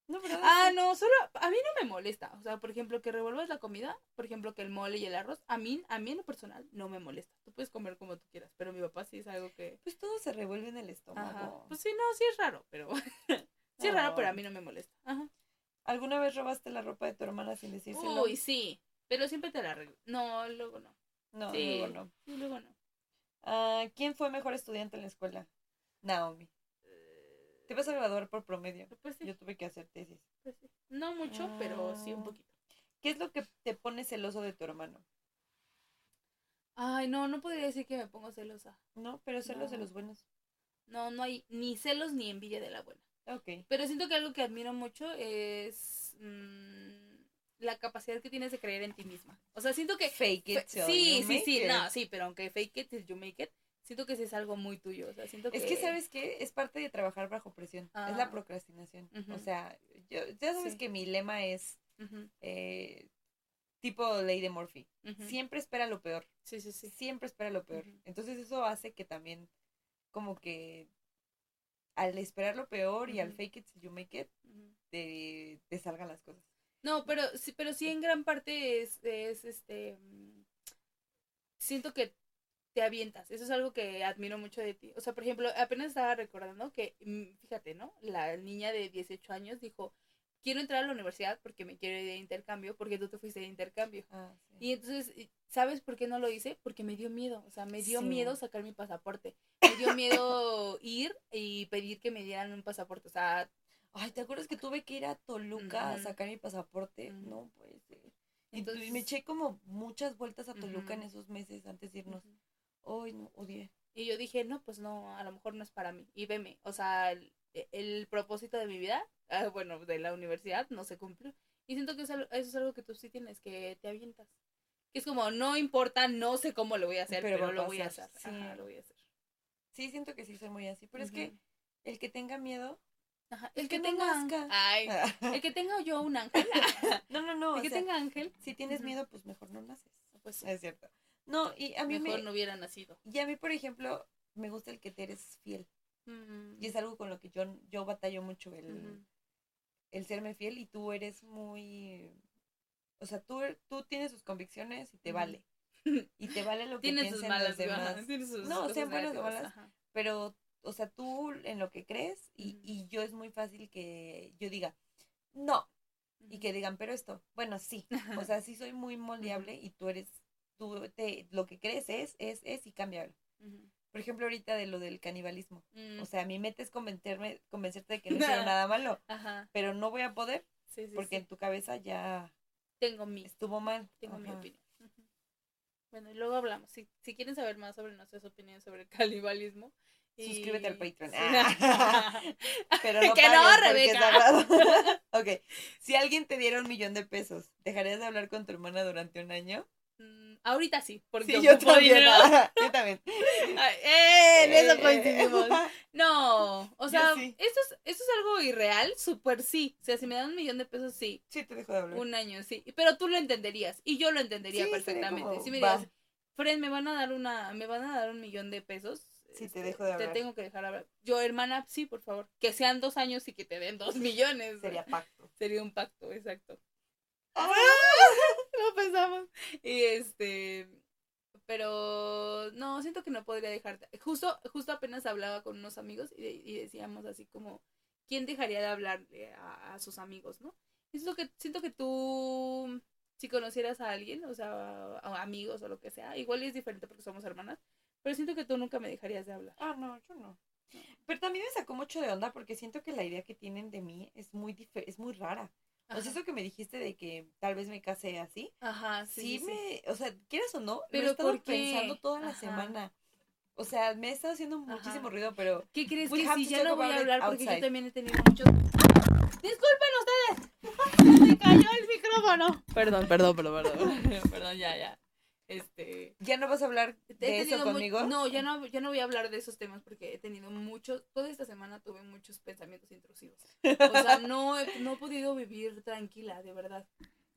No, pero ah, no, solo a mí no me molesta. O sea, por ejemplo, que revuelvas la comida, por ejemplo, que el mole y el arroz, a mí, a mí en lo personal no me molesta. Tú puedes comer como tú quieras, pero mi papá sí es algo que... Pues todo se revuelve en el estómago. Pues sí, no, sí es raro, pero... sí es raro, pero a mí no me molesta. Ajá. ¿Alguna vez robaste la ropa de tu hermana sin decírselo? Uy, sí, pero siempre te la arreglo. No, luego no. No, luego no. luego no. Ah, ¿Quién fue mejor estudiante en la escuela? Naomi. Te vas a graduar por promedio. Pues Yo tuve que hacer tesis. Pues no mucho, pero sí un ah. poquito. ¿Qué es lo que te pone celoso de tu hermano? Ay, no, no podría decir que me pongo celosa. No, pero celos de los buenos. No, no hay ni celos ni envidia de la buena. Ok. Pero siento que algo que admiro mucho es mm, la capacidad que tienes de creer en ti misma. O sea, siento que... Fake it. sí, sí, sí, no, sí, pero aunque fake it till you make it, siento que sí es algo muy tuyo. O sea, siento que... Es que, ¿sabes qué? Es parte de trabajar bajo presión. Es la procrastinación. O sea, yo, ya sabes que mi lema es eh, tipo ley de Murphy. Siempre espera lo peor. Sí, sí, sí. Siempre espera lo peor. Entonces eso hace que también como que al esperar lo peor y al fake it you make it, te, te salgan las cosas. No, pero sí, pero sí en gran parte es, es este mm, siento que te avientas. Eso es algo que admiro mucho de ti. O sea, por ejemplo, apenas estaba recordando que, mm, fíjate, ¿no? La niña de 18 años dijo, quiero entrar a la universidad porque me quiero ir de intercambio, porque tú te fuiste de intercambio. Ah, y entonces, ¿sabes por qué no lo hice? Porque me dio miedo. O sea, me dio miedo sacar mi pasaporte. Me dio miedo ir y pedir que me dieran un pasaporte. O sea... Ay, ¿te acuerdas que tuve que ir a Toluca a sacar mi pasaporte? No puede ser. Entonces, me eché como muchas vueltas a Toluca en esos meses antes de irnos. Ay, no, odié. Y yo dije, no, pues no, a lo mejor no es para mí. Y veme, o sea, el, propósito de mi vida, ah, bueno, de la universidad, no se cumplió. Y siento que eso, es algo que tú sí tienes, que te avientas. Que es como, no importa, no sé cómo lo voy a hacer, pero, lo voy a hacer. Sí. lo voy a hacer. Sí, siento que sí soy muy así. Pero es que el que tenga miedo, Ajá, el, que, tenga ay, el que tenga yo un ángel. no, no, no. El que tenga ángel. Si tienes miedo, pues mejor no naces. Pues es cierto. No, y a mí Mejor no hubiera nacido. Y a mí, por ejemplo, me gusta el que te eres fiel. Mm. Y es algo con lo que yo, yo batallo mucho, el, el serme fiel y tú eres muy... O sea, tú, tú tienes sus convicciones y te vale. Y te vale lo que piensen los demás. no, sean buenas o malas. Pero, o sea, tú en lo que crees y, y yo es muy fácil que yo diga, no. Y que digan, pero esto, bueno, sí. O sea, sí soy muy moldeable y tú eres tú te, lo que crees es, es, es y cámbialo. Por ejemplo, ahorita de lo del canibalismo. Mm. O sea, mi meta es convencerme, convencerte de que no hicieron nada malo. Pero no voy a poder porque en tu cabeza ya tengo mi estuvo mal. Tengo mi opinión. Bueno, y luego hablamos. Si, si quieren saber más sobre nuestras opiniones sobre el canibalismo, Suscríbete al Patreon. Ah. Pero no que no, Rebeca. ok. Si alguien te diera un millón de pesos, ¿dejarías de hablar con tu hermana durante un año? Ahorita sí, porque yo también, yo también. eh, en eso coincidimos. No, o sea, esto, es, esto es algo irreal, súper sí. O sea, si me dan un millón de pesos, sí. Sí, te dejo de hablar. Un año, sí. Pero tú lo entenderías y yo lo entendería perfectamente. si me digas, Fred, me van a dar una, me van a dar un millón de pesos. Sí, te dejo de hablar. Te tengo que dejar hablar. Yo, hermana, sí, por favor. Que sean dos años y que te den dos millones. Sería pacto. Sería un pacto, exacto. ¡Ah! no pensamos. Y este, pero no, siento que no podría dejarte. Justo, justo apenas hablaba con unos amigos y, decíamos así como, ¿quién dejaría de hablarle a, sus amigos, no? Y lo que siento que tú, si conocieras a alguien, o sea, amigos o lo que sea, igual es diferente porque somos hermanas, pero siento que tú nunca me dejarías de hablar. Ah, no, yo no. Pero también me sacó mucho de onda porque siento que la idea que tienen de mí es muy, es muy rara. O sea, eso que me dijiste de que tal vez me case así. Ajá, sí. Sí, me, o sea, quieras o no, pero he estado pensando toda la semana. O sea, me he estado haciendo muchísimo ruido, pero. ¿Qué crees que si ya no voy a hablar porque yo también he tenido muchos. ¡Disculpen ustedes! Me cayó el micrófono. Perdón, perdón, perdón, perdón. perdón, ya, ya. Este, ¿Ya no vas a hablar de eso conmigo? no, ya no, ya no voy a hablar de esos temas porque he tenido muchos, toda esta semana tuve muchos pensamientos intrusivos. O sea, no he, no he podido vivir tranquila, de verdad.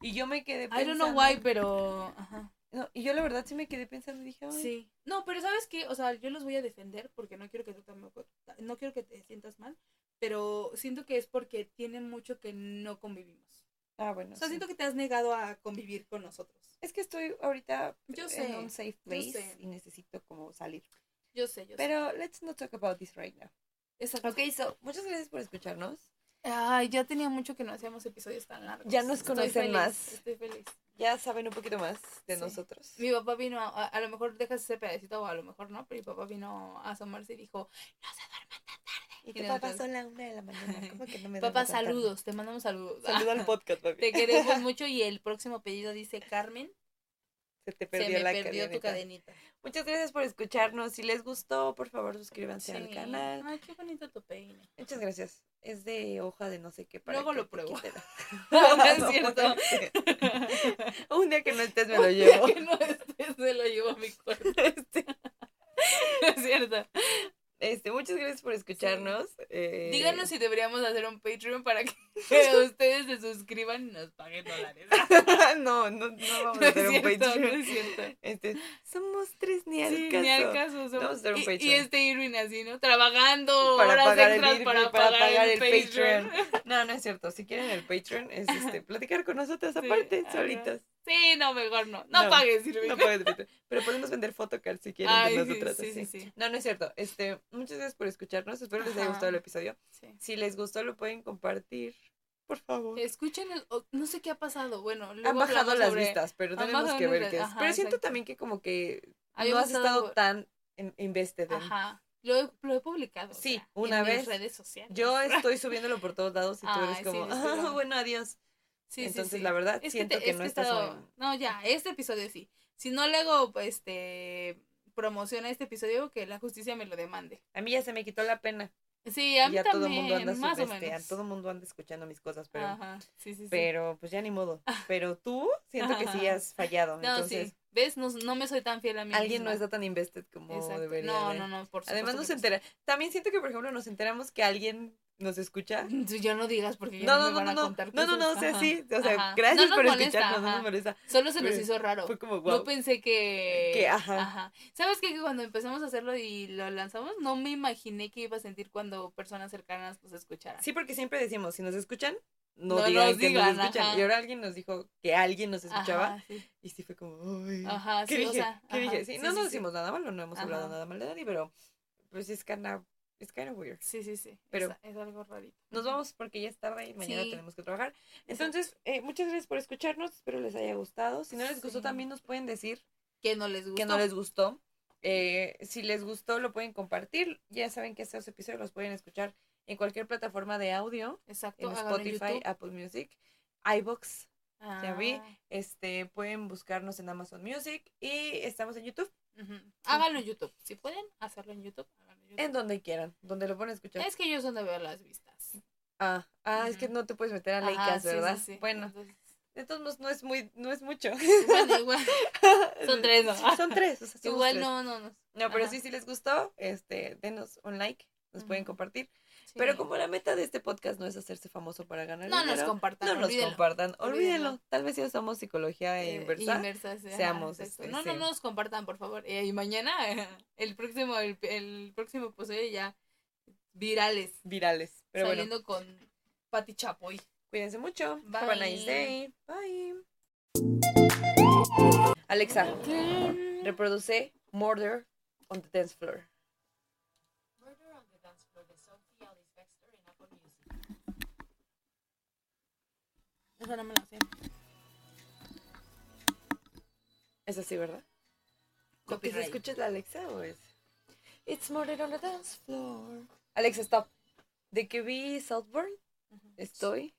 Y yo me quedé pensando. I don't know why, pero. Ajá. No, y yo la verdad sí me quedé pensando y dije, Ay. Sí. No, pero ¿sabes qué? O sea, yo los voy a defender porque no quiero que tú tampoco. No quiero que te sientas mal. pero siento que es porque tiene mucho que no convivimos. Ah, bueno. O sea, siento que te has negado a convivir con nosotros. Es que estoy ahorita Yo en un safe place y necesito como salir. Yo sé, yo sé. Pero let's not talk about this right now. Exacto. Ok, so, muchas gracias por escucharnos. Ay, ya tenía mucho que no hacíamos episodios tan largos. Ya nos Estoy conocen feliz, más. Estoy feliz. Ya saben un poquito más de Sí. nosotros. Mi papá vino, a, a lo mejor dejas ese pedacito o a lo mejor no, pero mi papá vino a asomarse y dijo, no se duerman. Y Y tu papá son la una de la mañana. ¿Cómo que no me Papá, saludos, te mandamos saludos. Saludo al podcast, papi. Te queremos mucho y el próximo pedido dice Carmen, Se te se perdió me la perdió tu cadeneta. cadenita. Muchas gracias por escucharnos. Si les gustó, por favor, suscríbanse al Sí. canal. Ay, qué bonito tu peine. Muchas gracias. Es de hoja de no sé qué. para Luego lo pruebo. la- No, es cierto. Un día que no estés me lo llevo. que no estés, se lo llevo a mi cuerpo. Este, es cierto. Este, muchas gracias por escucharnos. eh, Díganos si deberíamos hacer un Patreon para que ustedes se suscriban y nos paguen dólares. no, no, no vamos No a es hacer un no Patreon. es. Este, somos tres ni al Sí, caso. ni al caso. somos- Vamos a hacer un y, Patreon. y este Irving así, ¿no? Trabajando Para horas pagar el extras Irving, para, para pagar, pagar el, el Patreon. No, no es cierto. Si quieren el Patreon, es este, platicar con nosotros Sí, aparte, ajá. Sí, no, mejor no. No, No, pagues, Irving. No Patreon. Pero podemos vender photocards si quieren Ay, de sí, nosotras sí, sí, sí. No, no es cierto. Este, muchas gracias por escucharnos. Espero les haya Ajá. gustado el episodio. Sí. Si les gustó, lo pueden compartir. Por favor. Escuchen, el- o- no sé qué ha pasado. Bueno, luego Han bajado las sobre- vistas, pero han tenemos que ver las- qué es. ajá, pero siento exacto. también que como que no has estado tan in- invested en. Ajá. Lo he, lo he publicado. o Sí, sea, una en vez. mis redes sociales. Yo estoy subiéndolo por todos lados y tú eres Ay, como, sí, "Ah, no. bueno, adiós. Sí, Entonces, sí. la verdad, Es siento te- que es no he estás estado- No, ya, este episodio sí. Si no luego, pues, este, promociona este episodio, que la justicia me lo demande. A mí ya se me quitó la pena. Sí, a mí ya también, todo el mundo anda más o sub- menos. a todo el mundo anda escuchando mis cosas, pero Ajá, sí, sí, sí. pero pues ya ni modo. Pero tú siento que sí has fallado, no, entonces sí. ¿Ves? No, no me soy tan fiel a mí alguien no está tan invested como Exacto. debería. No, de. no, no, por Además supuesto nos que entera. También siento que por ejemplo nos enteramos que alguien nos escucha. Yo no digas porque No, no, no, me no, van no, a no, contar no, no, no, o cosas. sea, Ajá, sí, o sea, ajá. gracias No nos por molesta, escucharnos, no ajá. nos molesta. Solo se nos Pero hizo raro. Fue como, wow. No pensé que... Que, ajá. ¿Sabes qué? Que cuando empezamos a hacerlo y lo lanzamos, no me imaginé que iba a sentir cuando personas cercanas pues escucharan. Sí, porque siempre decimos, si nos escuchan, no, No digan nos que digan, nos escuchan. ajá. Y ahora alguien nos dijo que alguien nos escuchaba. Ajá, sí. Y sí fue como, ay. Ajá, ¿Qué sí, o dije? sea, ¿Qué ajá, dije? Sí, no nos decimos nada malo, no hemos hablado Ajá. nada mal de nadie, pero pues es kinda, it's kinda weird. Sí, sí, sí. Pero- es, es algo rarito. Nos vamos porque ya es tarde y mañana Sí. tenemos que trabajar. Entonces, eh, muchas gracias por escucharnos. Espero les haya gustado. Si no les gustó, Sí. también nos pueden decir Que no les gustó. que no les gustó. Eh, si les gustó, lo pueden compartir. Ya saben que estos episodios los pueden escuchar en cualquier plataforma de audio, Exacto. en Spotify. Apple Music, iBox. ya vi. Ah, Este, pueden buscarnos en Amazon Music y estamos en YouTube. Háganlo en YouTube. Si pueden hacerlo en YouTube, háganlo en donde quieran, donde lo pueden escuchar. Es que yo es donde veo las vistas. Ah, ah, es que no te puedes meter a Ajá, Leicas, sí, sí, ¿verdad? sí. Bueno, Entonces, de todos modos no es muy, no es mucho. bueno, igual. Son tres, ¿no? Son tres, o sea, Igual tres. no, no, no. No, pero Ajá. sí, si les gustó, este, denos un like, nos pueden compartir. Sí. Pero como la meta de este podcast no es hacerse famoso para ganar No nos dinero, compartan, no nos olvídenlo. compartan, olvídenlo. Olvídenlo. Tal vez si usamos psicología Eh, inversa. inversa, sí, seamos, este, no, sí. no nos compartan, por favor. Eh, y mañana, el próximo, el, el próximo episodio ya virales. virales. Pero bueno, saliendo con Pati Chapoy. cuídense mucho. Have a Bye. nice day. Bye. Alexa, reproduce Murder on the Dance Floor. Murder on the Dance Floor de Sophie Alice Baxter en Apple Music. Esa no me la sé. Es así, ¿verdad? ¿Lo que se escucha es la Alexa o es? It's murder on the dance floor. Alexa, stop. De que vi Saltburn, Ujú. estoy.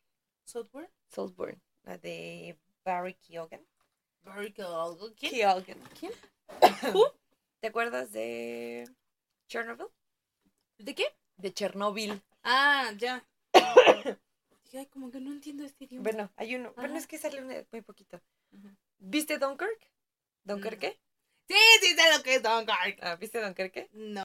Software. Saltburn, la de Barry Keoghan. Very cool. ¿Quién? Keoghan. ¿Quién? ¿Te acuerdas de Chernobyl? ¿De qué? De Chernobyl. Ah, ya. Ay, como que no entiendo este idioma. Bueno, hay uno. Bueno, Ajá. es que sale una- muy poquito. Ujú. ¿Viste Dunkirk? ¿Dunkirk? Sí, sí sé lo que es Dunkirk. Ah, ¿Viste Dunkirk? No.